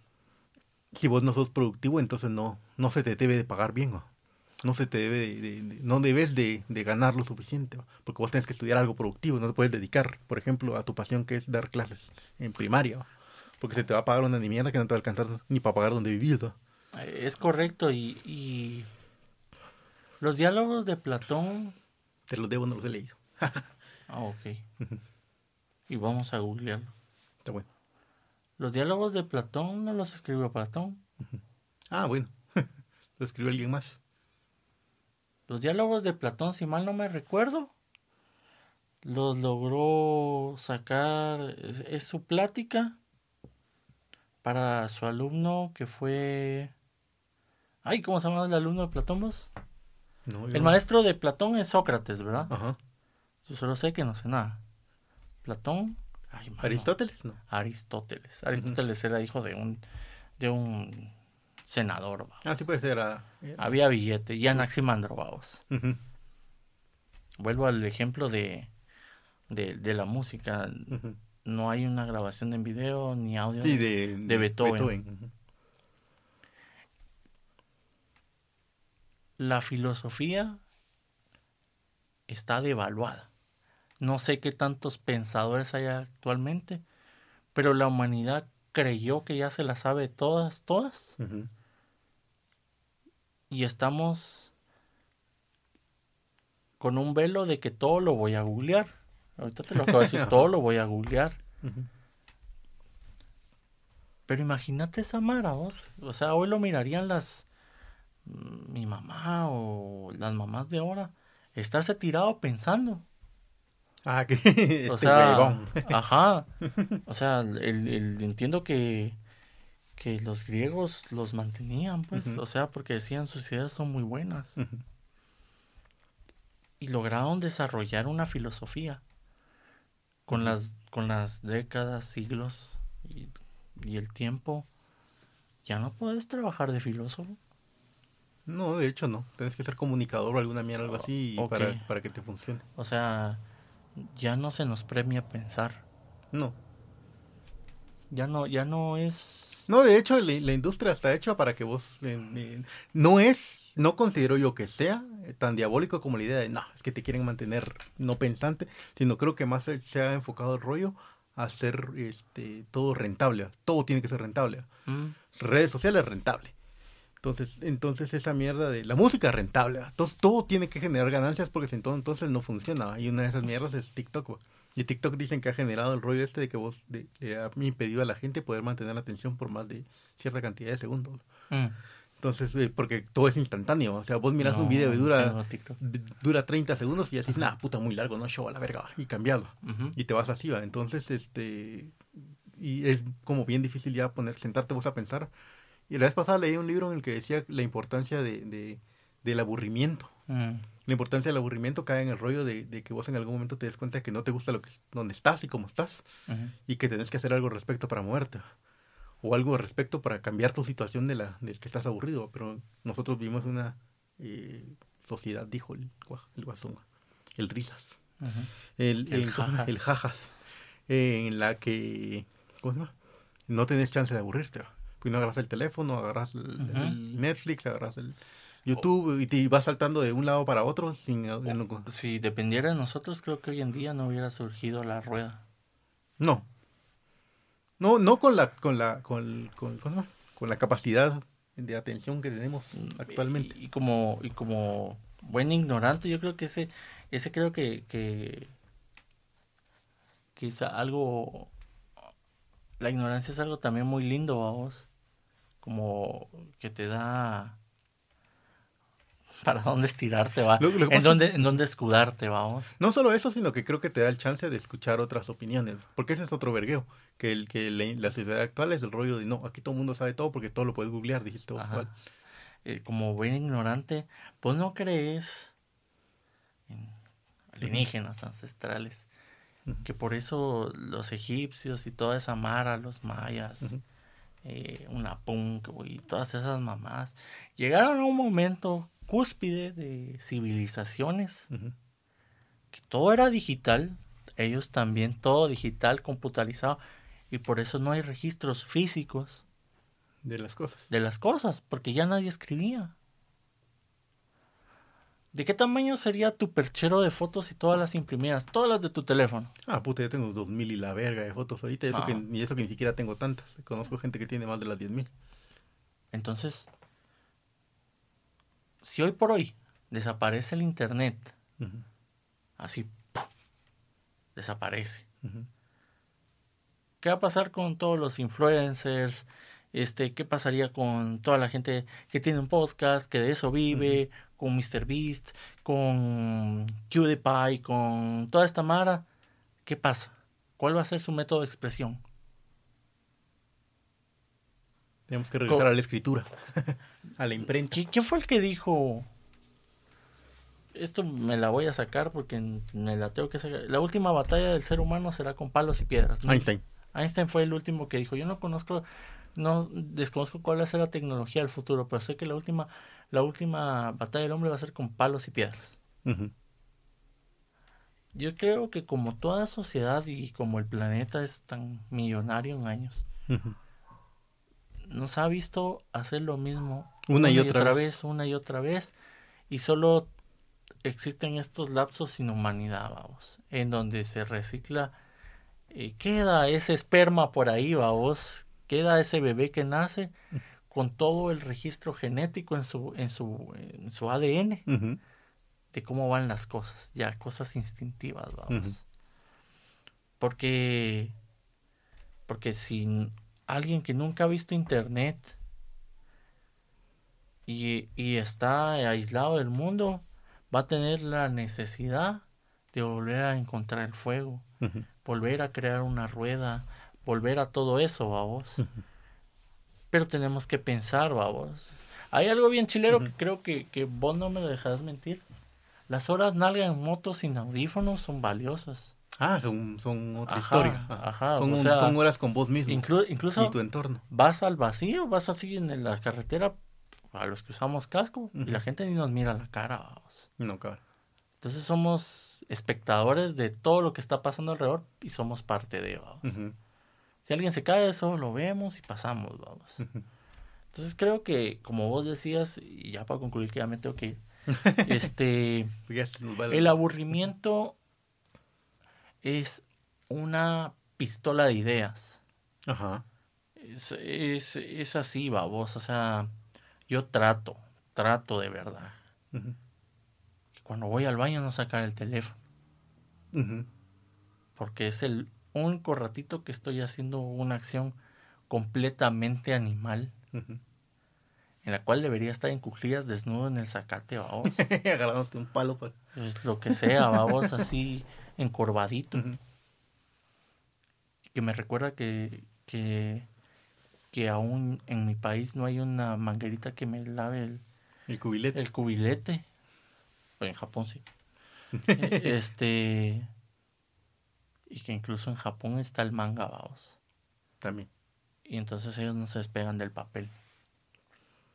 si vos no sos productivo, entonces no, no se te debe de pagar bien. no se te debe de, no debes de, ganar lo suficiente, porque vos tenés que estudiar algo productivo, no te puedes dedicar, por ejemplo, a tu pasión que es dar clases en primaria, porque se te va a pagar una ni mierda que no te va a alcanzar ni para pagar donde vivís. Eh, Es correcto y, y los diálogos de Platón... Te los debo, no los he leído. Ah, ok. Y vamos a googlearlo. Está bueno. Los diálogos de Platón no los escribió Platón. Ah, bueno. lo escribió alguien más. Los diálogos de Platón, si mal no me recuerdo, los logró sacar, es, es su plática para su alumno que fue... Ay, ¿cómo se llama el alumno de Platón vos? No, El no. maestro de Platón es Sócrates, ¿verdad? Ajá. Yo solo sé que no sé nada. Platón... Ay. Aristóteles, no. Aristóteles. Aristóteles era hijo de un, de un senador. Ah, sí puede ser. Había billete. Y Anaximandro, vamos. Vuelvo al ejemplo de, de, de la música. No hay una grabación en video ni audio. Sí, de, de Beethoven. La filosofía está devaluada. No sé qué tantos pensadores hay actualmente, pero la humanidad creyó que ya se la sabe todas, todas. Y estamos con un velo de que todo lo voy a googlear. Ahorita te lo acabo de decir, todo lo voy a googlear. Pero imagínate esa Mara, vos. O sea, hoy lo mirarían las. Mi mamá o las mamás de ahora. Estarse tirado pensando. Ah, que O sea, ajá. O sea, el, el- entiendo que, que los griegos los mantenían, pues. O sea, porque decían sus ideas son muy buenas. Y lograron desarrollar una filosofía con las con las décadas, siglos y, y el tiempo. Ya no puedes trabajar de filósofo. No, de hecho no. Tienes que ser comunicador o alguna mierda, algo así, para, para que te funcione. O sea, ya no se nos premia pensar. No. Ya no, ya no es. No, de hecho, la, la industria está hecha para que vos... eh, eh, no es, no considero yo que sea tan diabólico como la idea de, no, es que te quieren mantener no pensante, sino creo que más se, se ha enfocado el rollo a hacer este, todo rentable. Todo tiene que ser rentable. Mm, Redes sociales rentable. Entonces, entonces esa mierda de la música es rentable. ¿va? Entonces todo tiene que generar ganancias porque si entonces no funciona. ¿va? Y una de esas mierdas es TikTok. ¿va? Y TikTok dicen que ha generado el rollo este de que vos de- le ha impedido a la gente poder mantener la atención por más de cierta cantidad de segundos. mm. Entonces, eh, porque todo es instantáneo. O sea, vos miras un video y dura, dura 30 segundos y decís, nah, puta, muy largo, no show a la verga. va", Y cambiarlo. Ujú. Y te vas así, va. Entonces, este. Y es como bien difícil ya poner, sentarte vos a pensar. Y la vez pasada leí un libro en el que decía la importancia de, de- del aburrimiento. Mm, La importancia del aburrimiento cae en el rollo de, de que vos en algún momento te des cuenta que no te gusta lo que donde estás y cómo estás. Y que tenés que hacer algo al respecto para moverte. O algo al respecto para cambiar tu situación de la del que estás aburrido. Pero nosotros vivimos una eh, sociedad, dijo el, el guasón, el risas el, El jajas. el jajas, eh, en la que ¿cómo se llama? no tenés chance de aburrirte. ¿va? Pues no agarras el teléfono, agarras el, Netflix, agarras el YouTube y te vas saltando de un lado para otro sin Si dependiera de nosotros, creo que hoy en día no hubiera surgido la rueda. no. No, no con la con la con, con, con la capacidad de atención que tenemos actualmente. Y, y como, y como buen ignorante, yo creo que ese, ese creo que, que quizá algo, la ignorancia es algo también muy lindo, vamos, como que te da para dónde estirarte, va, Lo- lo que en dónde, en dónde escudarte, vamos. No solo eso, sino que creo que te da el chance de escuchar otras opiniones. Porque ese es otro vergueo. Que, el, que la, sociedad actual es el rollo de no, aquí todo el mundo sabe todo porque todo lo puedes googlear, dijiste vos. Eh, como buen ignorante, pues no crees en alienígenas ancestrales. Que por eso los egipcios y toda esa mara, los mayas. Eh, una punk y todas esas mamás, llegaron a un momento cúspide de civilizaciones, que todo era digital, ellos también todo digital, computarizado, y por eso no hay registros físicos De las cosas. de las cosas, porque ya nadie escribía. ¿De qué tamaño sería tu perchero de fotos si todas las imprimieras? Todas las de tu teléfono. Ah, puta, yo tengo 2000 y la verga de fotos ahorita. Eso Ah. que, y eso que ni siquiera tengo tantas. Conozco gente que tiene más de las 10000. Entonces, si hoy por hoy desaparece el internet, así, ¡pum! desaparece. ¿Qué va a pasar con todos los influencers? Este, ¿qué pasaría con toda la gente que tiene un podcast, que de eso vive, con MrBeast, con PewDiePie, con toda esta mara? ¿Qué pasa? ¿Cuál va a ser su método de expresión? Tenemos que regresar Co- a la escritura. a la imprenta. ¿Qui- ¿Quién fue el que dijo? Esto me la voy a sacar porque me la tengo que sacar. La última batalla del ser humano será con palos y piedras. ¿no? Einstein. Einstein fue el último que dijo, yo no conozco, no desconozco cuál va a ser la tecnología del futuro, pero sé que la última, la última batalla del hombre va a ser con palos y piedras. Yo creo que como toda sociedad y como el planeta es tan millonario en años, nos ha visto hacer lo mismo Una y otra vez. una y otra vez, y solo existen estos lapsos sin humanidad, vamos, en donde se recicla, eh, queda ese esperma por ahí, vamos, queda ese bebé que nace con todo el registro genético en su, en su, en su ADN de cómo van las cosas, ya cosas instintivas, vamos. Porque porque si alguien que nunca ha visto internet y, y está aislado del mundo va a tener la necesidad de volver a encontrar el fuego, volver a crear una rueda, volver a todo eso, vamos. Pero tenemos que pensar, vamos. Hay algo bien chilero que creo que, que vos no me dejarás mentir. Las horas nalga en moto sin audífonos son valiosas. Ah, son, son otra Ajá, historia. ajá, son, un- sea, son horas con vos mismo Inclu- incluso y tu entorno. vas al vacío, vas así en la carretera a los que usamos casco y Ujú. la gente ni nos mira la cara. vamos. No, cabrón. Entonces somos espectadores de todo lo que está pasando alrededor y somos parte de. vamos. Ujú, Si alguien se cae, eso lo vemos y pasamos. vamos. Entonces creo que, como vos decías, y ya para concluir que ya me tengo que ir, este, Pues el aburrimiento es una pistola de ideas. Ajá. Es, es, es así, babos. O sea, yo trato, trato de verdad. Que Cuando voy al baño no sacar el teléfono. ujú. Porque es el único ratito que estoy haciendo una acción completamente animal. En la cual debería estar en cuclillas desnudo en el zacate, babos. Agarrándote un palo para... Pues lo que sea, babos, así encorvadito. Que me recuerda que, que, que aún en mi país no hay una manguerita que me lave el, El cubilete. el cubilete. En Japón sí. Eh, este. Y que incluso en Japón está el manga, vamos. También. Y entonces ellos no se despegan del papel.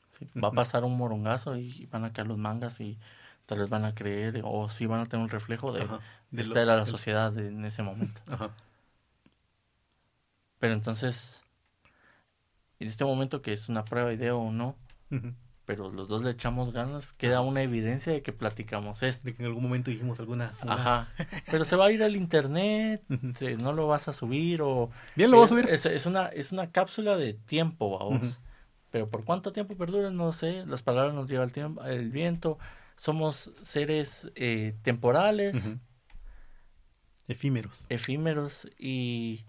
Sí, va a pasar un morongazo y van a caer los mangas y tal vez van a creer o sí van a tener un reflejo de, Ajá. de esta lo- era la sociedad de- en ese momento. Ajá. Pero entonces, en este momento que es una prueba de idea o no, Ujú. Pero los dos le echamos ganas, queda una evidencia de que platicamos esto. De que en algún momento dijimos alguna... alguna- Ajá. Pero se va a ir al internet, se- no lo vas a subir o... Bien, lo voy a subir. Es, es una, es una cápsula de tiempo, vamos. Pero por cuánto tiempo perdura, no sé. Las palabras nos lleva el, tiempo, el viento. Somos seres eh, temporales. Efímeros. efímeros y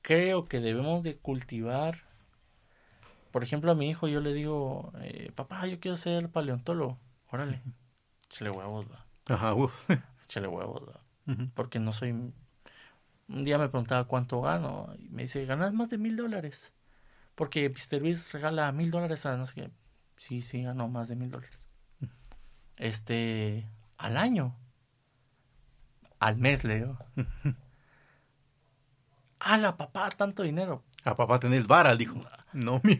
creo que debemos de cultivar. Por ejemplo, a mi hijo yo le digo, eh, papá, yo quiero ser paleontólogo. Órale, échale huevos, va. Ajá, vos. Échale huevos, va. Porque no soy... Un día me preguntaba cuánto gano y me dice, ganas más de mil dólares. Porque Mr. Beast regala mil dólares a no sé qué. Sí, sí, ganó más de mil dólares. Este, al año. Al mes, le digo. ¡Hala, papá! Tanto dinero. A papá tenés vara, dijo. No, mío.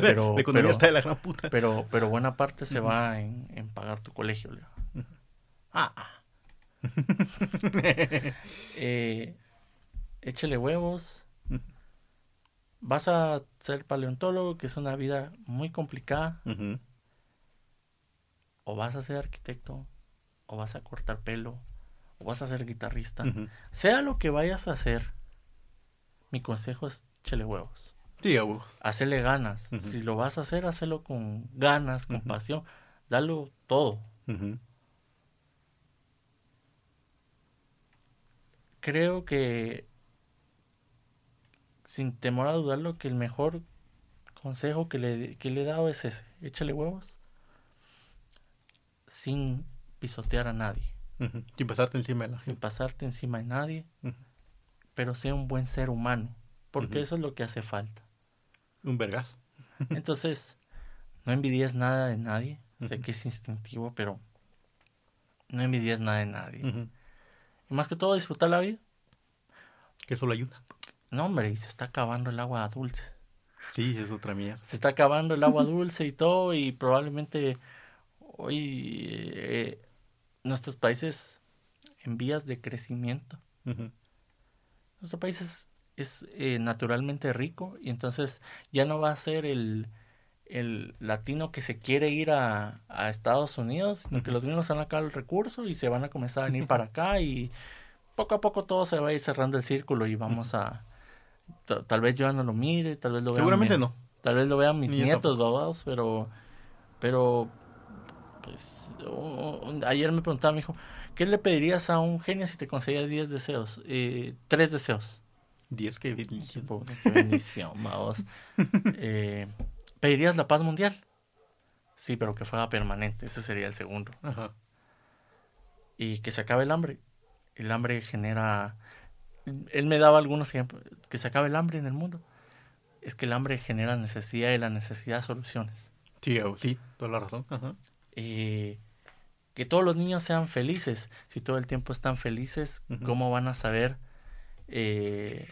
pero- La economía pero- está de la gran puta. Pero, pero buena parte se va en, en pagar tu colegio, le digo. Ah, ah. Eh, échale huevos. Vas a ser paleontólogo, que es una vida muy complicada, o vas a ser arquitecto, o vas a cortar pelo, o vas a ser guitarrista, sea lo que vayas a hacer, mi consejo es chele huevos. Sí, a huevos. Hacerle ganas. Si lo vas a hacer, hazlo con ganas, con pasión. Dalo todo. Creo que, sin temor a dudarlo, que el mejor consejo que le, que le he dado es ese. Échale huevos sin pisotear a nadie. Sin pasarte encima de la sin pasarte encima de nadie, pero sea un buen ser humano, porque eso es lo que hace falta. Un vergazo. Entonces, no envidies nada de nadie. Sé que es instintivo, pero no envidies nada de nadie. Y más que todo, disfrutar la vida. Que eso lo ayuda. No, hombre, y se está acabando el agua dulce. Sí, es otra mierda. Se está acabando el agua dulce y todo, y probablemente hoy eh, nuestros países en vías de crecimiento. Ujú. Nuestro país es, es, eh, naturalmente rico y entonces ya no va a ser el, el latino que se quiere ir a, a Estados Unidos, sino que los gringos van a sacar el recurso y se van a comenzar a venir para acá y poco a poco todo se va a ir cerrando el círculo y vamos a... ta- Tal vez yo ya no lo mire, tal vez lo vea Seguramente mi- no. Tal vez lo vean mis Ni nietos, babados, pero... Pero... Pues... ayer me preguntaba, me dijo, ¿qué le pedirías a un genio si te concedía 10 deseos? Eh, tres deseos. 10 que bendición. Qué bendición, vamos. Eh, ¿Pedirías la paz mundial? Sí, pero que fuera permanente, ese sería el segundo. Ajá. Y que se acabe el hambre. El hambre genera... Él me daba algunos ejemplos. Que se acabe el hambre en el mundo. Es que el hambre genera necesidad y la necesidad soluciones. Sí, a- sí, toda la razón. Ajá. Eh, que todos los niños sean felices. Si todo el tiempo están felices. ¿cómo van a saber? Eh,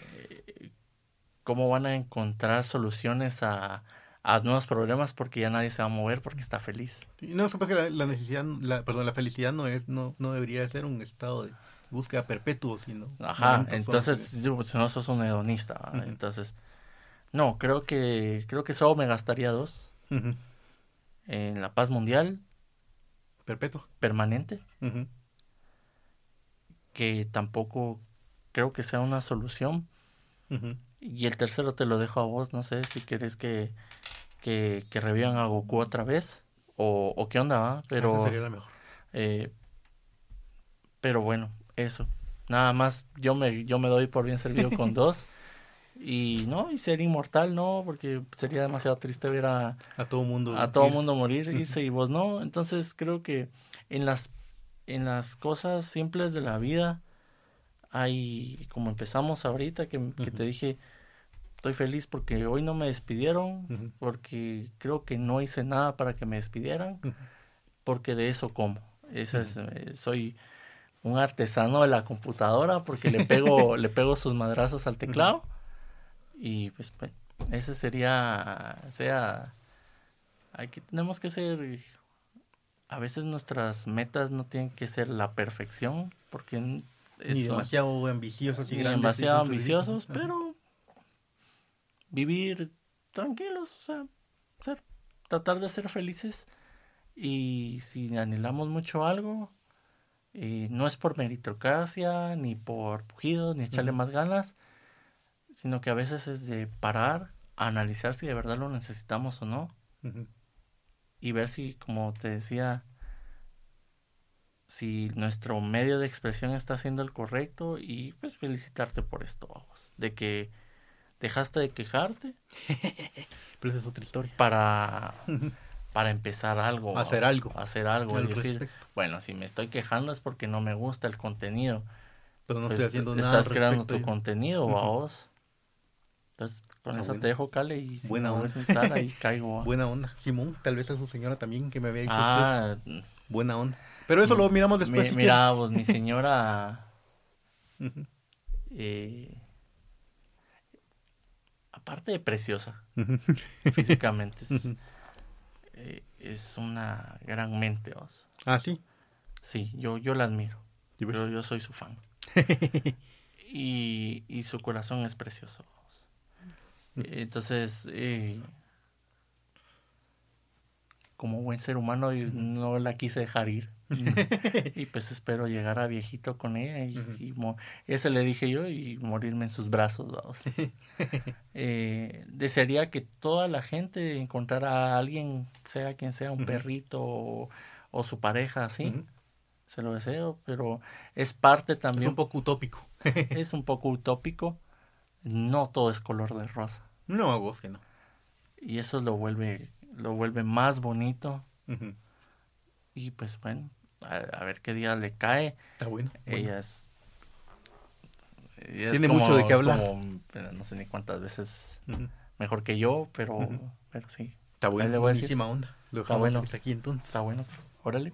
¿Cómo van a encontrar soluciones a, a nuevos problemas? Porque ya nadie se va a mover porque está feliz. Sí, No, supongo que la, la necesidad, la, perdón, la felicidad no es, no, no debería de ser un estado de búsqueda perpetuo, sino Ajá, entonces pues, no sos un hedonista. Entonces, no, creo que creo que solo me gastaría dos en la paz mundial Perpetuo. permanente, que tampoco creo que sea una solución. Y el tercero te lo dejo a vos, no sé si querés que, que, que revivan a Goku otra vez o, o qué onda, ¿va? Esa Pero, sería la mejor. eh, pero bueno, eso. Nada más yo me, yo me doy por bien servido con dos. Y no, y ser inmortal, no, porque sería demasiado triste ver a, A todo mundo. a todo ir- mundo morir, irse y vos no. Entonces creo que en las, en las cosas simples de la vida hay, como empezamos ahorita, que, que te dije, estoy feliz porque hoy no me despidieron, porque creo que no hice nada para que me despidieran, porque de eso como. Esa es, eh, soy un artesano de la computadora porque le pego, le pego sus madrazos al teclado. Y pues, pues, ese sería, sea, hay que, tenemos que ser, a veces nuestras metas no tienen que ser la perfección, porque Ni demasiado ambiciosos y ni grandes, demasiado ambiciosos, pero vivir tranquilos, o sea, ser, tratar de ser felices. Y si anhelamos mucho algo, eh, no es por meritocracia, ni por pujidos, ni echarle más ganas, sino que a veces es de parar, analizar si de verdad lo necesitamos o no. Y ver si, como te decía, si nuestro medio de expresión está siendo el correcto y pues felicitarte por esto, vamos, de que dejaste de quejarte Pero esa es otra historia. para, para empezar algo. Hacer algo Hacer algo al decir, respecto. bueno, si me estoy quejando es porque no me gusta el contenido. Pero no Pues, estoy haciendo estás nada. al creando tu contenido, vamos. Entonces, con Ah, bueno. te dejo, Cale, y si Buena me onda. invitar, ahí caigo. ¿va? Buena onda. Simón, tal vez a su señora también que me había dicho usted. ah, Buena onda. Pero eso lo miramos después. mi- mira, pues mi señora, eh, aparte de preciosa físicamente, es, eh, es una gran mente. vos. Ah, sí. Sí, yo, yo la admiro. Pues. Yo, yo soy su fan. y, y su corazón es precioso. Mm. Entonces, eh, como buen ser humano y no la quise dejar ir. y pues espero llegar a viejito con ella y, y mo- ese le dije yo y morirme en sus brazos vamos. Eh, desearía que toda la gente encontrara a alguien sea quien sea un perrito o, o su pareja así se lo deseo pero es parte Es también un poco utópico. es un poco utópico no todo es color de rosa No, vos que no. y eso lo vuelve lo vuelve más bonito y pues bueno a, a ver qué día le cae Está bueno. bueno. ella es ella es Tiene mucho de qué hablar. como, no sé ni cuántas veces mejor que yo pero pero sí Está bueno. Buenísima onda. Lo Está dejamos bueno. hasta aquí entonces. está bueno órale